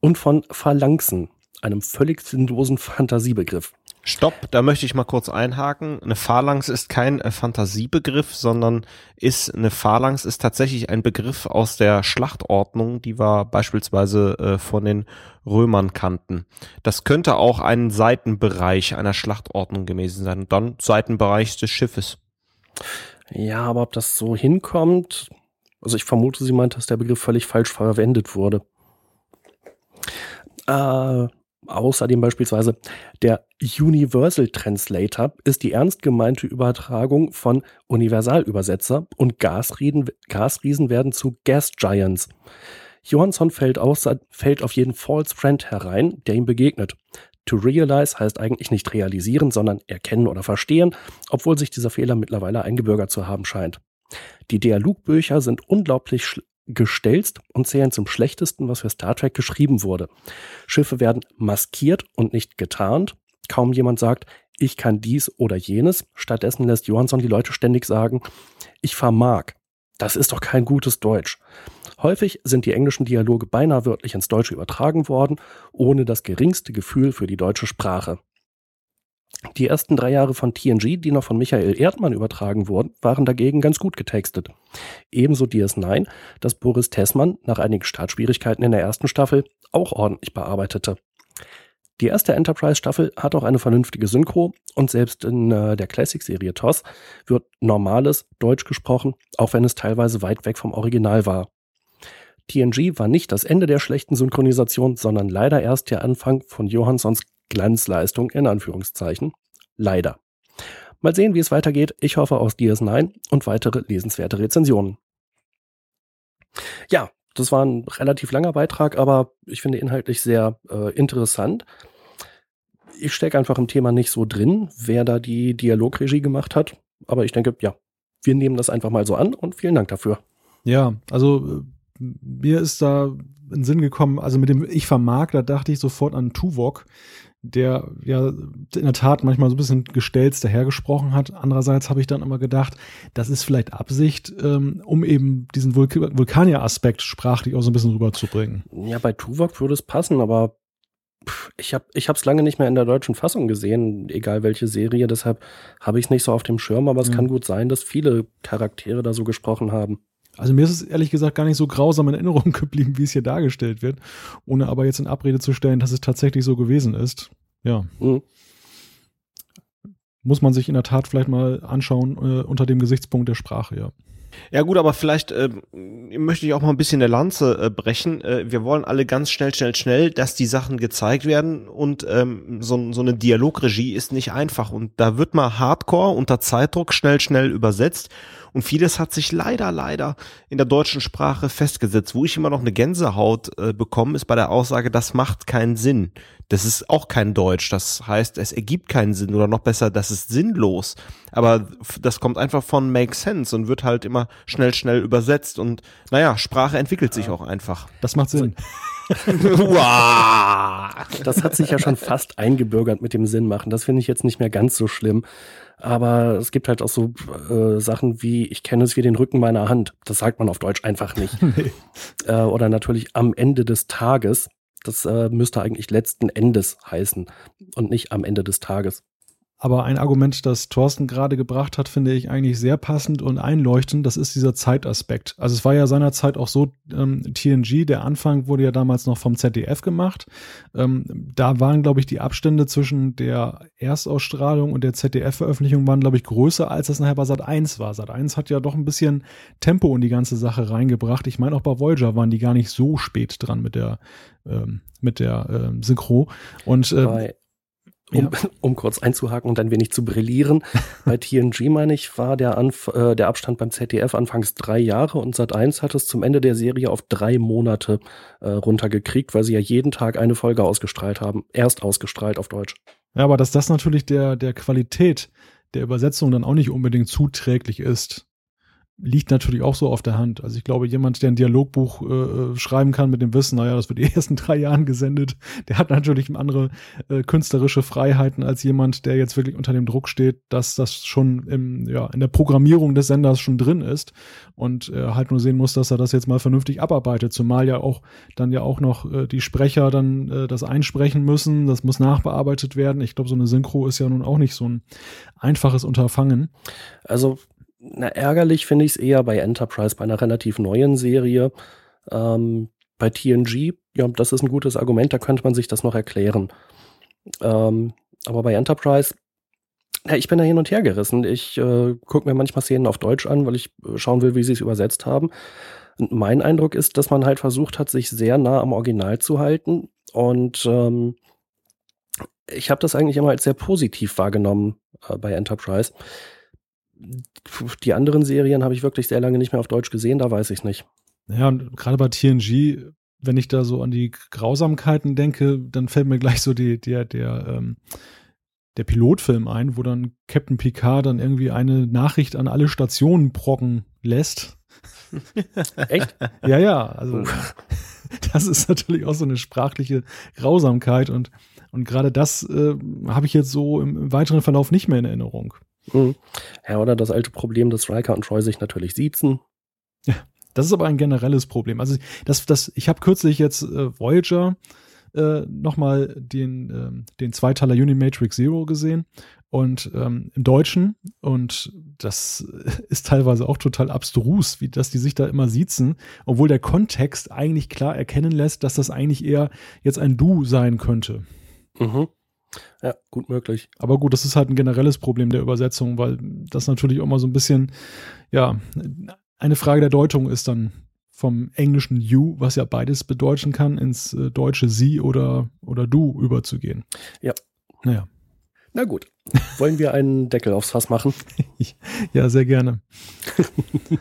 und von Phalanxen, einem völlig sinnlosen Fantasiebegriff. Stopp, da möchte ich mal kurz einhaken. Eine Phalanx ist kein äh, Fantasiebegriff, sondern ist eine Phalanx ist tatsächlich ein Begriff aus der Schlachtordnung, die wir beispielsweise äh, von den Römern kannten. Das könnte auch ein Seitenbereich einer Schlachtordnung gewesen sein und dann Seitenbereich des Schiffes. Ja, aber ob das so hinkommt, also ich vermute, sie meint, dass der Begriff völlig falsch verwendet wurde. Äh, Außerdem beispielsweise der Universal Translator ist die ernst gemeinte Übertragung von Universalübersetzer und Gasriesen, Gasriesen werden zu Gas Giants. Johansson fällt, außer, fällt auf jeden False Friend herein, der ihm begegnet. To realize heißt eigentlich nicht realisieren, sondern erkennen oder verstehen, obwohl sich dieser Fehler mittlerweile eingebürgert zu haben scheint. Die Dialogbücher sind unglaublich gestelzt und zählen zum schlechtesten, was für Star Trek geschrieben wurde. Schiffe werden maskiert und nicht getarnt. Kaum jemand sagt, ich kann dies oder jenes. Stattdessen lässt Johansson die Leute ständig sagen, ich vermag. Das ist doch kein gutes Deutsch. Häufig sind die englischen Dialoge beinahe wörtlich ins Deutsche übertragen worden, ohne das geringste Gefühl für die deutsche Sprache. Die ersten drei Jahre von TNG, die noch von Michael Erdmann übertragen wurden, waren dagegen ganz gut getextet. Ebenso DS9, das Boris Tessmann nach einigen Startschwierigkeiten in der ersten Staffel auch ordentlich bearbeitete. Die erste Enterprise-Staffel hat auch eine vernünftige Synchro und selbst in äh, der Classic-Serie TOS wird normales Deutsch gesprochen, auch wenn es teilweise weit weg vom Original war. TNG war nicht das Ende der schlechten Synchronisation, sondern leider erst der Anfang von Johanssons Glanzleistung in Anführungszeichen. Leider. Mal sehen, wie es weitergeht. Ich hoffe aus DS9 und weitere lesenswerte Rezensionen. Ja, das war ein relativ langer Beitrag, aber ich finde inhaltlich sehr äh, interessant. Ich stecke einfach im Thema nicht so drin, wer da die Dialogregie gemacht hat. Aber ich denke, ja, wir nehmen das einfach mal so an und vielen Dank dafür. Ja, also mir ist da in Sinn gekommen, also mit dem Ich vermag, da dachte ich sofort an Tuvok, der ja in der Tat manchmal so ein bisschen gestelzt dahergesprochen hat. Andererseits habe ich dann immer gedacht, das ist vielleicht Absicht, ähm, um eben diesen Vulk Vulkanier-Aspekt sprachlich auch so ein bisschen rüberzubringen. Ja, bei Tuvok würde es passen, aber Ich habe ich es lange nicht mehr in der deutschen Fassung gesehen, egal welche Serie, deshalb habe ich es nicht so auf dem Schirm, aber es mhm. kann gut sein, dass viele Charaktere da so gesprochen haben. Also mir ist es ehrlich gesagt gar nicht so grausam in Erinnerung geblieben, wie es hier dargestellt wird, ohne aber jetzt in Abrede zu stellen, dass es tatsächlich so gewesen ist. Ja. Mhm. Muss man sich in der Tat vielleicht mal anschauen äh, unter dem Gesichtspunkt der Sprache, ja. Ja gut, aber vielleicht äh, möchte ich auch mal ein bisschen der Lanze äh, brechen. Äh, wir wollen alle ganz schnell, schnell, schnell, dass die Sachen gezeigt werden und ähm, so, so eine Dialogregie ist nicht einfach und da wird mal Hardcore unter Zeitdruck schnell, schnell übersetzt und vieles hat sich leider, leider in der deutschen Sprache festgesetzt. Wo ich immer noch eine Gänsehaut äh, bekomme, ist bei der Aussage, das macht keinen Sinn. Das ist auch kein Deutsch. Das heißt, es ergibt keinen Sinn oder noch besser, das ist sinnlos. Aber das kommt einfach von Make Sense und wird halt immer schnell, schnell übersetzt. Und naja, Sprache entwickelt sich auch einfach. Das macht Sinn. das hat sich ja schon fast eingebürgert mit dem Sinn machen. Das finde ich jetzt nicht mehr ganz so schlimm. Aber es gibt halt auch so äh, Sachen wie, ich kenne es wie den Rücken meiner Hand. Das sagt man auf Deutsch einfach nicht. nee. äh, oder natürlich am Ende des Tages. Das äh, müsste eigentlich letzten Endes heißen und nicht am Ende des Tages. Aber ein Argument, das Thorsten gerade gebracht hat, finde ich eigentlich sehr passend und einleuchtend. Das ist dieser Zeitaspekt. Also es war ja seinerzeit auch so, ähm, TNG, der Anfang wurde ja damals noch vom ZDF gemacht. Ähm, da waren, glaube ich, die Abstände zwischen der Erstausstrahlung und der ZDF-Veröffentlichung waren, glaube ich, größer, als das nachher bei Sat 1 war. Sat 1 hat ja doch ein bisschen Tempo in die ganze Sache reingebracht. Ich meine, auch bei Voyager waren die gar nicht so spät dran mit der, ähm, mit der ähm, Synchro. Und äh, um, ja. um kurz einzuhaken und ein wenig zu brillieren. Bei TNG, meine ich, war der, Anf äh, der Abstand beim ZDF anfangs drei Jahre und Sat 1 hat es zum Ende der Serie auf drei Monate äh, runtergekriegt, weil sie ja jeden Tag eine Folge ausgestrahlt haben. Erst ausgestrahlt auf Deutsch. Ja, aber dass das natürlich der, der Qualität der Übersetzung dann auch nicht unbedingt zuträglich ist liegt natürlich auch so auf der Hand. Also ich glaube, jemand, der ein Dialogbuch äh, schreiben kann mit dem Wissen, naja, das wird die ersten drei Jahren gesendet, der hat natürlich andere äh, künstlerische Freiheiten als jemand, der jetzt wirklich unter dem Druck steht, dass das schon im, ja, in der Programmierung des Senders schon drin ist und äh, halt nur sehen muss, dass er das jetzt mal vernünftig abarbeitet. Zumal ja auch dann ja auch noch äh, die Sprecher dann äh, das einsprechen müssen, das muss nachbearbeitet werden. Ich glaube, so eine Synchro ist ja nun auch nicht so ein einfaches Unterfangen. Also na, ärgerlich finde ich es eher bei Enterprise, bei einer relativ neuen Serie. Ähm, bei TNG, ja, das ist ein gutes Argument, da könnte man sich das noch erklären. Ähm, aber bei Enterprise, ja, ich bin da hin und her gerissen. Ich äh, gucke mir manchmal Szenen auf Deutsch an, weil ich äh, schauen will, wie sie es übersetzt haben. Und mein Eindruck ist, dass man halt versucht hat, sich sehr nah am Original zu halten. Und ähm, ich habe das eigentlich immer als sehr positiv wahrgenommen äh, bei Enterprise die anderen Serien habe ich wirklich sehr lange nicht mehr auf Deutsch gesehen, da weiß ich nicht. Ja, und gerade bei TNG, wenn ich da so an die Grausamkeiten denke, dann fällt mir gleich so die, der, der, ähm, der Pilotfilm ein, wo dann Captain Picard dann irgendwie eine Nachricht an alle Stationen brocken lässt. Echt? Ja, ja, also das ist natürlich auch so eine sprachliche Grausamkeit und, und gerade das äh, habe ich jetzt so im, im weiteren Verlauf nicht mehr in Erinnerung. Mhm. Ja, oder das alte Problem, dass Riker und Troy sich natürlich siezen. Ja, das ist aber ein generelles Problem. Also das, das, ich habe kürzlich jetzt äh, Voyager äh, nochmal den, äh, den Zweiteiler Unimatrix Zero gesehen und ähm, im Deutschen und das ist teilweise auch total abstrus, wie dass die sich da immer siezen, obwohl der Kontext eigentlich klar erkennen lässt, dass das eigentlich eher jetzt ein Du sein könnte. Mhm. Ja, gut möglich. Aber gut, das ist halt ein generelles Problem der Übersetzung, weil das natürlich auch mal so ein bisschen, ja, eine Frage der Deutung ist dann vom englischen you, was ja beides bedeuten kann, ins äh, deutsche sie oder, oder du überzugehen. Ja. Naja. Na gut. Wollen wir einen Deckel aufs Fass machen? ja, sehr gerne.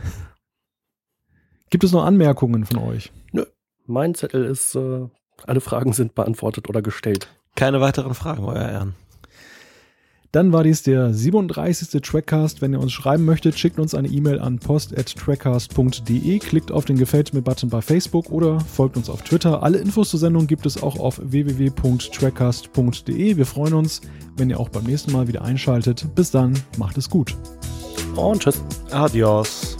Gibt es noch Anmerkungen von euch? Nö. Mein Zettel ist, äh, alle Fragen sind beantwortet oder gestellt. Keine weiteren Fragen, euer Ehren. Dann war dies der 37. Trackcast. Wenn ihr uns schreiben möchtet, schickt uns eine E-Mail an post.trackcast.de, klickt auf den Gefällt mir-Button bei Facebook oder folgt uns auf Twitter. Alle Infos zur Sendung gibt es auch auf www.trackcast.de. Wir freuen uns, wenn ihr auch beim nächsten Mal wieder einschaltet. Bis dann, macht es gut. Und tschüss. Adios.